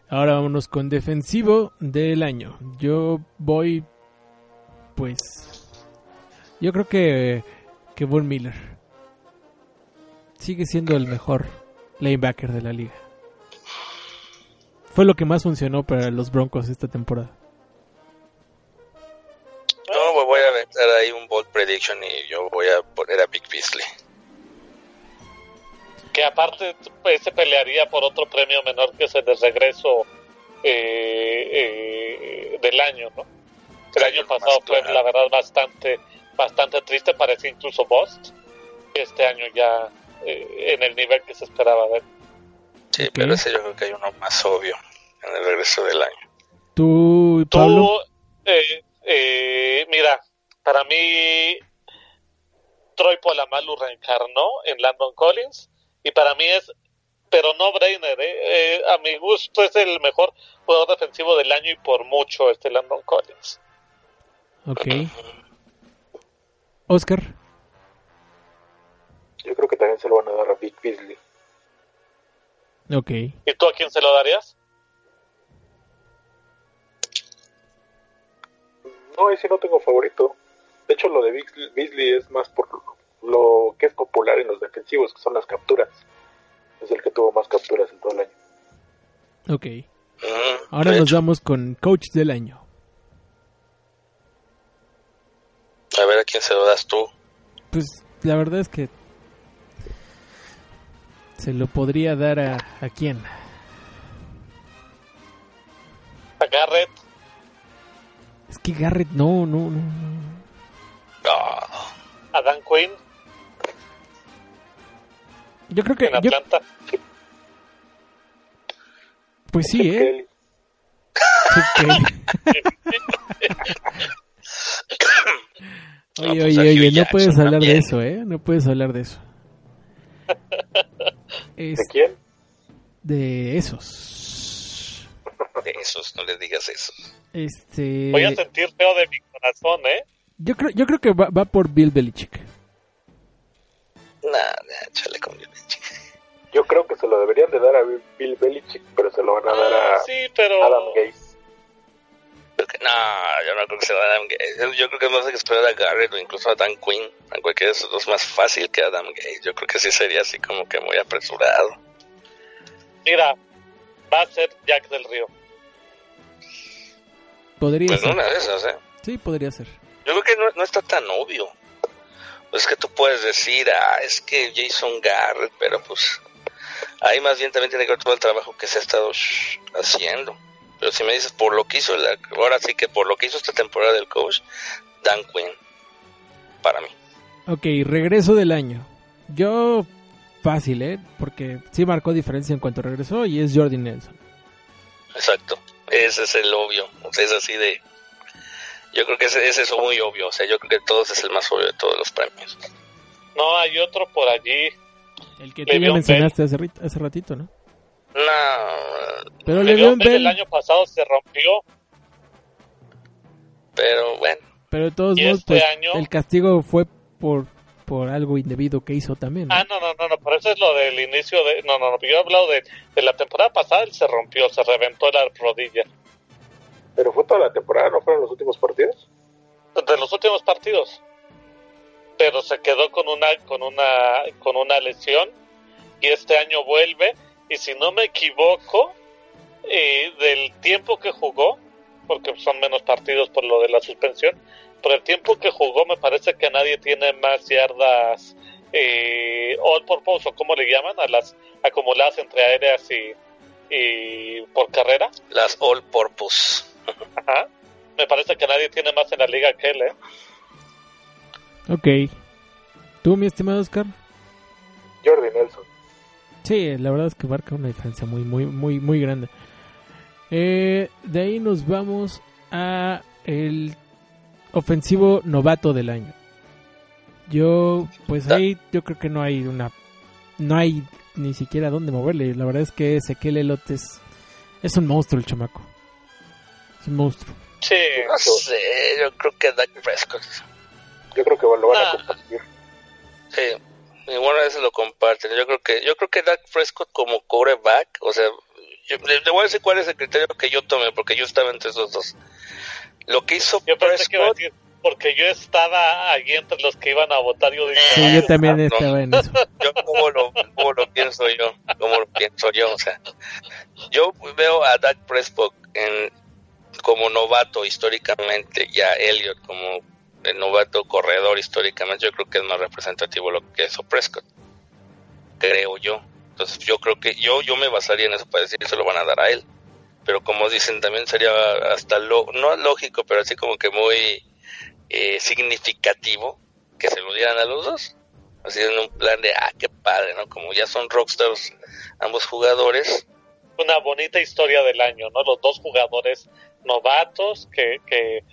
Ahora vámonos con defensivo del año. Yo voy, pues, yo creo que que Von Miller sigue siendo el mejor linebacker de la liga. Fue lo que más funcionó para los Broncos esta temporada. No, pues voy a aventar ahí un bold prediction y yo voy a poner a Big Beasley. Que aparte pues, se pelearía por otro premio menor que es el de regreso eh, eh, del año, ¿no? El año pasado fue la verdad bastante bastante triste, parecía incluso Bost. Este año ya eh, en el nivel que se esperaba ver. Sí, pero ese yo creo que hay uno más obvio en el regreso del año. ¿Tú, Pablo? Tú, eh, eh, mira, para mí Troy Polamalu reencarnó en Landon Collins y para mí es, pero no brainer, eh, eh, a mi gusto es el mejor jugador defensivo del año y por mucho este Landon Collins. Ok. Oscar. Yo creo que también se lo van a dar a Big Beasley. Ok. ¿Y tú a quién se lo darías? No, ese no tengo favorito. De hecho, lo de Big Beasley es más por lo que es popular en los defensivos, que son las capturas. Es el que tuvo más capturas en todo el año. Ok. Ahora nos vamos con coach del año. A ver a quién se lo das tú. Pues la verdad es que se lo podría dar a, a quién. A Garrett. Es que Garrett no, no, no. no. Ah, A Dan Quinn Yo creo que en yo- Atlanta. pues sí, eh. <laughs> <laughs> <coughs> Oye, pues a oye, oye, no Jackson puedes hablar de eso, ¿eh? No puedes hablar de eso. <laughs> Es ¿De quién? de esos. <laughs> de esos, no les digas eso. Este. Voy a sentir feo de mi corazón, ¿eh? Yo creo, yo creo que va, va por Bill Belichick. Nah, nah, chale con violencia. Yo creo que se lo deberían de dar a Bill Belichick, pero se lo van a dar a Ah, sí, pero Adam Gaze. No, yo no creo que se va a Adam Gaze. Yo creo que es más de que esperar a Garrett o incluso a Dan Quinn. A cualquiera de esos dos más fácil que Adam Gaze. Yo creo que sí sería así como que muy apresurado. mira, va a ser Jack del Río. Podría Pues ser. una de esas, ¿eh? Sí, podría ser. Yo creo que no, no está tan obvio. Es que tú puedes decir, ah, es que Jason Garrett, pero pues ahí más bien también tiene que ver todo el trabajo que se ha estado haciendo. Pero si me dices por lo que hizo, la- ahora sí que por lo que hizo esta temporada del coach, Dan Quinn, para mí. Ok, regreso del año. Yo, fácil, ¿eh? Porque sí marcó diferencia en cuanto regresó y es Jordi Nelson. Exacto, ese es el obvio, o sea, es así de... Yo creo que ese, ese es muy obvio, o sea, yo creo que todos es el más obvio de todos los premios. No, hay otro por allí. El que tú ya mencionaste hace, hace ratito, ¿no? No, Pero Le'Veon Le'Veon Bell el año pasado se rompió. pero bueno, pero de todos modos, este pues, año- el castigo fue por, por algo indebido que hizo también. ¿no? Ah, no, no, no, no, pero eso es lo del inicio de... No, no, no, yo he hablado de, de la temporada pasada, él se rompió, se reventó la rodilla. Pero fue toda la temporada, ¿no fueron los últimos partidos? De los últimos partidos. Pero se quedó con una, con una, con una lesión y este año vuelve y si no me equivoco, eh, del tiempo que jugó, porque son menos partidos por lo de la suspensión, por el tiempo que jugó me parece que nadie tiene más yardas eh, all purpose o como le llaman a las acumuladas entre aéreas y, y por carrera. las all purpose. <laughs> Ajá. Me parece que nadie tiene más en la liga que él, ¿eh? Ok. ¿Tú, mi estimado Oscar? Jordi Nelson. Sí, la verdad es que marca una diferencia muy, muy, muy, muy grande. Eh, de ahí nos vamos a el ofensivo novato del año. Yo, pues ahí yo creo que no hay una, no hay ni siquiera dónde moverle. La verdad es que Ezequiel Elot es, es un monstruo el chamaco. Es un monstruo. Sí, No sé, yo creo que Dak Prescott. Yo creo que lo van a Ah. compartir. Sí, igual a veces lo comparten. Yo creo que yo creo que Dak Prescott como quarterback, o sea, yo- le, le voy a decir cuál es el criterio que yo tomé, porque yo estaba entre esos dos. Lo que hizo yo pensé que iba a Prescott, decir, porque yo estaba allí entre los que iban a votar, yo dije, Sí, "Ah, yo también no. estaba en eso. <laughs> yo como lo, cómo lo pienso yo, como lo pienso yo, o sea, yo veo a Dak Prescott en, como novato históricamente, y a Elliot como el novato corredor históricamente, yo creo que es más representativo lo que hizo Prescott, creo yo. Entonces yo creo que yo yo me basaría en eso para decir se lo van a dar a él. Pero como dicen, también sería hasta lo, no lógico, pero así como que muy eh, significativo que se lo dieran a los dos. Así en un plan de, ah, qué padre, ¿no? Como ya son rockstars ambos jugadores. una bonita historia del año, ¿no? Los dos jugadores novatos, que, que,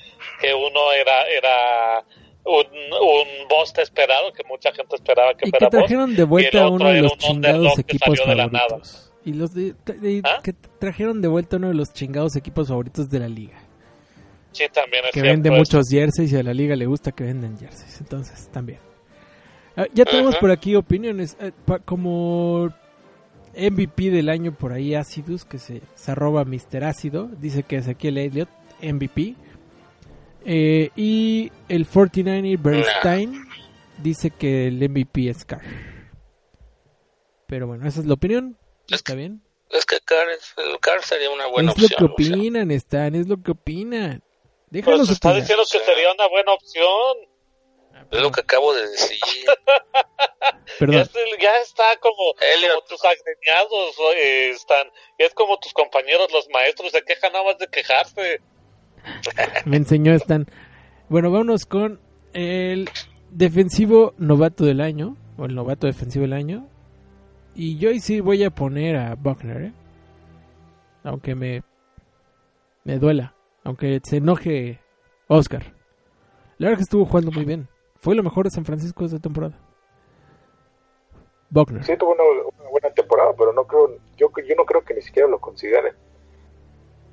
que uno era, era un, un Bost esperado, que mucha gente esperaba que Y que fuera Bost. trajeron de vuelta a uno de los un chingados que equipos salió de la nada. favoritos. Y los de, de- ¿Ah? que trajeron de vuelta uno de los chingados equipos favoritos de la liga. Sí, también es que cierto vende eso. muchos jerseys y a la liga le gusta que venden jerseys. Entonces, también. Ah, ya tenemos por aquí opiniones. Pa- como MVP del año por ahí, Acidus, que se, se arroba Mr. Ácido. Dice que es aquí el Elliot, MVP. Eh, y el 49er Bernstein dice que el MVP es Carr. Pero bueno, esa es la opinión. Es Está bien. Es que Carr, es- el Carr sería una buena es lo opción. que o sea. opinan, Stan, es lo que opinan. Pues Déjanos está opinar. diciendo que sería una buena opción. Es lo que acabo de decir. Ya, <laughs> Perdón. ya está como, tus agremiados eh, están. Ya es como tus compañeros, los maestros, se quejan nada más de quejarse. <laughs> Me enseñó Stan. Bueno, vámonos con el defensivo novato del año, o el novato defensivo del año. Y yo ahí sí voy a poner a Buckner, ¿eh? Aunque me, me duela, aunque se enoje Oscar. La verdad que estuvo jugando muy bien. Fue lo mejor de San Francisco esta temporada. Buckner. Sí tuvo una, una buena temporada, pero no creo, yo, yo no creo que ni siquiera lo consideren.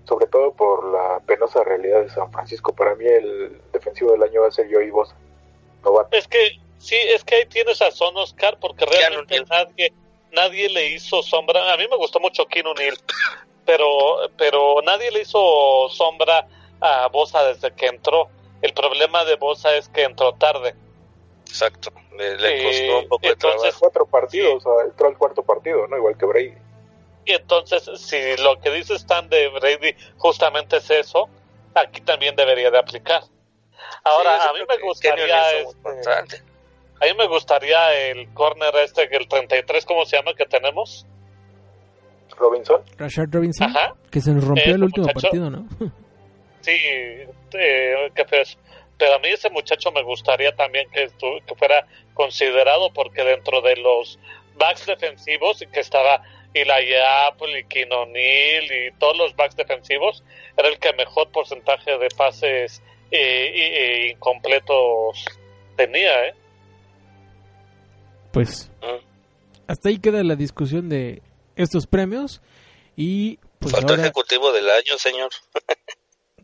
Sobre todo por la penosa realidad de San Francisco. Para mí el defensivo del año va a ser Joey Bosa. Novato. Es que, sí, es que ahí tienes razón, Oscar, porque realmente nadie, nadie le hizo sombra. A mí me gustó mucho Keanu Neal, pero, pero nadie le hizo sombra a Bosa desde que entró. El problema de Bosa es que entró tarde. Exacto. Le, le costó un poco de trabajo. Cuatro partidos, o sea, entró al cuarto partido, ¿no? Igual que Brady. Y entonces, si lo que dice Stan de Brady justamente es eso, aquí también debería de aplicar. Ahora, Sí, a mí me gustaría, este, a mí me gustaría el corner este, el 33, ¿cómo se llama? Que tenemos. Robinson. Rashard Robinson, Ajá. que se nos rompió el último muchacho. partido, ¿no? <laughs> Sí, eh, que pues, pero a mí ese muchacho me gustaría también que, que fuera considerado porque dentro de los backs defensivos que estaba Eli Apple y Kino Neal y todos los backs defensivos era el que mejor porcentaje de pases eh, y- e incompletos tenía, ¿eh? Pues Mm. hasta ahí queda la discusión de estos premios y pues Faltó ahora ejecutivo del año, señor. <laughs>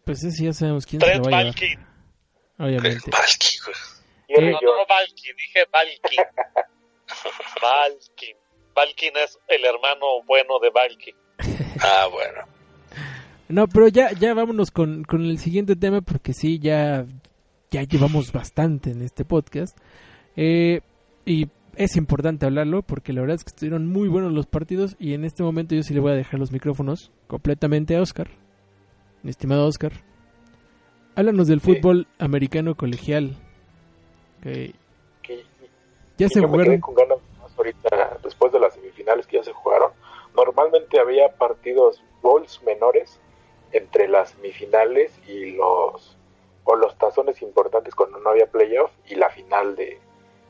pues ese ya sabemos quién se lo Trent va a llevar, Balkin. obviamente. Valky, güey. Eh, No, Jones. no, Balkin, dije Balkin. Balkin. <laughs> Balkin es el hermano bueno de Balkin. <laughs> Ah, bueno. No, pero ya ya vámonos con, con el siguiente tema porque sí ya ya llevamos bastante en este podcast. Eh, y es importante hablarlo porque la verdad es que estuvieron muy buenos los partidos y en este momento yo sí le voy a dejar los micrófonos completamente a Oscar. Estimado Oscar. Háblanos del Sí. fútbol americano colegial. Que que- ya se yo me quedé jugaron con ganas más ahorita, después de las semifinales que ya se jugaron. Normalmente había partidos bowls menores entre las semifinales y los o los tazones importantes cuando no había playoff y la final de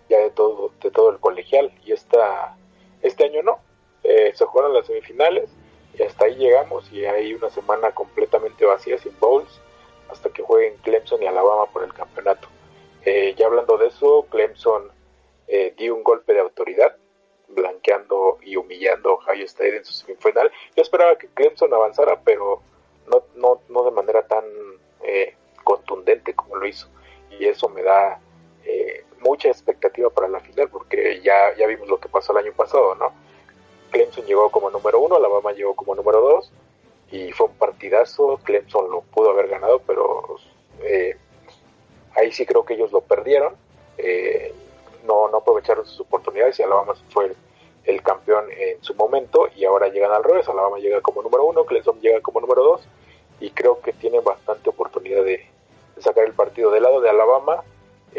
ya de todo de todo el colegial y esta este año no se jugaron las semifinales y hasta ahí llegamos y hay una semana completamente vacía sin bowls hasta que jueguen Clemson y Alabama por el campeonato. Eh, ya hablando de eso, Clemson eh, dio un golpe de autoridad, blanqueando y humillando a Ohio State en su semifinal. Yo esperaba que Clemson avanzara, pero no, no, no de manera tan eh, contundente como lo hizo. Y eso me da eh, mucha expectativa para la final, porque ya, ya vimos lo que pasó el año pasado, ¿no? Clemson llegó como número uno, Alabama llegó como número dos, y fue un partidazo. Clemson lo pudo haber ganado, pero eh, ahí sí creo que ellos lo perdieron. Eh, no, aprovecharon sus oportunidades y Alabama fue el campeón en su momento y ahora llegan al revés. Alabama llega como número uno, Clemson llega como número dos y creo que tiene bastante oportunidad de, de sacar el partido del lado de Alabama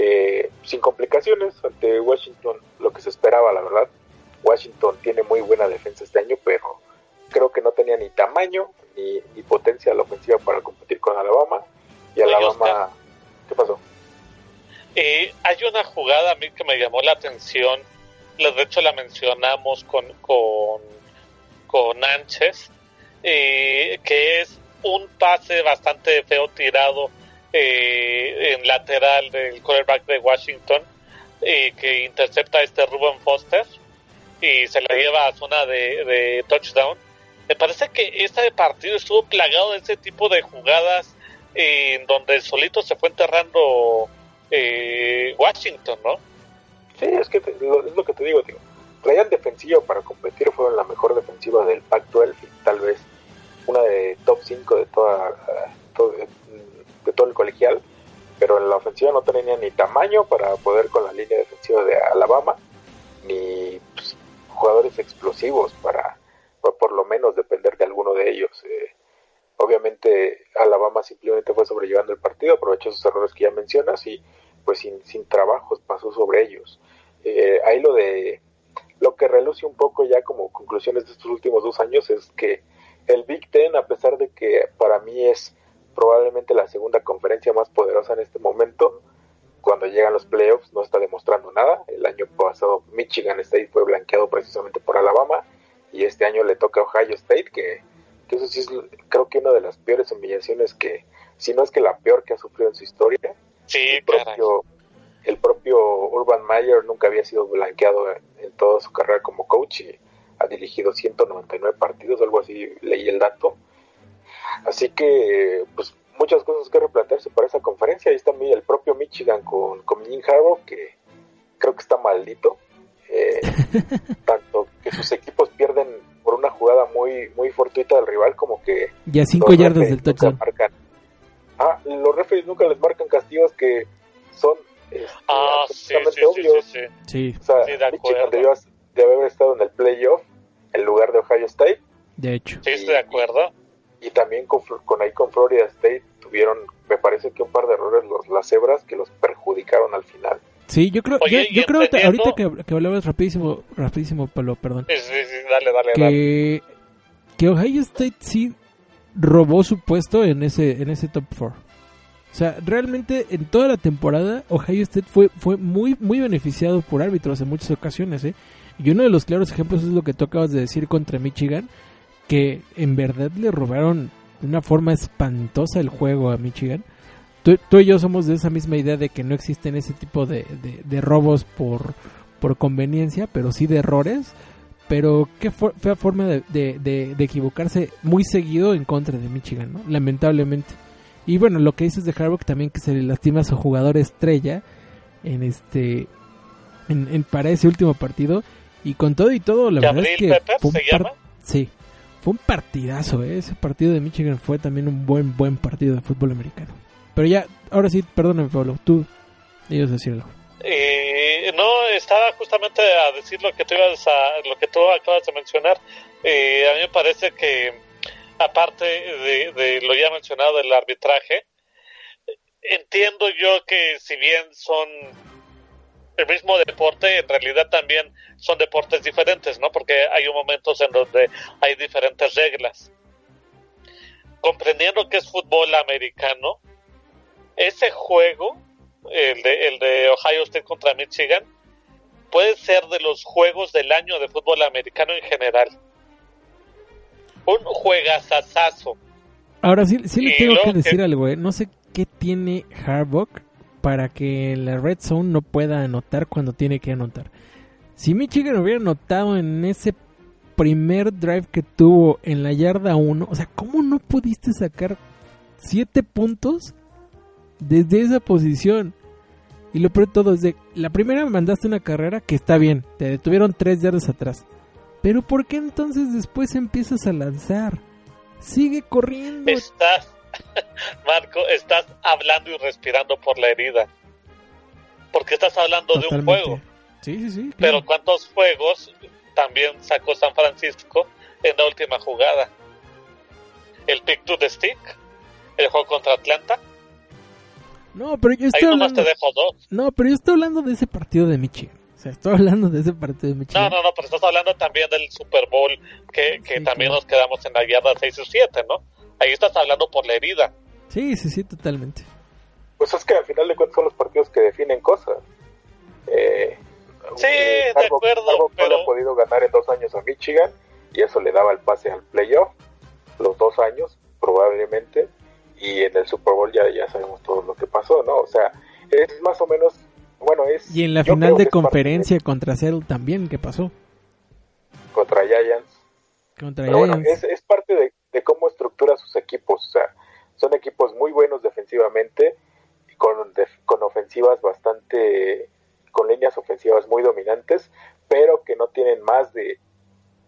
eh, sin complicaciones ante Washington, lo que se esperaba, la verdad. Washington tiene muy buena defensa este año, pero creo que no tenía ni tamaño ni, ni potencia a la ofensiva para competir con Alabama. Y Alabama. ¿qué pasó? Eh, hay una jugada a mí que me llamó la atención, de hecho la mencionamos con, con, con Nánchez, eh, que es un pase bastante feo tirado eh, en lateral del quarterback de Washington, eh, que intercepta a este Ruben Foster y se la lleva a zona de, de touchdown. Me parece que este partido estuvo plagado de ese tipo de jugadas eh, en donde solito se fue enterrando eh, Washington, ¿no? Sí, es que lo, es lo que te digo, tío. Traían defensiva para competir, fueron la mejor defensiva del Pac-12 y tal vez una de top 5 de toda, de todo el colegial, pero en la ofensiva no tenían ni tamaño para poder con la línea defensiva de Alabama, ni jugadores explosivos para, por lo menos depender de alguno de ellos. eh. obviamente Alabama simplemente fue sobrellevando el partido, aprovechó esos errores que ya mencionas y pues sin, sin trabajos pasó sobre ellos. Eh, ahí lo de lo que reluce un poco ya como conclusiones de estos últimos dos años es que el Big Ten, a pesar de que para mí es probablemente la segunda conferencia más poderosa en este momento, cuando llegan los playoffs no está demostrando nada. El año pasado Michigan State fue blanqueado precisamente por Alabama y este año le toca a Ohio State, que, que eso sí es creo que una de las peores humillaciones que, si no es que la peor que ha sufrido en su historia Sí, el propio, el propio Urban Meyer nunca había sido blanqueado en, en toda su carrera como coach y ha dirigido 199 partidos, algo así, leí el dato. Así que, pues, muchas cosas que replantearse para esa conferencia. Ahí está mi- el propio Michigan con, con Jim Harbaugh, que creo que está maldito. Eh, <laughs> tanto que sus equipos pierden por una jugada muy muy fortuita del rival, como que Ya 5 los yardas del nunca touchdown. marcan- Ah, los referees nunca les marcan castigos que son este, Ah, sí, absolutamente sí, sí, obvios. sí, sí. Sí, O sea, Sí, de Michigan debió, debe haber estado en el playoff en lugar de Ohio State de hecho. Sí, estoy de acuerdo. Y también con, con ahí con Florida State tuvieron, me parece que un par de errores los las cebras que los perjudicaron al final. Sí, yo creo, Oye, yo, creo que ahorita que, que hablabas rapidísimo, rapidísimo, Pablo, perdón, Sí, sí, sí, dale, dale, dale. que, que Ohio State sí robó su puesto en ese, en ese top 4. O sea, realmente en toda la temporada Ohio State fue, fue muy, muy beneficiado por árbitros en muchas ocasiones, ¿eh? Y uno de los claros ejemplos es lo que tú acabas de decir contra Michigan, que en verdad le robaron de una forma espantosa el juego a Michigan. Tú, tú y yo somos de esa misma idea de que no existen ese tipo de, de- de robos por, por conveniencia, pero sí de errores. Pero qué fue fea forma de, de- equivocarse muy seguido en contra de Michigan, ¿no? Lamentablemente. Y bueno, lo que dices de Harbaugh también que se le lastima a su jugador estrella en este en, en- para ese último partido y con todo y todo la verdad es que un se llama. sí, fue un partidazo, ¿eh? ese partido de Michigan fue también un buen buen partido de fútbol americano. Pero ya, ahora sí, perdóname Pablo, tú ellos decirlo. Eh, no, estaba justamente a decir lo que tú ibas a, lo que tú acabas de mencionar. Eh, a mí me parece que, aparte de, de lo ya mencionado del arbitraje, entiendo yo que si bien son el mismo deporte, en realidad también son deportes diferentes, ¿no? Porque hay momentos en donde hay diferentes reglas. Comprendiendo que es fútbol americano, ese juego el de, el de Ohio State contra Michigan, puede ser de los juegos del año de fútbol americano en general. un juegazazazo. Ahora sí, sí le tengo que decir que- algo, ¿eh? No sé qué tiene Harbaugh para que la Red Zone no pueda anotar cuando tiene que anotar. Si Michigan hubiera anotado en ese primer drive que tuvo en la yarda 1, o sea, ¿cómo no pudiste sacar 7 puntos desde esa posición? Y lo peor todo es de, la primera mandaste una carrera que está bien, te detuvieron 3 yardas atrás. Pero ¿por qué entonces después empiezas a lanzar? Sigue corriendo. Estás, <laughs> Marco, estás hablando y respirando por la herida. Porque estás hablando de un juego. Sí, sí, sí. Pero. ¿cuántos juegos también sacó San Francisco en la última jugada? El pick to the stick, el juego contra Atlanta. No, pero yo Ahí estoy nomás hablando. te dejo dos. No, pero yo estoy hablando de ese partido de Michigan. O sea, estoy hablando de ese partido de No, Michigan. no, no, pero estás hablando también del Super Bowl, que, que Sí, también claro. nos quedamos en la yarda 6 y 7, ¿no? Ahí estás hablando por la herida. Sí, sí, sí, totalmente. Pues es que al final de cuentas son los partidos que definen cosas. Eh, Sí, eh, de Harbaugh- acuerdo, no le pero- ha podido ganar en dos años a Michigan y eso le daba el pase al playoff, los dos años probablemente, y en el Super Bowl ya, ya sabemos todo lo que pasó, ¿no? O sea, es más o menos, bueno, es... Y en la final de conferencia contra Seattle también, ¿qué pasó? contra Giants. Contra Pero bueno, Giants. es, es parte de, de cómo estructura sus equipos. O sea, son equipos muy buenos defensivamente, y con, con ofensivas bastante, con líneas ofensivas muy dominantes, pero que no tienen más de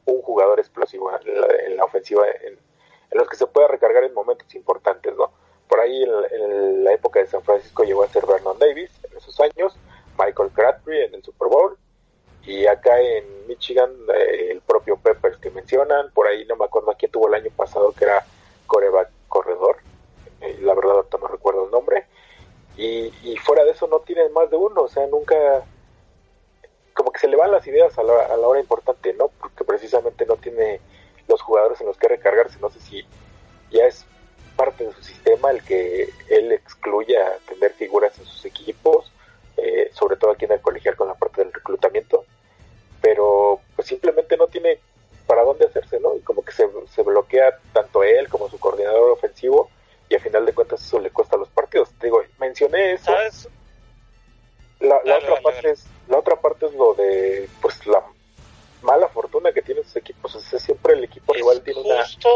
un jugador explosivo en la, en la ofensiva, en, en los que se pueda recargar en momentos importantes, ¿no? Por ahí en, la- en la época de San Francisco llegó a ser Vernon Davis en esos años, Michael Crabtree en el Super Bowl, y acá en Michigan eh, el propio Peppers que mencionan, por ahí no me acuerdo a quién tuvo el año pasado que era coreback corredor, eh, la verdad no recuerdo el nombre, y, y fuera de eso no tienen más de uno, o sea, nunca, como que se le van las ideas a la, a la hora importante, ¿no? Porque precisamente no tiene los jugadores en los que recargarse, no sé si ya es parte de su sistema el que él excluya tener figuras en sus equipos, eh, sobre todo aquí en el colegial con la parte del reclutamiento, pero pues simplemente no tiene para dónde hacerse, ¿no? Y como que se, se bloquea tanto él como su coordinador ofensivo y a final de cuentas eso le cuesta los partidos. Te digo, mencioné eso. ¿Sabes? La, la Dale, otra dale, parte dale. es la otra parte es lo de pues la mala fortuna que tienen sus equipos. O sea, siempre el equipo rival Es tiene una justo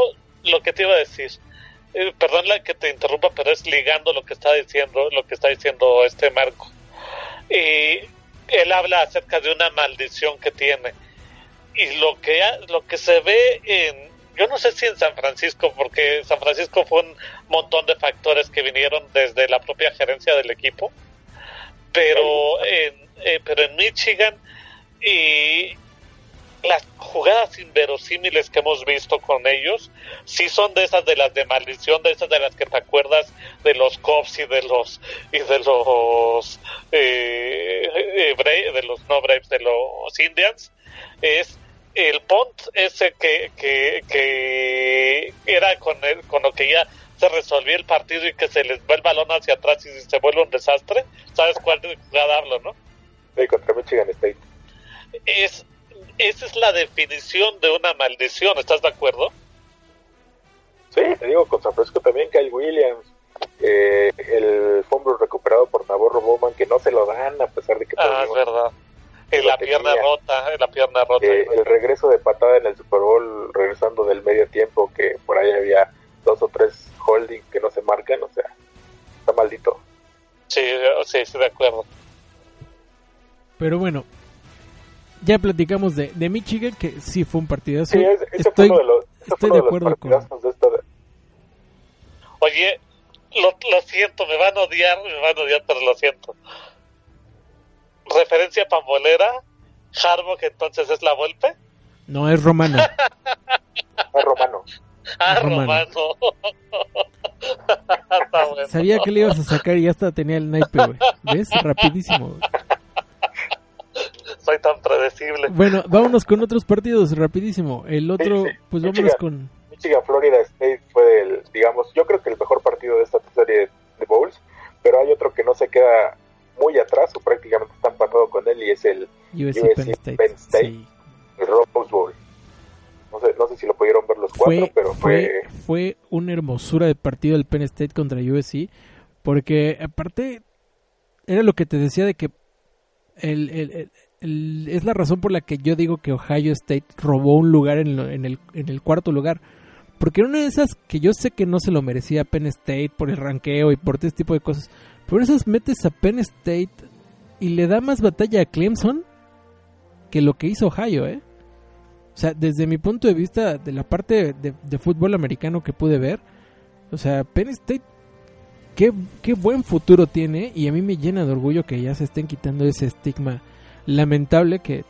lo que te iba a decir. Eh, perdón la que te interrumpa, pero es ligando lo que está diciendo, lo que está diciendo este Marco. Y él habla acerca de una maldición que tiene. Y lo que lo que se ve en yo no sé si en San Francisco, porque San Francisco fue un montón de factores que vinieron desde la propia gerencia del equipo, pero en, eh, pero en Michigan y las jugadas inverosímiles que hemos visto con ellos sí son de esas de las de maldición de esas de las que te acuerdas de los cops y de los y de los eh, eh, de los no Braves de los Indians. Es el punt ese que, que, que era con el, con lo que ya se resolvía el partido y que se les va el balón hacia atrás y se vuelve un desastre. Sabes cuál jugada hablo no eh, contra Michigan State. es esa es la definición de una maldición, ¿estás de acuerdo? Sí, te digo, con San Francisco también Kyle Williams, eh, el fumble recuperado por Navarro Bowman, que no se lo dan a pesar de que Ah, es verdad. En la tenía. pierna rota, en la pierna rota. eh, el regreso de patada en el Super Bowl, regresando del medio tiempo, que por ahí había dos o tres holding que no se marcan, o sea, está maldito. Sí, sí, sí, de acuerdo. Pero bueno, ya platicamos de, de Michigan, que sí fue un partidazo. Sí, es- ese estoy, fue uno de los, estoy de de los acuerdo con... partidazos de esta, Oye, lo, lo siento, me van a odiar, me van a odiar, pero lo siento. Referencia pambolera, Harbaugh que entonces es la golpe. No, es romano. <laughs> ah, Romano. Ah, Romano. Romano. <laughs> Está bueno. Sabía que le ibas a sacar y ya hasta tenía el naipe, güey. ¿Ves? Rapidísimo. güey. Soy tan predecible. Bueno, vámonos con otros partidos, rapidísimo. El otro, Sí, sí. pues vámonos con... Michigan Florida State fue el, digamos, yo creo que el mejor partido de esta serie de bowls, pero hay otro que no se queda muy atrás o prácticamente está empatado con él y es el USC, USC Penn State. Penn State. Sí. el Rose Bowl. No sé, no sé si lo pudieron ver los cuatro, fue, pero fue... fue, fue una hermosura de partido el Penn State contra USC, porque aparte era lo que te decía de que el, el- es la razón por la que yo digo que Ohio State robó un lugar en, lo- en el, en el cuarto lugar. Porque era una de esas que yo sé que no se lo merecía Penn State por el ranqueo y por este tipo de cosas. Pero esas metes a Penn State y le da más batalla a Clemson que lo que hizo Ohio, ¿eh? O sea, desde mi punto de vista, de la parte de, de fútbol americano que pude ver, o sea, Penn State, qué, qué buen futuro tiene y a mí me llena de orgullo que ya se estén quitando ese estigma lamentable que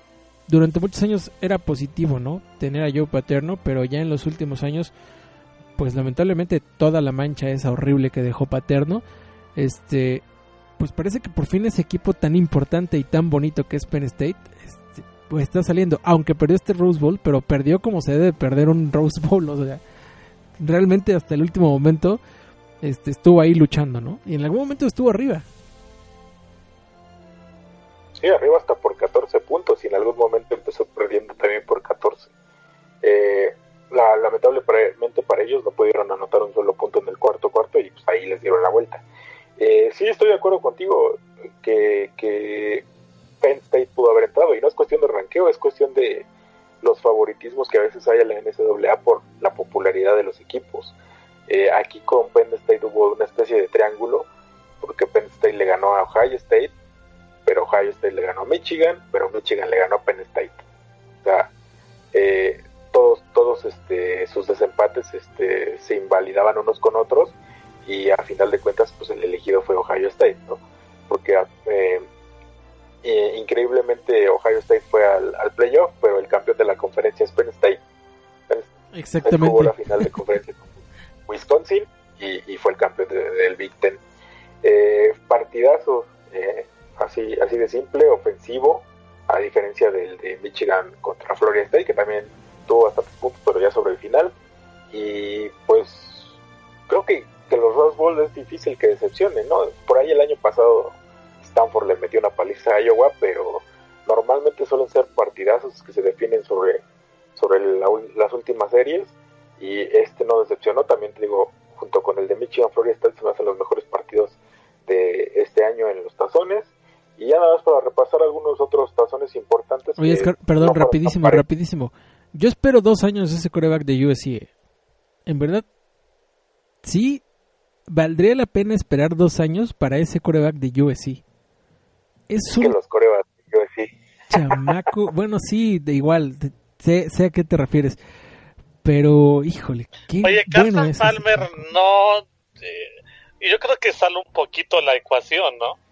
durante muchos años era positivo, ¿no? Tener a Joe Paterno, pero ya en los últimos años, pues lamentablemente toda la mancha esa horrible que dejó Paterno, este, pues parece que por fin ese equipo tan importante y tan bonito que es Penn State, este, pues está saliendo, aunque perdió este Rose Bowl, pero perdió como se debe perder un Rose Bowl, o sea, realmente hasta el último momento este, estuvo ahí luchando, ¿no? Y en algún momento estuvo arriba. Sí, arriba hasta por 14 puntos y en algún momento empezó perdiendo también por 14. Eh, la, lamentablemente para ellos no pudieron anotar un solo punto en el cuarto cuarto y pues ahí les dieron la vuelta. Eh, sí, estoy de acuerdo contigo que, que Penn State pudo haber entrado y no es cuestión de ranqueo, es cuestión de los favoritismos que a veces hay en la NCAA por la popularidad de los equipos. Eh, aquí con Penn State hubo una especie de triángulo porque Penn State le ganó a Ohio State pero Ohio State le ganó a Michigan, pero Michigan le ganó a Penn State. O sea, eh, todos, todos este, sus desempates este, se invalidaban unos con otros y a final de cuentas pues el elegido fue Ohio State, ¿no? Porque eh, eh, increíblemente Ohio State fue al, al, playoff, pero el campeón de la conferencia es Penn State. Exactamente. Jugó la final de conferencia con Wisconsin y, y fue el campeón de, del Big Ten. Eh, partidazos. Eh, así, así de simple, ofensivo, a diferencia del de Michigan contra Florida State, que también tuvo bastantes puntos, pero ya sobre el final. Y pues creo que, que los Rose Bowl es difícil que decepcionen, ¿no? Por ahí el año pasado Stanford le metió una paliza a Iowa, pero normalmente suelen ser partidazos que se definen sobre, sobre la, las últimas series. Y este no decepcionó, también te digo, junto con el de Michigan, Florida State se me hacen los mejores partidos de este año en los tazones. Y ya nada más para repasar algunos otros tazones importantes. Oye, Oscar, perdón, no rapidísimo, rapidísimo. Yo espero dos años ese coreback de USC. En verdad, sí, valdría la pena esperar dos años para ese coreback de USC. Es, es un... que los corebacks de USC. Chamaco, <laughs> bueno, sí, de igual, de, sé, sé, a qué te refieres. Pero, híjole, qué Oye, bueno Carson es Palmer no... Eh, yo creo que sale un poquito la ecuación, ¿no?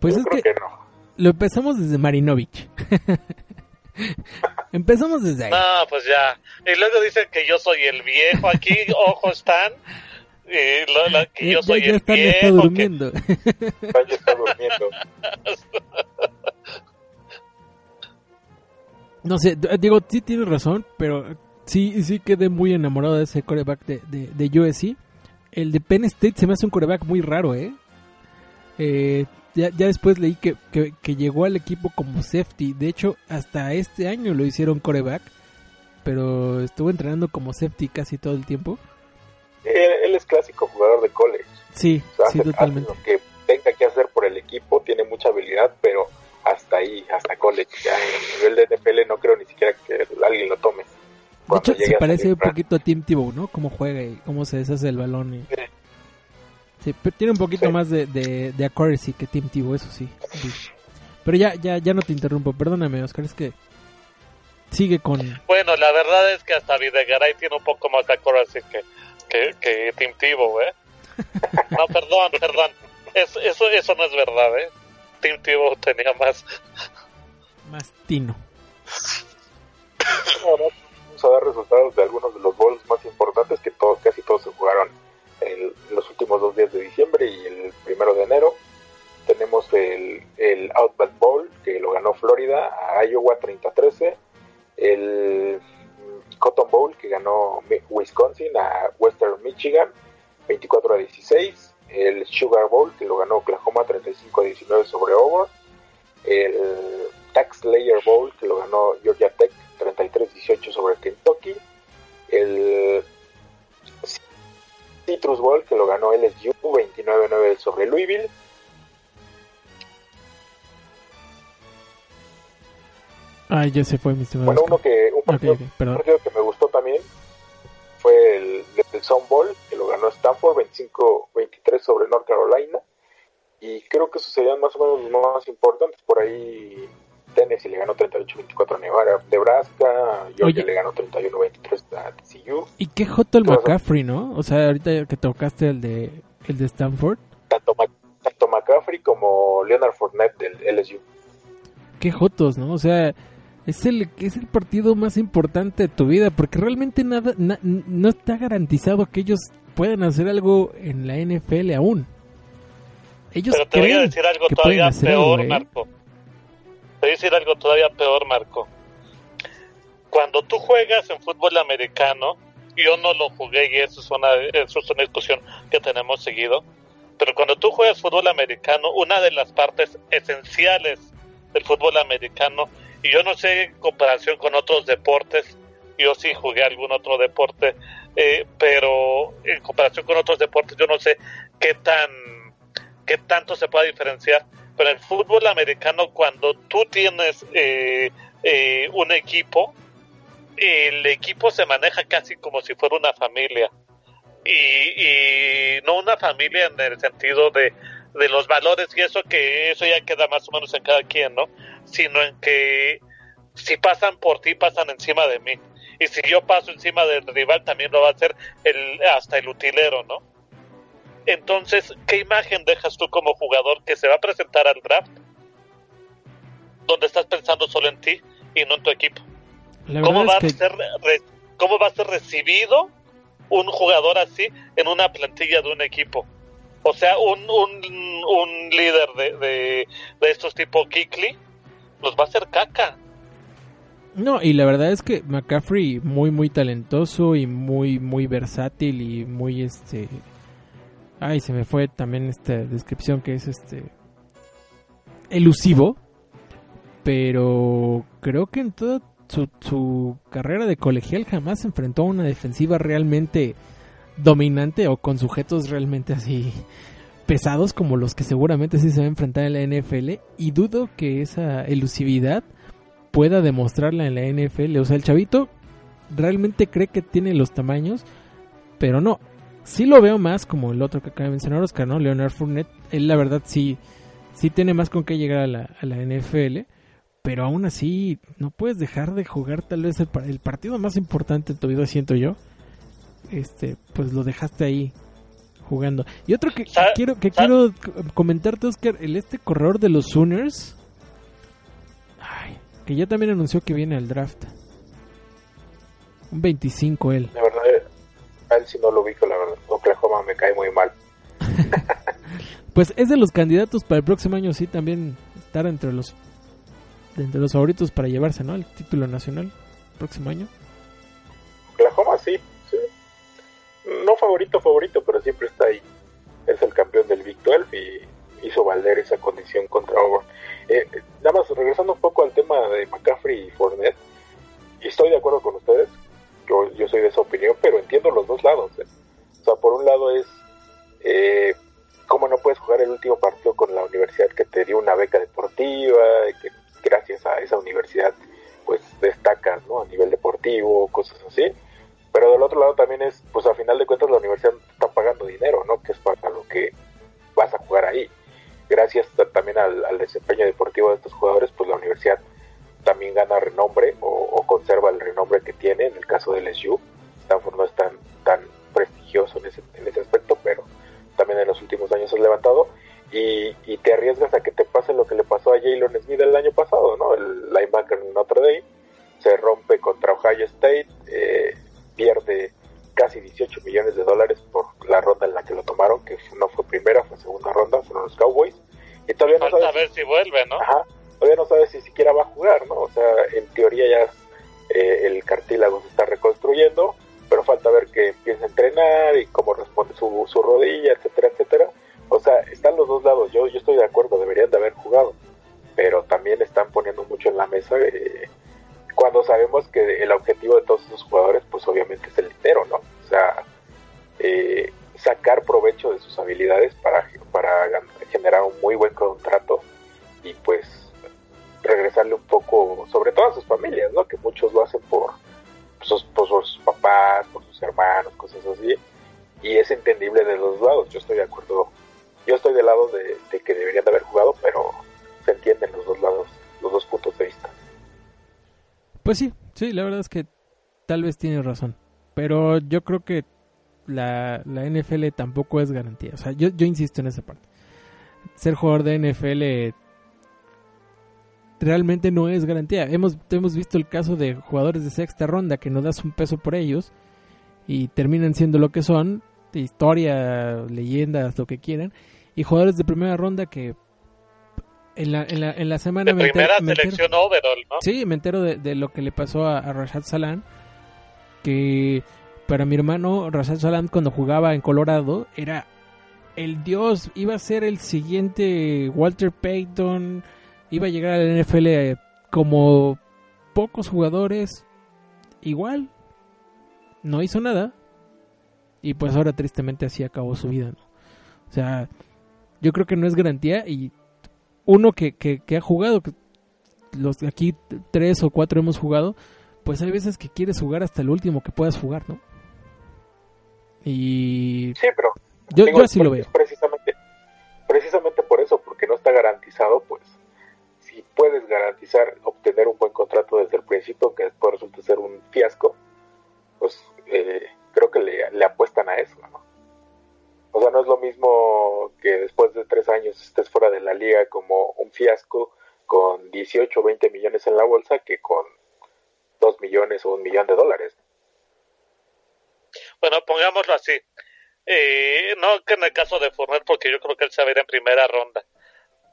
Pues Yo es creo que, que, no. lo empezamos desde Marinovich. <laughs> empezamos desde ahí. No, pues ya. Y luego dicen que yo soy el viejo. Aquí, <laughs> ojo, están. Y lo, lo, que yo soy ya, ya el están, viejo. está que- durmiendo. <laughs> Está durmiendo. No sé, digo, sí tienes razón, pero sí, sí quedé muy enamorado de ese coreback de, de, de USC. El de Penn State se me hace un coreback muy raro, ¿eh? Eh, ya, ya después leí que, que, que llegó al equipo como safety. De hecho, hasta este año lo hicieron coreback, pero estuvo entrenando como safety casi todo el tiempo. Él, él es clásico jugador de college. Sí, O sea, sí, hace, hace totalmente. lo que tenga que hacer por el equipo, tiene mucha habilidad, pero hasta ahí, hasta college. Ya en nivel de NFL no creo ni siquiera que alguien lo tome. De hecho, se parece un poquito a Tim Tebow, ¿no? Cómo juega y cómo se deshace el balón. Y... Sí. Sí, pero tiene un poquito Sí. más de, de, de accuracy que Tim Tebow, eso sí. sí. Pero ya, ya, ya no te interrumpo, perdóname, Oscar, es que sigue con... Bueno, la verdad es que hasta Videgaray tiene un poco más de accuracy que, que, que Tim Tebow, ¿eh? <laughs> No, perdón, perdón. Es- eso, eso no es verdad, ¿eh? Tim Tebow tenía más. Más tino. Ahora vamos a dar resultados de algunos de los bowls más importantes que todos, casi todos se jugaron en los últimos dos días de diciembre y el primero de enero. Tenemos el, el Outback Bowl que lo ganó Florida a Iowa 30-13. El Cotton Bowl que ganó Wisconsin a Western Michigan 24 a 16. El Sugar Bowl que lo ganó Oklahoma 35 a 19 sobre Auburn. El Tax Layer Bowl, que lo ganó Georgia Tech 33-18 sobre Kentucky. El Citrus Bowl, que lo ganó LSU 29-9 sobre Louisville. Ay, ya se fue, mi. Bueno, uno que, un partido, ok, perdón. un partido que me gustó también fue el del Sun Bowl, que lo ganó Stanford 25-23 sobre North Carolina. Y creo que esos serían más o menos los más importantes. Por ahí Tennessee le ganó 38-24 a Nevada, Nebraska, Georgia Oye. le ganó 31-23 a TCU. Y qué joto el. McCaffrey, ¿no? O sea, ahorita que tocaste el de, el de Stanford. Tanto, tanto McCaffrey como Leonard Fournette del LSU. Qué jotos, ¿no? O sea, es el, es el partido más importante de tu vida porque realmente nada, na- no está garantizado que ellos puedan hacer algo en la NFL aún. Ellos Pero te voy a decir algo todavía hacer peor, algo, ¿eh? Marco. Te voy a decir algo todavía peor, Marco. Cuando tú juegas en fútbol americano, yo no lo jugué y eso es una, eso es una discusión que tenemos seguido, pero cuando tú juegas fútbol americano, una de las partes esenciales del fútbol americano, y yo no sé en comparación con otros deportes, yo sí jugué algún otro deporte, eh, pero en comparación con otros deportes yo no sé qué tan qué tanto se puede diferenciar. Pero el fútbol americano, cuando tú tienes eh, eh, un equipo, el equipo se maneja casi como si fuera una familia. Y, y no una familia en el sentido de, de los valores y eso que eso ya queda más o menos en cada quien, ¿no? Sino en que si pasan por ti, pasan encima de mí. Y si yo paso encima del rival, también lo va a hacer el, hasta el utilero, ¿no? Entonces, ¿qué imagen dejas tú como jugador que se va a presentar al draft? Donde estás pensando solo en ti y no en tu equipo. ¿Cómo va, a ser, re- ¿Cómo va a ser recibido un jugador así en una plantilla de un equipo? O sea, un, un, un líder de, de, de estos tipo Kikli los va a hacer caca. No, y la verdad es que McCaffrey muy muy talentoso y muy muy versátil y muy este Ay, se me fue también esta descripción que es este elusivo, pero creo que en toda su, su carrera de colegial jamás se enfrentó a una defensiva realmente dominante o con sujetos realmente así pesados como los que seguramente sí se va a enfrentar en la NFL y dudo que esa elusividad pueda demostrarla en la NFL. O sea, el chavito realmente cree que tiene los tamaños, pero no. Sí lo veo más como el otro que acaba de mencionar Oscar, ¿no? Leonard Fournette. Él, la verdad, sí, sí tiene más con qué llegar a la, a la NFL. Pero aún así, no puedes dejar de jugar tal vez el, el partido más importante de tu vida, siento yo. Este, pues lo dejaste ahí jugando. Y otro que, quiero que quiero co- comentarte, Oscar, el este corredor de los Sooners. Ay, que ya también anunció que viene al draft. Un 25 él. Eh, a él sí no lo ubico, la verdad. Oklahoma me cae muy mal. <laughs> Pues es de los candidatos para el próximo año, sí, también estar entre los entre los favoritos para llevarse, ¿no? El título nacional próximo año. Oklahoma sí, sí. No favorito, favorito, pero siempre está ahí. Es el campeón del Big 12 y hizo valer esa condición contra Auburn. Eh, eh, nada más, regresando un poco al tema de McCaffrey y Fournette, y estoy de acuerdo con ustedes, yo, yo soy de esa opinión, pero entiendo los dos lados. eh. O sea, por un lado es, eh, ¿cómo no puedes jugar el último partido con la universidad que te dio una beca deportiva, que gracias a esa universidad pues destacas, ¿no? A nivel deportivo, cosas así. Pero del otro lado también es, pues a final de cuentas la universidad está pagando dinero, ¿no? Que es para lo que vas a jugar ahí. Gracias ta- también al desempeño deportivo de estos jugadores, pues la universidad también gana renombre o, o conserva el renombre que tiene. En el caso del LSU, Stanford no es tan, tan prestigioso en ese, en ese aspecto, pero también en los últimos años has levantado. Y, y te arriesgas a que te pase lo que le pasó a Jalen Smith el año pasado, ¿no? El linebacker en Notre Dame se rompe contra Ohio State, eh, pierde casi 18 millones de dólares por la ronda en la que lo tomaron, que no fue primera, fue segunda ronda, fueron los Cowboys. Y todavía no Falta sabes, ver si vuelve, ¿no? ajá, todavía no sabes si siquiera va a jugar, ¿no? O sea, en teoría ya eh, el cartílago se está reconstruyendo, pero falta ver que empieza a entrenar y cómo responde su, su rodilla, etcétera, etcétera. O sea, están los dos lados. Yo, yo estoy de acuerdo, deberían de haber jugado. pero también están poniendo mucho en la mesa eh, cuando sabemos que el objetivo de todos esos jugadores, pues obviamente es el dinero, ¿no? O sea, eh, sacar provecho de sus habilidades para, para generar un muy buen contrato y pues regresarle un poco, sobre todo a sus familias, ¿no? Que muchos lo hacen por sus, por sus papás, por sus hermanos, cosas así. Y es entendible de los lados. Yo estoy de acuerdo. Yo estoy del lado de, de que deberían de haber jugado, pero se entienden los dos lados, los dos puntos de vista. Pues sí, sí, la verdad es que tal vez tiene razón. Pero yo creo que la, la NFL tampoco es garantía. O sea, yo, yo insisto en esa parte. Ser jugador de NFL realmente no es garantía. Hemos, hemos visto el caso de jugadores de sexta ronda que no das un peso por ellos y terminan siendo lo que son, historia, leyendas, lo que quieran, y jugadores de primera ronda que en la, en la, en la semana... De me primera entero- me entero- selección overall, ¿no? Sí, me entero de, de lo que le pasó a, a Rashad Salam, que para mi hermano Rashad Salam cuando jugaba en Colorado era el dios, iba a ser el siguiente Walter Payton, iba a llegar al NFL eh, como pocos jugadores, igual, no hizo nada, y pues ahora tristemente así acabó su vida, ¿no? O sea, yo creo que no es garantía y uno que, que, que ha jugado, que los de aquí tres o cuatro hemos jugado, pues hay veces que quieres jugar hasta el último que puedas jugar, ¿no? Y Sí, pero yo, digo, yo así lo por- veo. precisamente, precisamente por eso, porque no está garantizado, pues puedes garantizar obtener un buen contrato desde el principio, que después resulta ser un fiasco, pues eh, creo que le, le apuestan a eso, ¿no? O sea, no es lo mismo que después de tres años estés fuera de la liga como un fiasco con 18 o 20 millones en la bolsa que con 2 millones o un millón de dólares. Bueno, pongámoslo así. Eh, no que en el caso de Fournette, porque yo creo que él se va a ir en primera ronda,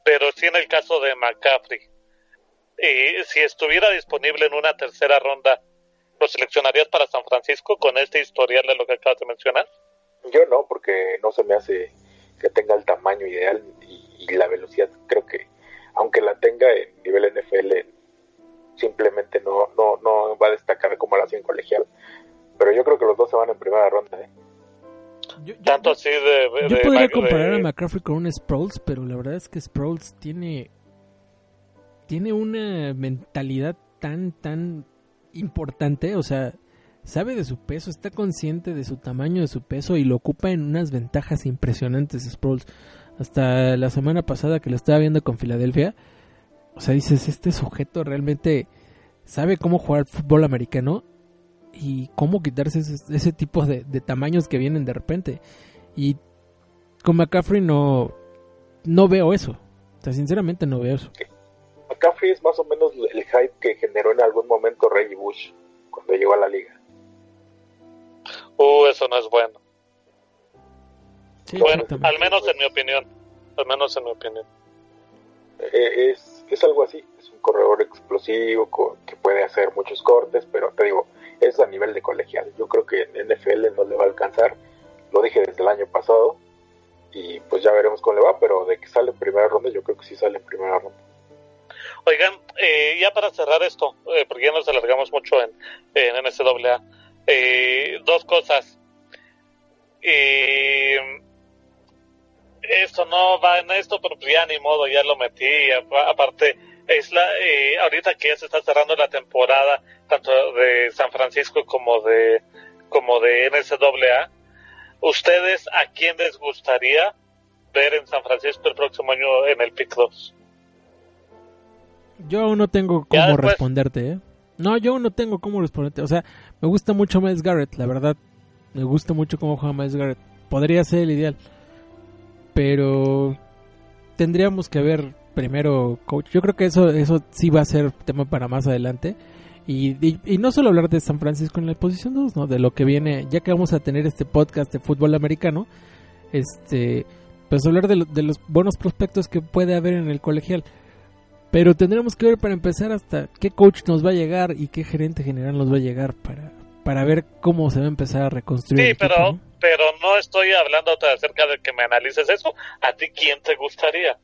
pero sí en el caso de McCaffrey. Eh, si estuviera disponible en una tercera ronda, ¿lo seleccionarías para San Francisco con este historial de lo que acabas de mencionar? Yo no, porque no se me hace que tenga el tamaño ideal y, y la velocidad. Creo que, aunque la tenga en nivel NFL, simplemente no, no, no va a destacar como la hacía en colegial. Pero yo creo que los dos se van en primera ronda. ¿eh? Yo, yo- Tanto así de... de- yo podría de- comparar a McCaffrey con un Sproles, pero la verdad es que Sproles tiene tiene una mentalidad tan tan importante, o sea, sabe de su peso, está consciente de su tamaño, de su peso y lo ocupa en unas ventajas impresionantes Sproles. Hasta la semana pasada que lo estaba viendo con Filadelfia, o sea, dices, este sujeto realmente sabe cómo jugar fútbol americano y cómo quitarse ese, ese tipo de, de tamaños que vienen de repente. Y con McCaffrey no, no veo eso. O sea, sinceramente no veo eso. McCaffrey es más o menos el hype que generó en algún momento Reggie Bush cuando llegó a la liga. Uh, eso no es bueno. Sí, Bueno, al menos en mi opinión. Al menos en mi opinión. Eh, es, es algo así, es un corredor explosivo que puede hacer muchos cortes, pero te digo, es a nivel de colegial. Yo creo que en NFL no le va a alcanzar, lo dije desde el año pasado, y pues ya veremos cómo le va, pero de que sale en primera ronda, yo creo que sí sale en primera ronda. Oigan, eh, ya para cerrar esto, eh, porque ya nos alargamos mucho en, en NCAA, eh, dos cosas. Eh, esto no va en esto, pero pues ya ni modo, ya lo metí. Apa- Aparte, es la, eh, ahorita que ya se está cerrando la temporada, tanto de San Francisco como de, como de NCAA, ¿ustedes a quién les gustaría ver en San Francisco el próximo año en el Pick 2? Yo aún no tengo cómo responderte, ¿eh? No, yo aún no tengo cómo responderte. O sea, me gusta mucho Miles Garrett, la verdad. Me gusta mucho cómo juega Miles Garrett. Podría ser el ideal. Pero tendríamos que ver primero coach. Yo creo que eso eso sí va a ser tema para más adelante. Y, y, y no solo hablar de San Francisco en la posición 2, ¿no? De lo que viene, ya que vamos a tener este podcast de fútbol americano, este, pues hablar de, lo- de los buenos prospectos que puede haber en el colegial. Pero tendremos que ver para empezar hasta qué coach nos va a llegar y qué gerente general nos va a llegar para, para ver cómo se va a empezar a reconstruir. Sí, el equipo, pero, ¿no? pero no estoy hablando acerca de que me analices eso. ¿A ti quién te gustaría?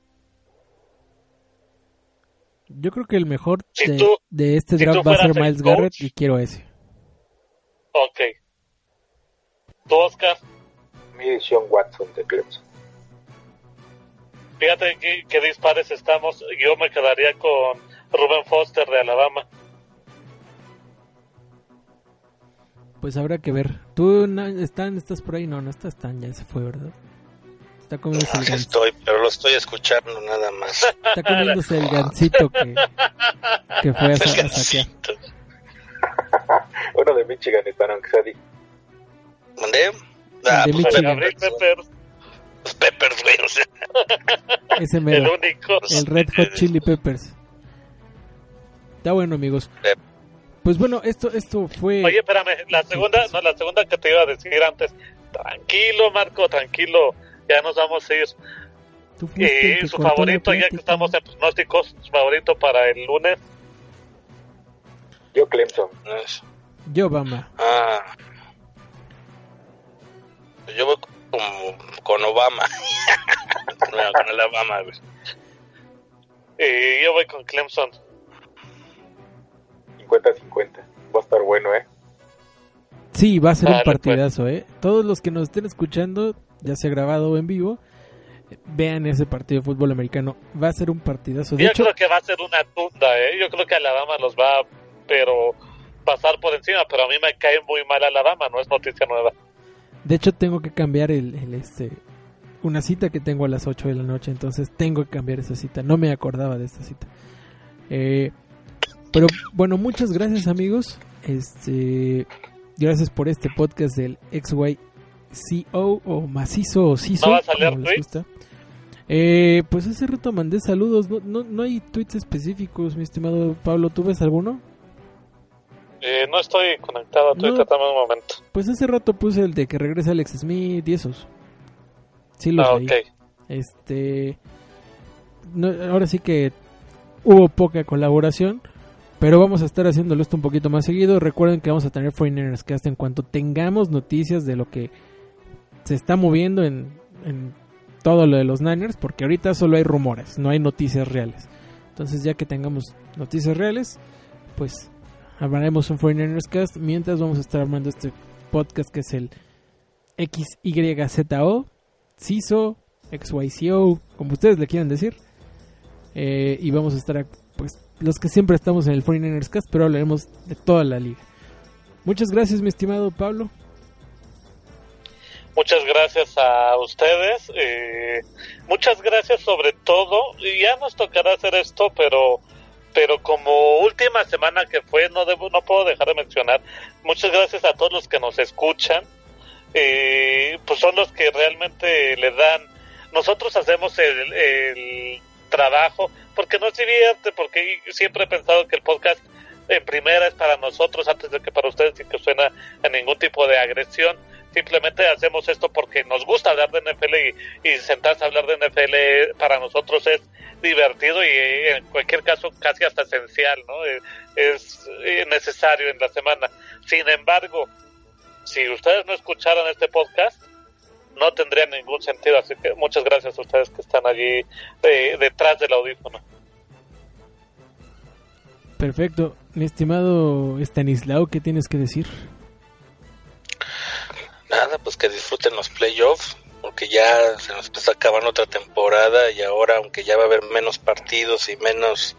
Yo creo que el mejor Si de, tú- de este si draft va a ser Miles coach- Garrett y quiero ese. Ok. ¿Tú, Oscar? Mi Sean Watson de Clemson. Fíjate qué, qué dispares estamos. Yo me quedaría con Ruben Foster de Alabama. Pues habrá que ver. ¿Tú, na- Stan, estás por ahí? No, no estás tan, ya se fue, ¿verdad? Está comiéndose el, Aquí gan- estoy, pero lo estoy escuchando nada más. está comiéndose el gancito que, que fue a, a saquear. Uno de Michigan están, aunque sea di- ¿Mandé? Ah, de pues, Michigan. Peppers, Los Peppers, güey. o sea, Ese el mero, único. el Red Hot Chili Peppers. Está bueno, amigos. Pep. Pues bueno, esto esto fue... Oye, espérame, la segunda, no, la segunda que te iba a decir antes. Tranquilo, Marco, tranquilo. Ya nos vamos a ir. tú fuiste el Y que su favorito, ya que estamos en pronósticos, su favorito para el lunes. Yo Clemson. Yo, Obama. Ah. Yo voy con Obama. <laughs> no, con Alabama, güey. Y yo voy con Clemson. 50-50. Va a estar bueno, ¿eh? Sí, va a ser un pues. partidazo, ¿eh? Todos los que nos estén escuchando, ya sea grabado o en vivo, vean ese partido de fútbol americano. Va a ser un partidazo. De Yo hecho, creo que va a ser una tunda, ¿eh? Yo creo que Alabama los va, pero pasar por encima. Pero a mí me cae muy mal Alabama, no es noticia nueva. de hecho tengo que cambiar el, el, este una cita que tengo a las 8 de la noche, entonces tengo que cambiar esa cita. No me acordaba de esta cita. Eh, pero bueno, muchas gracias amigos. Este, gracias por este podcast del XYCO o macizo o CISO, ¿No vas a leer como les tweets? gusta. Eh, pues hace rato mandé saludos. No, no, no hay tweets específicos, mi estimado Pablo. ¿Tú ves alguno? Eh, no estoy conectado a Twitter, No. un momento. Pues hace rato puse el de que regresa Alex Smith y esos. Sí, los Ah, leí. Este. no, ahora sí que hubo poca colaboración. Pero vamos a estar haciéndolo esto un poquito más seguido. Recuerden que vamos a tener Foreigners Cast en cuanto tengamos noticias de lo que se está moviendo en, en todo lo de los Niners. Porque ahorita solo hay rumores, no hay noticias reales. Entonces, ya que tengamos noticias reales, pues hablaremos un Foreigners Cast. Mientras vamos a estar armando este podcast que es el XYZO, CISO, XYCO, como ustedes le quieran decir. Eh, y vamos a estar, pues, los que siempre estamos en el 49ers Cast, pero hablaremos de toda la liga. Muchas gracias, mi estimado Pablo. Muchas gracias a ustedes. eh, muchas gracias sobre todo. Y ya nos tocará hacer esto, pero pero como última semana que fue, no debo, no puedo dejar de mencionar. Muchas gracias a todos los que nos escuchan. eh, pues son los que realmente le dan. Nosotros hacemos el, trabajo porque nos divierte, porque siempre he pensado que el podcast en primera es para nosotros antes de que para ustedes y que suena a ningún tipo de agresión simplemente hacemos esto porque nos gusta hablar de NFL y, sentarse a hablar de NFL para nosotros es divertido y eh, en cualquier caso casi hasta esencial, ¿no? Eh, Es eh, necesario en la semana. Sin embargo, si ustedes no escucharan este podcast, no tendría ningún sentido. Así que muchas gracias a ustedes que están allí eh, detrás del audífono. Perfecto. Mi estimado Stanislao, ¿qué tienes que decir? Nada, pues que disfruten los playoffs, porque ya se nos está acabando otra temporada y ahora, aunque ya va a haber menos partidos y menos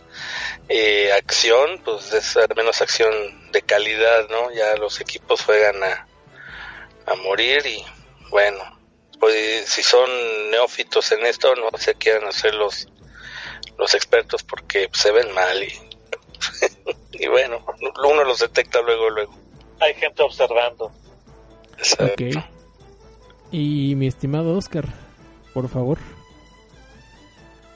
eh, acción, pues es menos acción de calidad, ¿no? Ya los equipos juegan a, a morir y bueno, pues si son neófitos en esto, no se quieran hacer los, los expertos porque se ven mal y, <laughs> y bueno, uno los detecta luego, luego. Hay gente observando. Ok. Y mi estimado Oscar, por favor.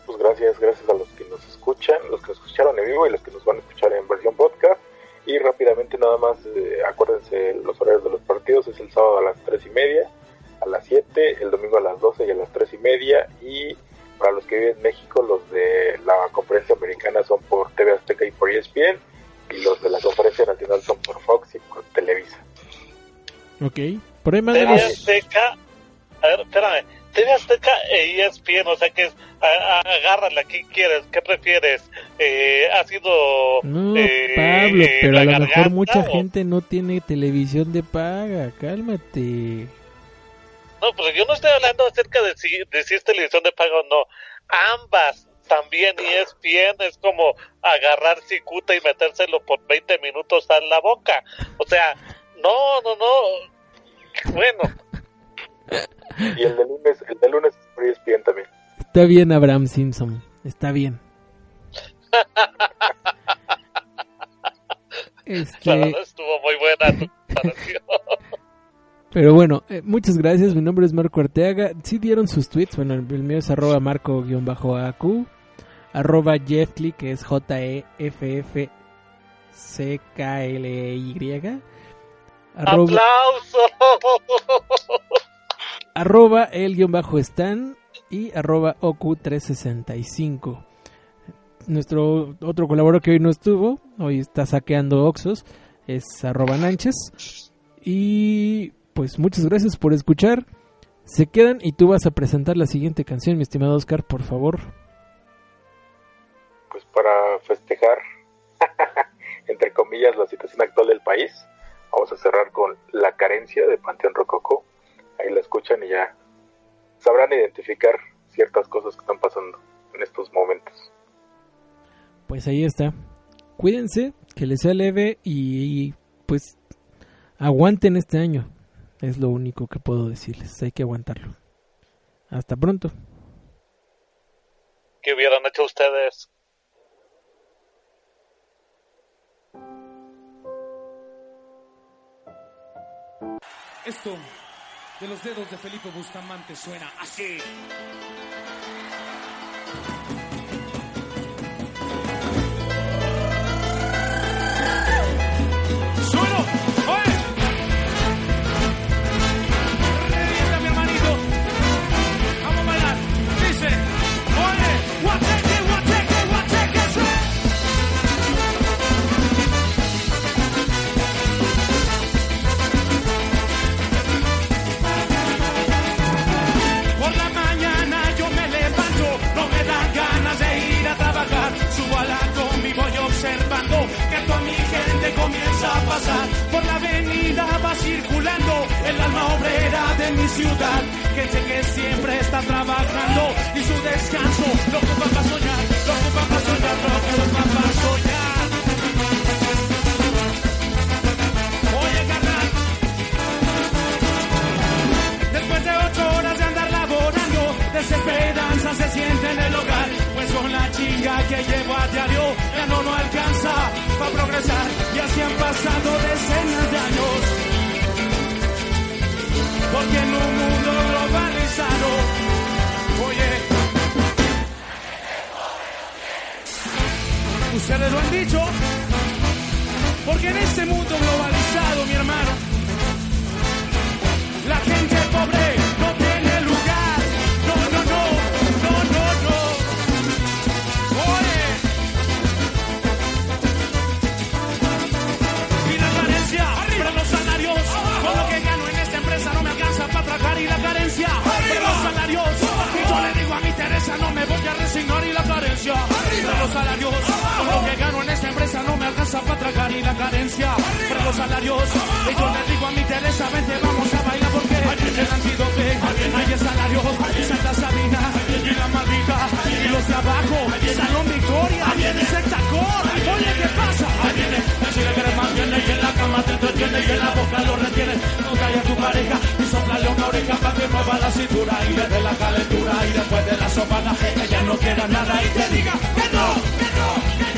Pues gracias, gracias a los que nos escuchan, los que nos escucharon en vivo y los que nos van a escuchar en versión podcast. Y rápidamente nada más, eh, acuérdense los horarios de los partidos, es el sábado a las 3 y media, a las 7, el domingo a las 12 y a las 3 y media. Y para los que viven en México, los de Ok. Por ahí TV. Azteca, a ver, espérame, TV Azteca e ESPN, o sea que es a- a- agárrala, ¿qué quieres? ¿Qué prefieres? Eh, ¿Ha sido No, eh, Pablo, pero a lo mejor mucha o- gente no tiene televisión de paga. Cálmate. No, pero yo no estoy hablando acerca de si, de si es televisión de pago o no. Ambas también y es bien, es como agarrar cicuta y metérselo por 20 minutos a la boca. O sea, no, no, no. <laughs> Bueno, Y el de lunes, el de lunes es ESPN también. Está bien, Abraham Simpson. Está bien. <laughs> la Este, verdad estuvo muy buena tu comparación. <laughs> pero bueno, eh, muchas gracias. Mi nombre es Marco Arteaga. Sí dieron sus tweets. Bueno, el el mío es arroba marco-aq. Arroba Jeffly, que es J-E-F-F C-K-L-E-Y. Arroba, ¡Aplauso! arroba el guion bajo stan y arroba oq365 nuestro otro colaborador que hoy no estuvo hoy está saqueando oxos es arroba nanches. Y pues muchas gracias por escuchar. Se quedan y tú vas a presentar la siguiente canción mi estimado Oscar por favor. Pues para festejar, <laughs> entre comillas, la situación actual del país, vamos a cerrar con La carencia de Panteón Rococó. Ahí la escuchan y ya sabrán identificar ciertas cosas que están pasando en estos momentos. pues ahí está cuídense que les sea leve y pues aguanten este año es lo único que puedo decirles hay que aguantarlo hasta pronto ¿Qué hubieran hecho ustedes? Esto de los dedos de Felipe Bustamante suena así. Por la avenida va circulando el alma obrera de mi ciudad. Gente que siempre está trabajando y su descanso lo ocupa para soñar, lo ocupa para soñar, lo ocupa para soñar. Oye, carnal. Después de ocho horas de andar laborando, desesperanza se siente en el hogar. Pues con la chinga que llevo a diario, ya no no alcanza para progresar. Y así han pasado decenas de años. Porque en un mundo globalizado, oye. Ustedes lo han dicho. Porque en este mundo globalizado, mi hermano, me voy a resignar y la carencia, pero los salarios, con lo que gano en esta empresa no me alcanza para tragar y la carencia, pero los salarios. Y yo le digo a mi Teresa, vente, vamos a bailar porque el antídoto, hay el salario, Santa Sabina y la maldita, y los de abajo, Salón Victoria, y Secta Core. Oye, ¿qué pasa? Ahí viene, le quieres más viene y en la cama te entretiene y en la boca lo retiene. No calla tu pareja quiero una oreja para que mueva la cintura y desde la calentura y después de la sopa la gente ya no quiera nada y te diga que no, que no, que no.